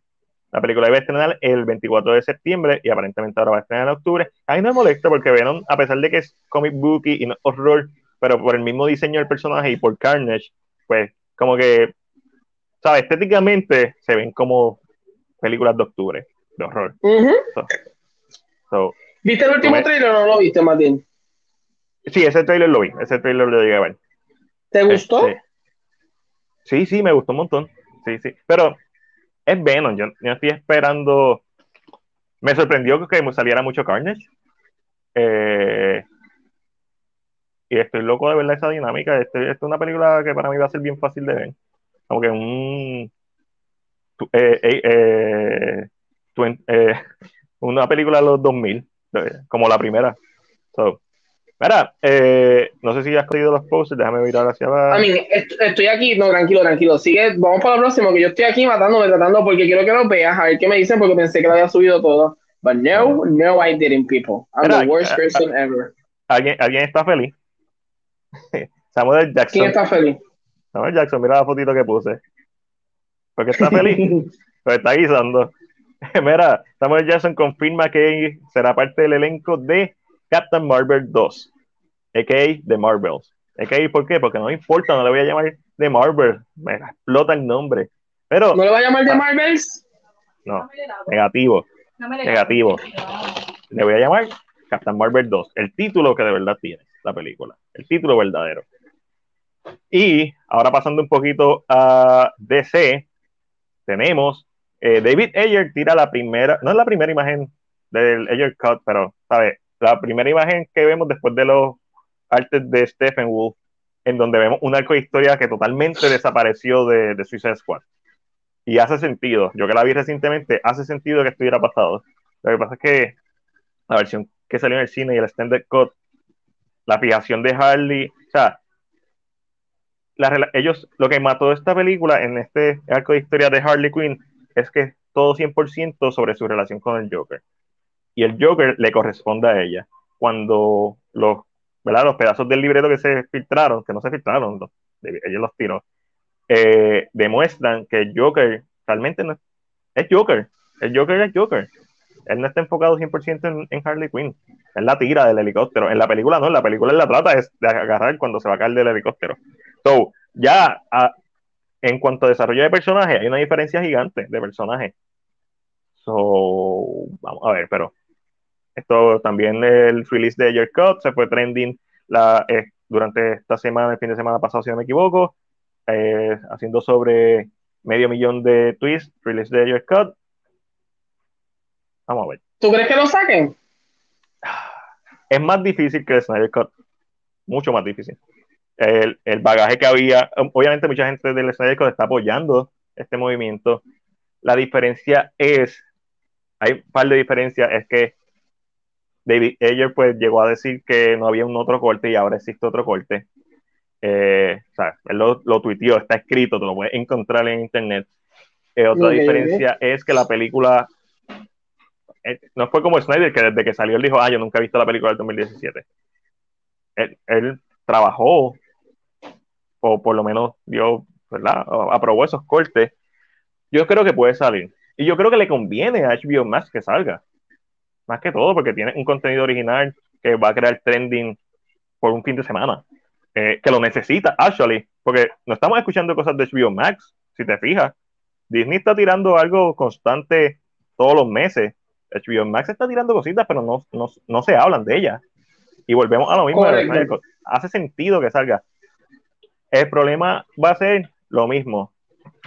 la película iba a estrenar el 24 de septiembre y aparentemente ahora va a estrenar en octubre. A mí no me molesta porque Venom, a pesar de que es comic booky y no horror, pero por el mismo diseño del personaje y por Carnage, pues como que, ¿sabes? Estéticamente se ven como películas de octubre, de horror. ¿Viste el último trailer o no lo viste, Martín? Sí, ese trailer lo vi, ese trailer lo llegué a ver. ¿Te gustó? Este, sí, sí, me gustó un montón. Sí, sí. Pero es Venom. Yo, yo estoy esperando. Me sorprendió que saliera mucho Carnage. Eh, y estoy loco de ver esa dinámica. Este, esta es una película que para mí va a ser bien fácil de ver. Como que un. Eh, eh, una película de los 2000, como la primera. So, Mira, eh, no sé si has cogido los posts, déjame mirar hacia abajo. A mí, estoy aquí, no, tranquilo, tranquilo. Sigue, vamos para lo próximo, que yo estoy aquí matándome, tratando, porque quiero que lo veas, a ver qué me dicen, porque pensé que lo había subido todo. But no, no, I didn't, people. I'm the worst eh, person ever. ¿Alguien, ¿Alguien está feliz? Samuel Jackson. ¿Quién está feliz? Samuel Jackson, mira la fotito que puse. Porque está feliz. pues está guisando. mira, Samuel Jackson confirma que será parte del elenco de Captain Marvel 2, a.k.a. The Marvels. A.k.a. ¿por qué? Porque no me importa, no le voy a llamar The Marvel, me explota el nombre. Pero, ¿No le voy a llamar The ah. Marvels? No, negativo. negativo. Le voy a llamar Captain Marvel 2, el título que de verdad tiene la película, el título verdadero. Y ahora pasando un poquito a DC, tenemos eh, David Ayer tira la primera, no es la primera imagen del Ayer Cut, pero, ¿sabes? La primera imagen que vemos después de los artes de Stephen Wolf, en donde vemos un arco de historia que totalmente desapareció de, de Suicide Squad. Y hace sentido, yo que la vi recientemente, hace sentido que estuviera pasado. Lo que pasa es que la versión que salió en el cine y el extended cut, la fijación de Harley, o sea, ellos, lo que mató esta película en este arco de historia de Harley Quinn es que todo 100% sobre su relación con el Joker y el Joker le corresponde a ella. Cuando los, ¿verdad? los pedazos del libreto que se filtraron, que no se filtraron, ellos los tiró, eh, demuestran que el Joker realmente no es, Joker. El Joker es Joker. Él no está enfocado 100% en, Harley Quinn. Es la tira del helicóptero. En la película no, en la película él la trata es de agarrar cuando se va a caer del helicóptero. So, ya en cuanto a desarrollo de personaje, hay una diferencia gigante de personaje. So, vamos a ver, pero esto también el release de Ayer Cut se fue trending la, eh, durante esta semana, el fin de semana pasado, si no me equivoco, eh, haciendo sobre medio millón de tweets, release de Ayer Cut. Vamos a ver. ¿Tú crees que lo saquen? Es más difícil que el Snyder Cut. Mucho más difícil. El, el, bagaje que había, obviamente mucha gente del Snyder Cut está apoyando este movimiento. La diferencia es, hay un par de diferencias, es que David Ayer pues llegó a decir que no había un otro corte y ahora existe otro corte. Eh, o sea, él lo, lo, tuiteó, está escrito, te lo puedes encontrar en internet. Eh, otra diferencia es que la película eh, no fue como Snyder, que desde que salió él dijo, ah, yo nunca he visto la película del 2017. Él, él trabajó, o por lo menos dio, ¿verdad? Aprobó esos cortes. Yo creo que puede salir. Y yo creo que le conviene a HBO Max que salga más que todo porque tiene un contenido original que va a crear trending por un fin de semana, eh, que lo necesita, actually, porque no estamos escuchando cosas de HBO Max, si te fijas. Disney está tirando algo constante todos los meses. HBO Max está tirando cositas, pero no, no, no se hablan de ellas. Y volvemos a lo mismo. Hace sentido que salga. El problema va a ser lo mismo.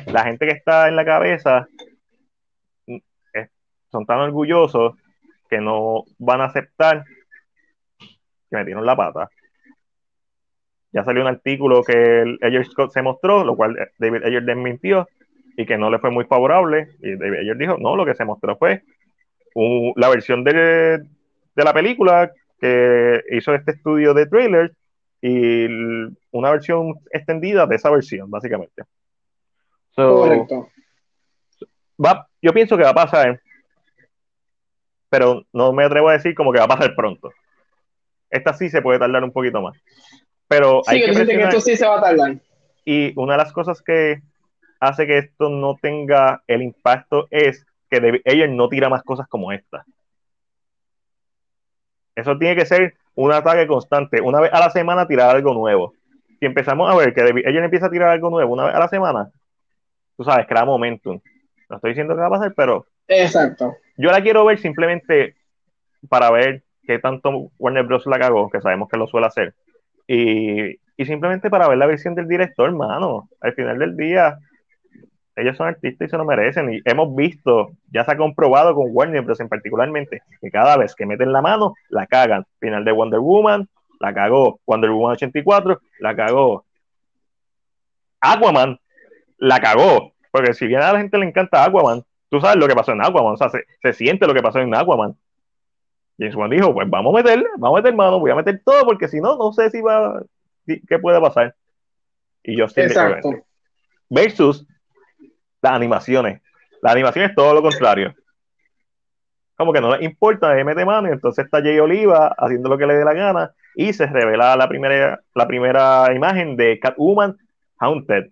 La gente que está en la cabeza son tan orgullosos que no van a aceptar que metieron la pata. Ya salió un artículo que el Ayer Scott se mostró, lo cual David Ayer desmintió y que no le fue muy favorable. Y David Ayer dijo, no, lo que se mostró fue la versión de, de, la película que hizo este estudio de trailers y una versión extendida de esa versión, básicamente. Correcto. Va, yo pienso que va a pasar, pero no me atrevo a decir como que va a pasar pronto. Esta sí se puede tardar un poquito más. Pero hay que, que esto sí se va a tardar. Y una de las cosas que hace que esto no tenga el impacto es que ella no tira más cosas como esta. Eso tiene que ser un ataque constante. Una vez a la semana tirar algo nuevo. Si empezamos a ver que ella empieza a tirar algo nuevo una vez a la semana, tú sabes, crea momentum. No estoy diciendo que va a pasar, pero. Exacto. Yo la quiero ver simplemente para ver qué tanto Warner Bros. la cagó, que sabemos que lo suele hacer. Y, y simplemente para ver la versión del director, hermano. Al final del día, ellos son artistas y se lo merecen. Y hemos visto, ya se ha comprobado con Warner Bros. en particularmente, que cada vez que meten la mano, la cagan. Final de Wonder Woman, la cagó. Wonder Woman 84, la cagó. Aquaman, la cagó. Porque si bien a la gente le encanta Aquaman, tú sabes lo que pasó en Aquaman, o sea, se, siente lo que pasó en Aquaman. James Wan dijo, pues vamos a meter, vamos a meter mano, voy a meter todo, porque si no, no sé si va, qué puede pasar. Y yo sí. Exacto. Versus las animaciones. La animación es todo lo contrario. Como que no le importa, de mete mano, y entonces está Jay Oliva haciendo lo que le dé la gana, y se revela la primera, la primera imagen de Catwoman Haunted.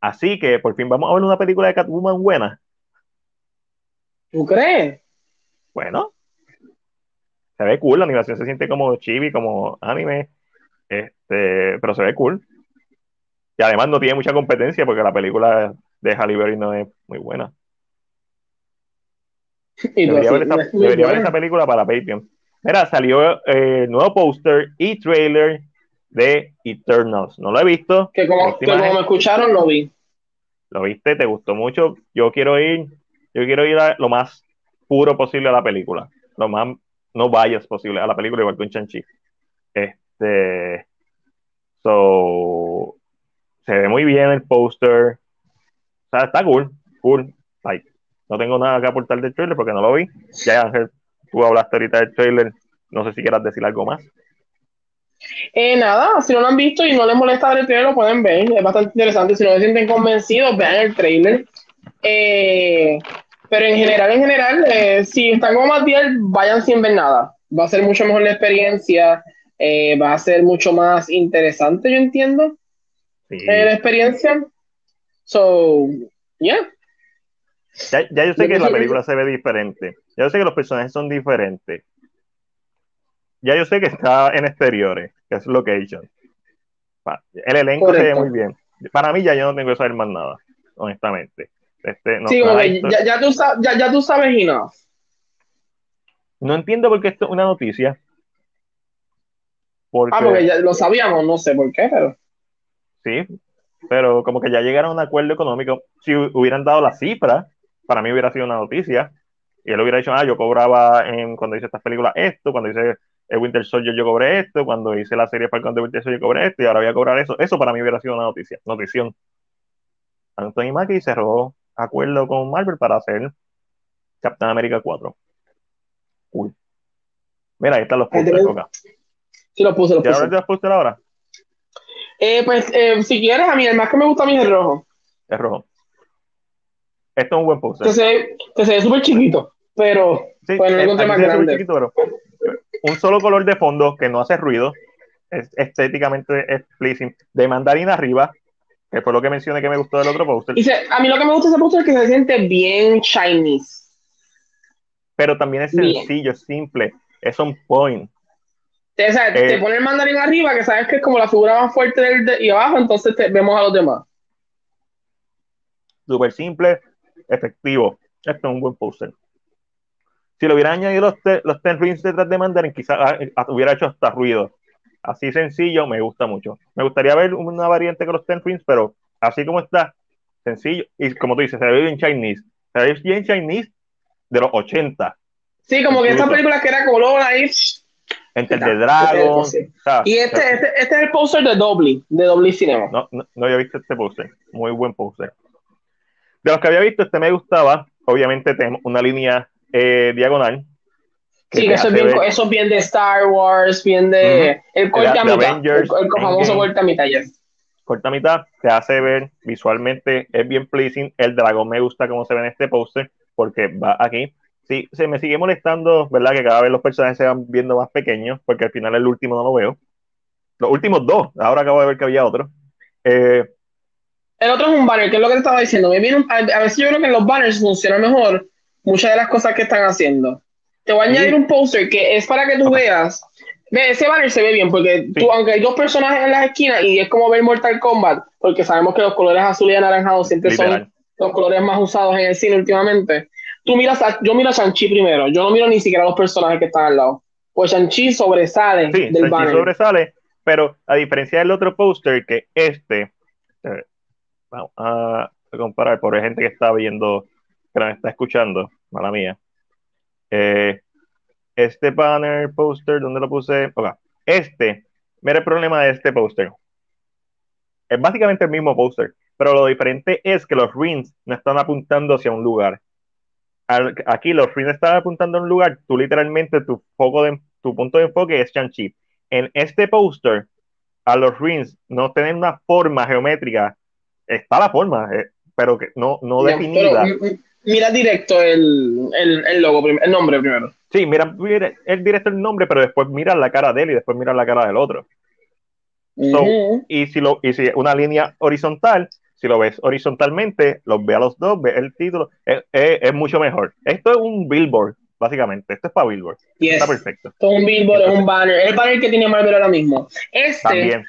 Así que por fin vamos a ver una película de Catwoman buena. ¿Tú crees? Bueno, se ve cool, la animación se siente como chibi, como anime, este, pero se ve cool. Y además no tiene mucha competencia porque la película de Halle Berry no es muy buena. debería, ver esa, película para Patreon. Mira, salió el eh, nuevo póster y trailer de Eternals. No lo he visto. Que como, me escucharon, lo vi. ¿Lo viste? ¿Te gustó mucho? Yo quiero ir, yo quiero ir a lo más puro posible a la película. Lo más no vayas posible a la película, igual que un Chanchi. Este. So. Se ve muy bien el póster. O sea, está cool. Cool. no tengo nada que aportar del trailer porque no lo vi. Ya, Ángel, tú hablaste ahorita del trailer. No sé si quieras decir algo más. Eh, nada, si no lo han visto y no les molesta ver el trailer, lo pueden ver. Es bastante interesante. Si no se sienten convencidos, vean el trailer. Eh, pero en general, en general, eh, si están como más bien, vayan sin ver nada. Va a ser mucho mejor la experiencia. Eh, va a ser mucho más interesante, yo entiendo. la experiencia. So, yeah. Ya, ya yo sé que la película se ve diferente. Ya yo sé que los personajes son diferentes ya yo sé que está en exteriores, que es location. El elenco se ve muy bien. Para mí ya yo no tengo que saber más nada, honestamente. Este, no, sí, ya, ya, tú ya, ya, tú sabes y no. No entiendo por qué esto es una noticia. Porque, ah, porque ya lo sabíamos, no sé por qué, pero. Sí, pero como que ya llegaron a un acuerdo económico. Si hubieran dado la cifra, para mí hubiera sido una noticia. Y él hubiera dicho, ah, yo cobraba en, cuando hice estas películas esto, cuando hice el Winter Soldier yo cobré esto, cuando hice la serie Falcon de Winter Soldier yo cobré esto y ahora voy a cobrar eso. Eso para mí hubiera sido una noticia, notición. Anthony Mackie cerró acuerdo con Marvel para hacer Captain America 4. Uy. Mira, ahí están los pósteres, acá. Sí, los puse, los puse. ¿Quieres los ahora? Eh, pues, eh, si quieres, a mí el más que me gusta a mí es el rojo. El rojo. Esto es un buen póster. Que se, que se ve súper chiquito, pero... Sí, bueno, no más grande. Chiquito, pero un solo color de fondo que no hace ruido, es estéticamente es pleasing, de mandarina arriba, que fue lo que mencioné que me gustó del otro póster. a mí lo que me gusta de ese póster es que se siente bien Chinese. Pero también es sencillo, es simple, es un point. te eh, pone el mandarín arriba, que sabes que es como la figura más fuerte del de, y abajo, entonces vemos a los demás. Súper simple, efectivo. Esto es un buen póster si lo hubiera añadido los, los ten rings detrás de Mandarin, quizás ah, ah, hubiera hecho hasta ruido. Así sencillo, me gusta mucho. Me gustaría ver una variante con los ten rings, pero así como está, sencillo. Y como tú dices, se ve bien Chinese. Se ve bien Chinese, de los 80. Sí, como que estas películas que era color ahí. Enter Ya, the Dragon. sí. Y este, este, este es el póster de Dolby, de Dolby Cinema. No, no, no había visto este póster. Muy buen póster. De los que había visto, este me gustaba. Obviamente tenemos una línea eh, diagonal. Sí, que eso es, bien, ver- eso es bien de Star Wars, bien de el corte a De mitad, Avengers, el, el famoso Endgame. corte a mitad, yes. corta mitad, te hace ver visualmente, es bien pleasing. El dragón me gusta cómo se ve en este póster, porque va aquí. Sí, se me sigue molestando, ¿verdad? Que cada vez los personajes se van viendo más pequeños, porque al final el último no lo veo. Los últimos dos, ahora acabo de ver que había otro. Eh, El otro es un banner, que es lo que te estaba diciendo. Me viene un- a, a veces yo creo que en los banners funciona mejor muchas de las cosas que están haciendo. Te voy a añadir un póster que es para que tú veas. Ve, ese banner se ve bien, porque Sí. tú, aunque hay dos personajes en las esquinas y es como ver Mortal Kombat, porque sabemos que los colores azul y anaranjado siempre son los colores más usados en el cine últimamente. Tú miras a, yo miro a Shang-Chi primero, yo no miro ni siquiera a los personajes que están al lado. Pues Shang-Chi sobresale Sí, del banner. sobresale, pero a diferencia del otro póster, que este, eh, vamos a comparar por gente que está viendo, que nos está escuchando, mala mía. Eh, este banner póster, ¿dónde lo puse? Ok, Este, mira el problema de este póster. Es básicamente el mismo póster, pero lo diferente es que los rings no están apuntando hacia un lugar. Aquí los rings están apuntando a un lugar, tú literalmente tu foco de, tu punto de enfoque es Shang-Chi. En este póster, a los rings no tienen una forma geométrica, está la forma, eh, pero que no, no definida. pero, mira directo el, el, el logo, el nombre primero. Sí, mira, mira el directo el nombre, pero después mira la cara de él y después mira la cara del otro. So, y si lo, y si una línea horizontal, si lo ves horizontalmente, los ve a los dos, ve el título, es, es- es mucho mejor. Esto es un billboard, básicamente. Esto es para billboard. Yes. Está perfecto. Esto es un billboard, es un banner. Es el banner que tiene Marvel ahora mismo. Este, También.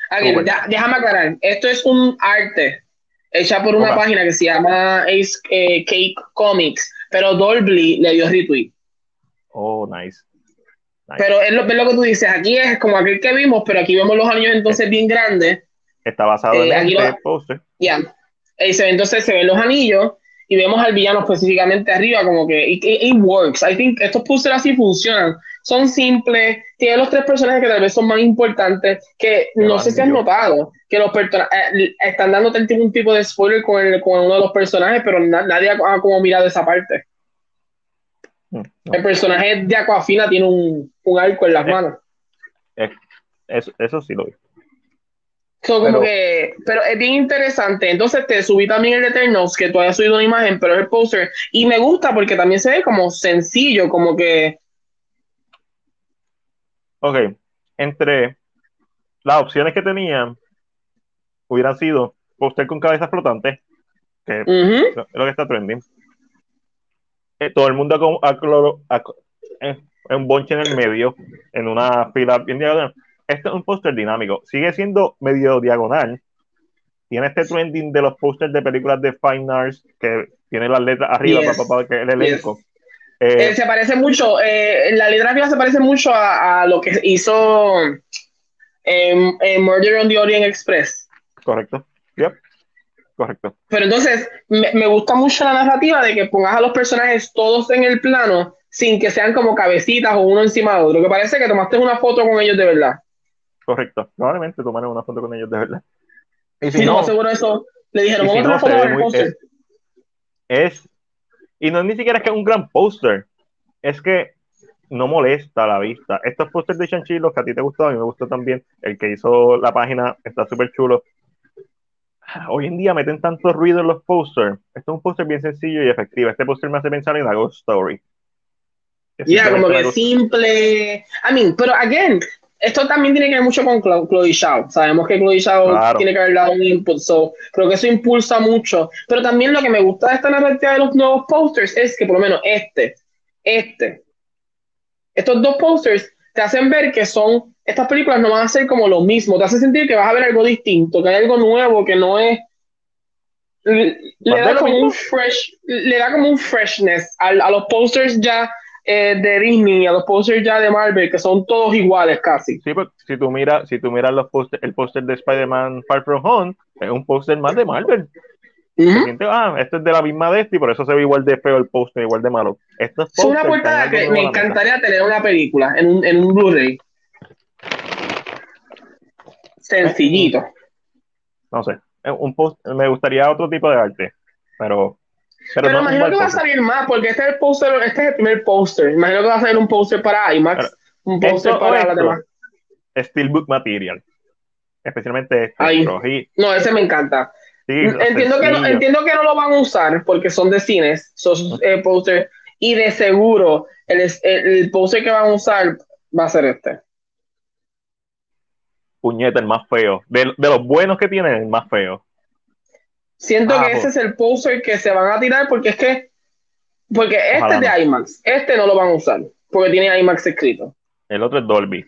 déjame aclarar. Esto es un arte hecha por una página que se llama Ace eh, Cake Comics, pero Dolby le dio retweet. Oh, nice. Nice. Pero es lo, es lo que tú dices. Aquí es como aquel que vimos, pero aquí vemos los anillos entonces bien grandes. Está basado eh, en aquí este lo- póster. Ya. Y se- entonces se ven los anillos y vemos al villano específicamente arriba, como que it, works. I think estos posters así funcionan. Son simples, tienen los tres personajes que tal vez son más importantes, que no sé si has notado, que los eh, están dándote el tipo- un tipo de spoiler con, el- con uno de los personajes, pero na- nadie ha, ha como mirado esa parte. Mm, no. El personaje de Aquafina tiene un, un arco en las Eh, manos. Eso, eso sí lo vi. So, como Pero- que, pero es bien interesante. Entonces te subí también el Eternals, que tú hayas subido una imagen, pero es el poster. Y me gusta porque también se ve como sencillo, como que. Ok, entre las opciones que tenían hubieran sido póster con cabeza flotante, que es lo que está trending. Eh, todo el mundo con a a- en, en un bonche en el medio, en una fila bien diagonal. Este es un póster dinámico. Sigue siendo medio diagonal. Tiene este trending de los pósters de películas de Fine Arts que tiene las letras arriba Yes. para, para, que el elenco. Eh, eh, se parece mucho, eh, la letra arriba se parece mucho a, a lo que hizo en, en Murder on the Orient Express. correcto. Yep. Correcto. Pero entonces me, me gusta mucho la narrativa de que pongas a los personajes todos en el plano sin que sean como cabecitas o uno encima de otro, que parece que tomaste una foto con ellos de verdad. Correcto. Probablemente tomaron una foto con ellos de verdad. Y Si si no, no, seguro eso. Le dijeron, y si vamos a no, tomar una foto es y no es ni siquiera es que es un gran póster es que no molesta la vista estos pósters de Shang-Chi los que a ti te gustó a mí me gustó también el que hizo la página está súper chulo hoy en día meten tanto ruido en los pósters esto es un póster bien sencillo y efectivo este póster me hace pensar en la Ghost Story Ya, como simplemente que simple. I mean, pero again, esto también tiene que ver mucho con Chlo- Chloe Zhao. Sabemos que Chloe Zhao Claro. tiene que haber dado un input, so creo que eso impulsa mucho. Pero también lo que me gusta de esta narrativa de los nuevos posters es que por lo menos este, este, estos dos posters te hacen ver que son, estas películas no van a ser como lo mismo, te hace sentir que vas a ver algo distinto, que hay algo nuevo, que no es... Le, le ¿Más de da como mismo? un fresh, le da como un freshness al- a los posters ya eh, de Disney, a los posters ya de Marvel, que son todos iguales casi. Sí, pues, si tú miras, si tú miras los póster, el póster de Spider-Man Far From Home, es un póster más de Marvel. siente, ah, esto es de la misma de este y por eso se ve igual de feo el póster, igual de malo. Esto es, Es una portada que me encantaría tener una película en un, en un Blu-ray. Sencillito. No sé, es un post, me gustaría otro tipo de arte, pero... Pero, Pero no un imagino que va a salir más, porque este es el póster, este es el primer póster. Imagino que va a salir un póster para IMAX, un póster para las demás. Steelbook material. Especialmente este. Sí, No, ese me encanta. sí, Entiendo que, no, entiendo que no lo van a usar porque son de cines, son eh, póster, y de seguro el, el, el póster que van a usar va a ser este. Puñeta, el más feo. De, de los buenos que tienen, el más feo. Siento Ah, que ese pues. es el póster que se van a tirar porque es que, porque este es de IMAX, este no lo van a usar porque tiene IMAX escrito. El otro es Dolby.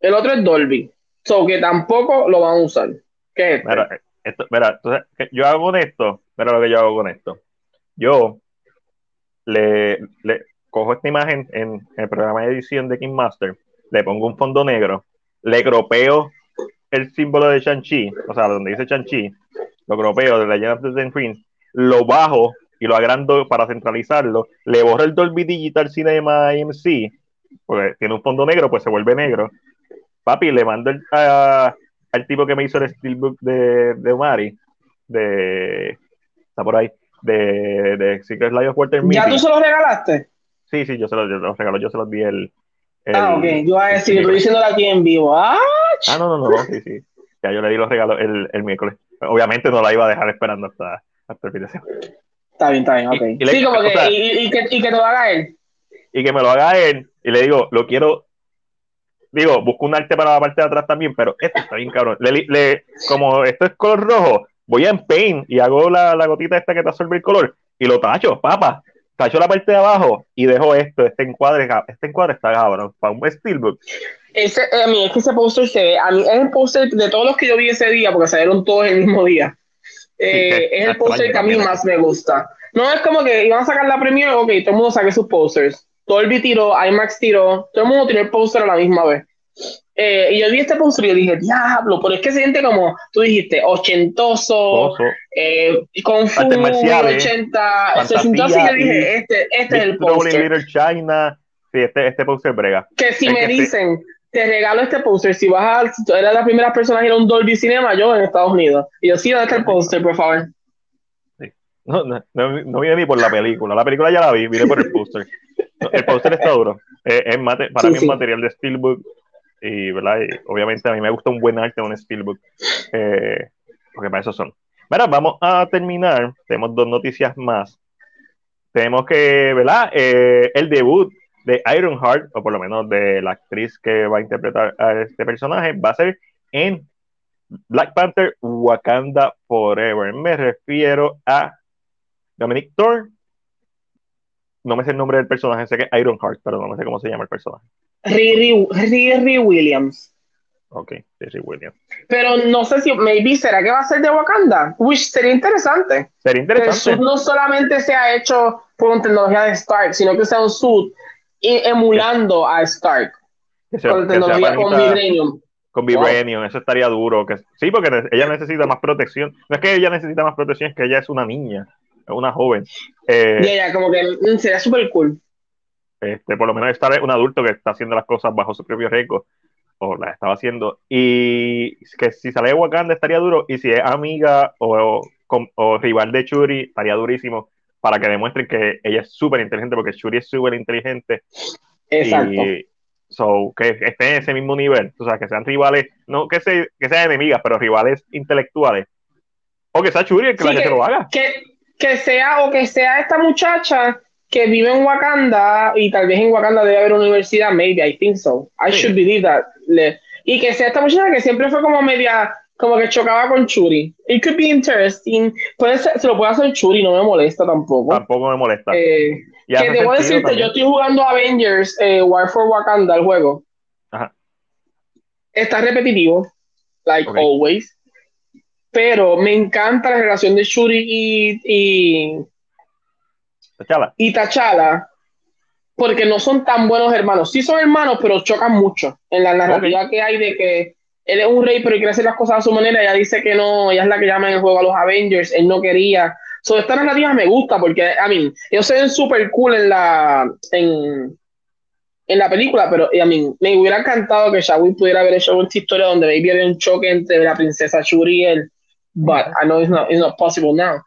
El otro es Dolby, so que tampoco lo van a usar. ¿Qué es este? Mira, esto, mira, entonces, ¿qué yo hago con esto. Mira lo que yo hago con esto. Yo le, le cojo esta imagen en el programa de edición de King Master, le pongo un fondo negro, le cropeo el símbolo de Shang-Chi, o sea, donde dice Shang-Chi, lo cropeo de Legend of the Ten Rings, lo bajo y lo agrando para centralizarlo, le borro el Dolby Digital Cinema IMC, porque tiene un fondo negro, pues se vuelve negro. Papi, le mando el- a- al tipo que me hizo el steelbook de, de Omari, de, está por ahí, de, de Secret Life of Walter ¿Ya tú se lo regalaste? Sí, sí, yo se los, yo los regalo, yo se los di el. el- ah, ok. Yo a decir, estoy diciéndolo aquí en vivo. Ah, Ah, no, no, no, no, sí, sí. Ya yo le di los regalos el, el miércoles. Obviamente no la iba a dejar esperando hasta, hasta el fin de semana. está bien, está bien, ok. Y- y le- sí, como o que, sea- y, y que, y que te lo haga él. Y que me lo haga él y le digo, lo quiero. Digo, busco un arte para la parte de atrás también, pero esto está bien cabrón. Le, le- como esto es color rojo, voy a en paint y hago la, la gotita esta que te absorbe el color y lo tacho, papa. Tacho la parte de abajo y dejo esto, este encuadre, este encuadre está cabrón, para un steelbook. Ese, eh, a mí es que ese póster se ve, a mí es el póster de todos los que yo vi ese día, porque salieron todos el mismo día. Eh, es el póster que a mí más me gusta. No es como que iban a sacar la premiere, ok, todo el mundo saque sus posters. Dolby tiró, IMAX tiró, todo el mundo tiró el póster a la misma vez. Eh, y yo vi este póster y yo dije, diablo, pero es que se siente como, tú dijiste, ochentoso, Oso, eh, con Fu, Artes marciales, 80, se sintió así yo dije, este, este es el póster. China. Sí, este, este póster brega. Que si Es me que sí. Te regalo este póster, si vas a, si tú eres la primera persona a ir a un Dolby Cinema, yo en Estados Unidos. Y yo, sí, ¿dónde está el póster, por favor? No, no, no, no vine ni por la película. La película ya la vi, vine por el póster. El póster está duro. Eh, es mate- para Sí, mí sí. es material de Steelbook. Y, ¿verdad? Y obviamente a mí me gusta un buen arte, un Steelbook. Eh, porque para eso son. Mira, vamos a terminar. Tenemos dos noticias más. Tenemos que, ¿verdad? Eh, el debut de Ironheart, o por lo menos de la actriz que va a interpretar a este personaje, va a ser en Black Panther Wakanda Forever. Me refiero a Dominic Thor. No me sé el nombre del personaje, sé que es Ironheart, pero no me sé cómo se llama el personaje. Riri, Riri Williams. Ok, Jerry Williams. Pero no sé si, maybe, ¿será que va a ser de Wakanda? Which sería interesante. Sería Que el suit interesante. no solamente sea hecho por tecnología de Stark, sino que sea un suit emulando a Stark. Que sea, Con que sea tecnología con vibranium. con Vibranium, eso estaría duro. Que, sí, porque ella necesita más protección. No es que ella necesita más protección, es que ella es una niña, una joven. Eh, Y ella, como que sería súper cool. este, por lo menos estar un adulto que está haciendo las cosas bajo su propio riesgo, o las estaba haciendo, y que si sale de Wakanda estaría duro, y si es amiga o, o, o rival de Shuri, estaría durísimo, para que demuestren que ella es súper inteligente, porque Shuri es súper inteligente, Exacto. y so, que estén en ese mismo nivel, o sea, que sean rivales, no que, se, que sean enemigas, pero rivales intelectuales, o que sea Shuri el que, Sí, la que se lo haga. que, que sea o que sea esta muchacha que vive en Wakanda y tal vez en Wakanda debe haber una universidad, maybe, I think so. I Sí. should believe that. Le- y que sea esta muchacha que siempre fue como media, como que chocaba con Churi. It could be interesting. Puede ser- se lo puede hacer Churi, no me molesta tampoco. Tampoco me molesta. Eh, que debo decirte, también. yo estoy jugando Avengers eh, War for Wakanda, el juego. Ajá. Está repetitivo, like Ok. always. Pero me encanta la relación de Shuri y, y, Chala. y T'Challa, porque no son tan buenos hermanos. Sí son hermanos, pero chocan mucho en la narrativa que hay de que él es un rey, pero quiere hacer las cosas a su manera. Ella dice que no, ella es la que llama en el juego a los Avengers. Él no quería. So, esta narrativa me gusta porque, a mí, ellos se ven súper cool en la, en, en la película, pero a mí me hubiera encantado que Shawin pudiera haber hecho una historia donde maybe había un choque entre la princesa Shuri y él. But I know it's not, it's not possible now.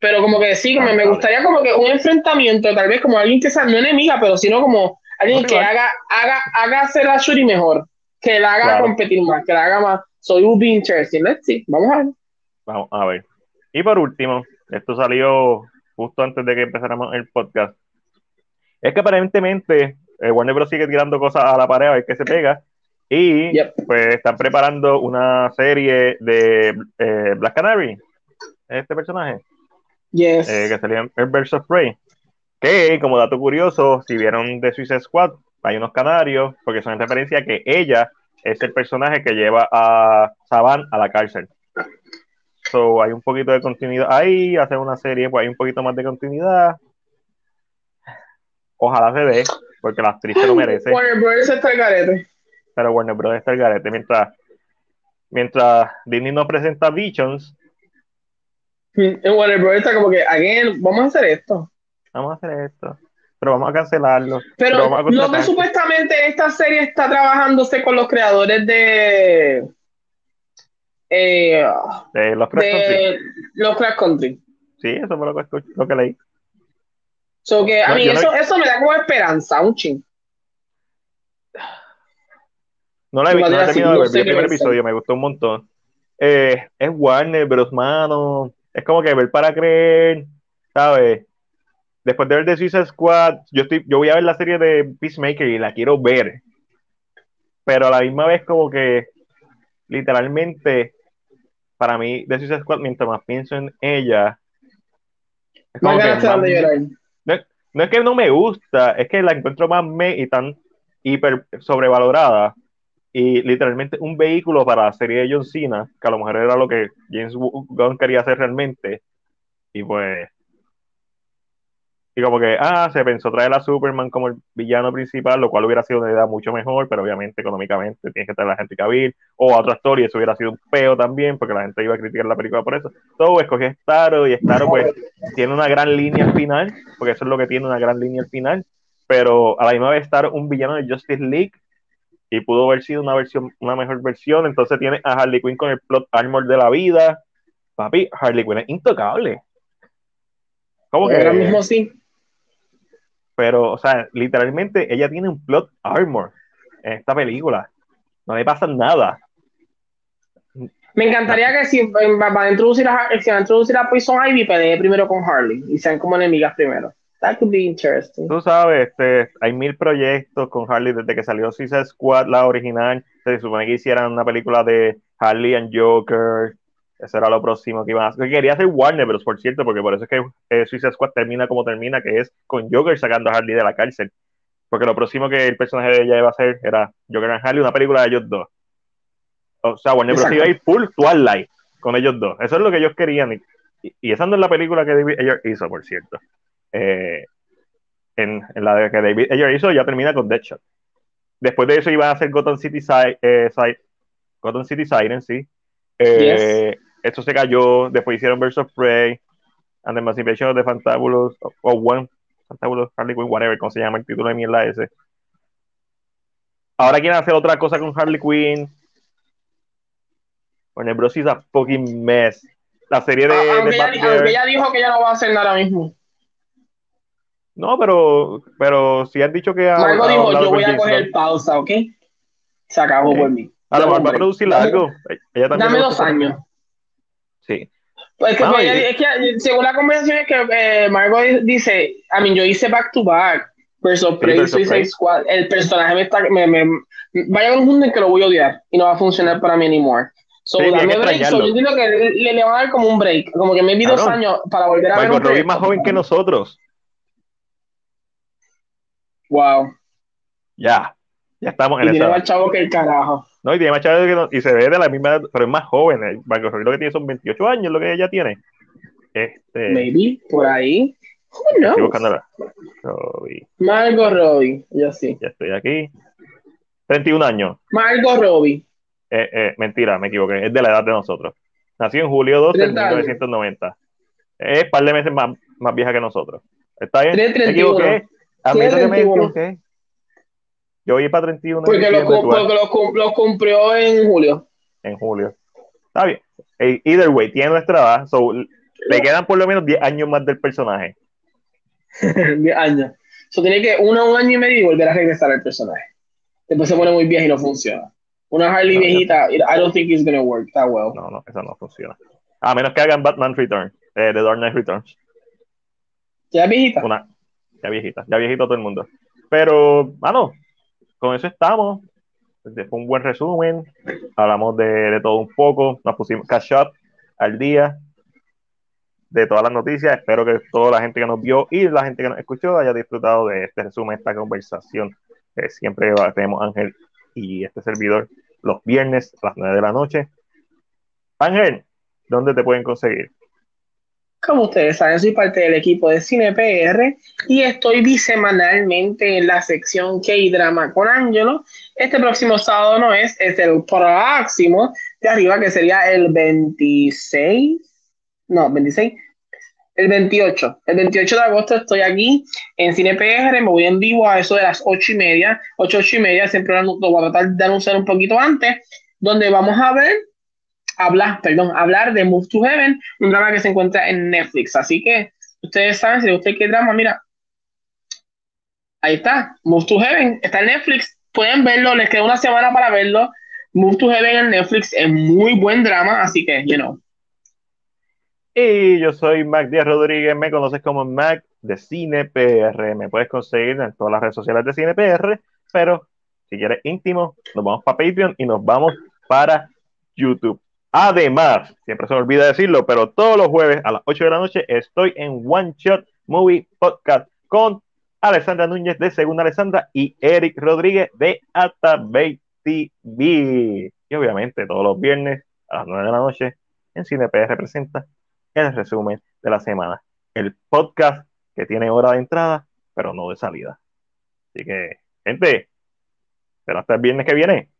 Pero como que sí, me, me gustaría como que un enfrentamiento, tal vez como alguien que sea no enemiga, pero sino como alguien que haga, haga, haga hacer a Shuri mejor que la haga competir más, que la haga más. Soy un be interesting. Let's see. Vamos a ver. Vamos a ver. Y por último, esto salió justo antes de que empezáramos el podcast. Es que aparentemente eh, Warner Bros. sigue tirando cosas a la pared a ver qué se pega. Y pues están preparando una serie de eh, Black Canary. Este personaje. Yes. Eh, que salía en Birds of Prey. Que, como dato curioso, si vieron The Suicide Squad, hay unos canarios, porque son en referencia a que ella es el personaje que lleva a Saban a la cárcel. So, hay un poquito de continuidad ahí, hacer una serie, pues hay un poquito más de continuidad. Ojalá se dé, porque la actriz se lo merece. Warner Bros. está el garete. Pero Warner Bros. está el garete. Mientras, mientras Disney no presenta Visions. En Warner Bros. está como que, again, vamos a hacer esto. Vamos a hacer esto pero vamos a cancelarlo. Pero, no que supuestamente esta serie está trabajándose con los creadores de. Eh, de los Crash Country. Los Crash Country. Sí, eso fue lo que, lo que leí. So que, a mí eso, eso me da como esperanza, un ching. No la he, visto, no he terminado de ver, el primer episodio, me gustó un montón. Eh, es Warner Bros. Mano. Es como que ver para creer, ¿sabes? Después de ver The Suicide Squad, yo, estoy, yo voy a ver la serie de Peacemaker y la quiero ver. Pero a la misma vez como que literalmente para mí The Suicide Squad, mientras más pienso en ella, no, es que no me gusta, es que la encuentro más me y tan hiper sobrevalorada y literalmente un vehículo para la serie de John Cena, que a lo mejor era lo que James Gunn quería hacer realmente. Y pues y como que, ah, se pensó traer a Superman como el villano principal, lo cual hubiera sido una idea mucho mejor, pero obviamente económicamente tienes que traer a la gente Cavill o a otra historia, eso hubiera sido un peo también, porque la gente iba a criticar la película por eso. Todo escogí Starro y Starro pues tiene una gran línea al final, porque eso es lo que tiene una gran línea al final, pero a la misma vez estar un villano de Justice League y pudo haber sido una versión, una mejor versión, entonces tiene a Harley Quinn con el plot armor de la vida. Papi, Harley Quinn es intocable. ¿Cómo que? Ahora mismo sí pero, o sea, literalmente ella tiene un plot armor en esta película. No le pasa nada. Me encantaría que si va a introducir a, si va a, introducir a Poison Ivy, pelee primero con Harley y sean como enemigas primero. That could be interesting. Tú sabes, este, hay mil proyectos con Harley desde que salió Suicide Squad, la original. Se supone que hicieran una película de Harley and Joker. Eso era lo próximo que iban a hacer. Quería hacer Warner Bros., por cierto, porque por eso es que eh, Suicide Squad termina como termina, que es con Joker sacando a Harley de la cárcel. Porque lo próximo que el personaje de ella iba a hacer era Joker and Harley, una película de ellos dos. O sea, Warner Bros. iba a ir full Twilight con ellos dos. Eso es lo que ellos querían. Y, esa no es la película que David Ayer hizo, por cierto. Eh, en, la que David Ayer hizo, ya termina con Deadshot. Después de eso iban a hacer Gotham City, eh, Gotham City Siren, sí. Eh, esto se cayó, después hicieron Birds of Prey, and the Emancipation of the Fantabulous, o One, Fantabulous Harley Quinn, whatever, como se llama el título de mierda ese. Ahora quieren hacer otra cosa con Harley Quinn. Warner Bros. is a fucking mess. La serie de. Ah, aunque, ella, dijo que ya no va a hacer nada mismo. No, pero, pero si han dicho que. Marco dijo: Yo voy a coger pausa, ¿ok? Se acabó por mí. A lo mejor va a producir algo. Dame dos años. Sí. Pues que, es que según la conversación es que eh, Margot dice, a mí yo hice back to back, versus Prey Suicide Squad, el personaje me está, me, me, vaya a un mundo en que lo voy a odiar y no va a funcionar para mí anymore. So, sí, dame break, so, yo digo que le, le, va a dar como un break, como que me vi dos años para volver a Michael ver. Robbie es más joven que nosotros. Wow. Ya, ya estamos en y tiene más chavo que el carajo. No, y tiene más chavo que no, y se ve de la misma edad, pero es más joven. Marco Robbie lo que tiene son 28 años, lo que ella tiene. Este, Maybe, por ahí. Who knows? Estoy buscándola. Robbie. Margot Robbie, yo sí. Ya estoy aquí. 31 años. Margot Robbie. eh, eh, mentira, me equivoqué, es de la edad de nosotros. Nació en julio 12 de 1990. Es un par de meses más, más vieja que nosotros. ¿Está bien? Me equivoqué. A mí que me equivoqué. Yo voy para 31. Porque, lo, porque lo, cumplió en julio. En julio. Está bien. Either way, tiene nuestra edad. le quedan por lo menos 10 años más del personaje. 10 años. Eso tiene que uno, un año y medio y volver a regresar al personaje. Después se pone muy vieja y no funciona. Una Harley viejita, I don't think it's gonna work that well. No, no, eso no funciona. A menos que hagan Batman Return, eh, The Dark Knight Returns. ¿Ya viejita? Una, ya viejita, ya viejito todo el mundo. Pero, mano, con eso estamos. Fue un buen resumen. Hablamos de, de todo un poco. Nos pusimos cash up al día de todas las noticias. Espero que toda la gente que nos vio y la gente que nos escuchó haya disfrutado de este resumen, esta conversación. que siempre tenemos Ángel y este servidor los viernes a las 9 de la noche. Ángel, ¿dónde te pueden conseguir? Como ustedes saben, soy parte del equipo de CinePR y estoy bisemanalmente en la sección K-Drama con Angelo. Este próximo sábado no es, es el próximo de arriba, que sería el 26. No, 26. El 28. El 28 de agosto estoy aquí en CinePR. Me voy en vivo a eso de las 8 y media. 8, 8 y media. Siempre lo voy a tratar de anunciar un poquito antes. Donde vamos a ver hablar, perdón, hablar de Move to Heaven, un drama que se encuentra en Netflix. Así que ustedes saben, si usted quiere drama, mira, ahí está, Move to Heaven, está en Netflix, pueden verlo, les queda una semana para verlo. Move to Heaven en Netflix es muy buen drama, así que, you know. Y yo soy Mac Díaz Rodríguez, me conoces como Mac de CinePR. Me puedes conseguir en todas las redes sociales de CinePR, pero si quieres íntimo, nos vamos para Patreon y nos vamos para YouTube. Además, siempre se me olvida decirlo, pero todos los jueves a las 8 de la noche estoy en One Shot Movie Podcast con Alessandra Núñez de Segunda Alessandra y Eric Rodríguez de Atabay TV. Y obviamente todos los viernes a las 9 de la noche en CinePR representa el resumen de la semana. El podcast que tiene hora de entrada, pero no de salida. Así que, gente, pero hasta el viernes que viene.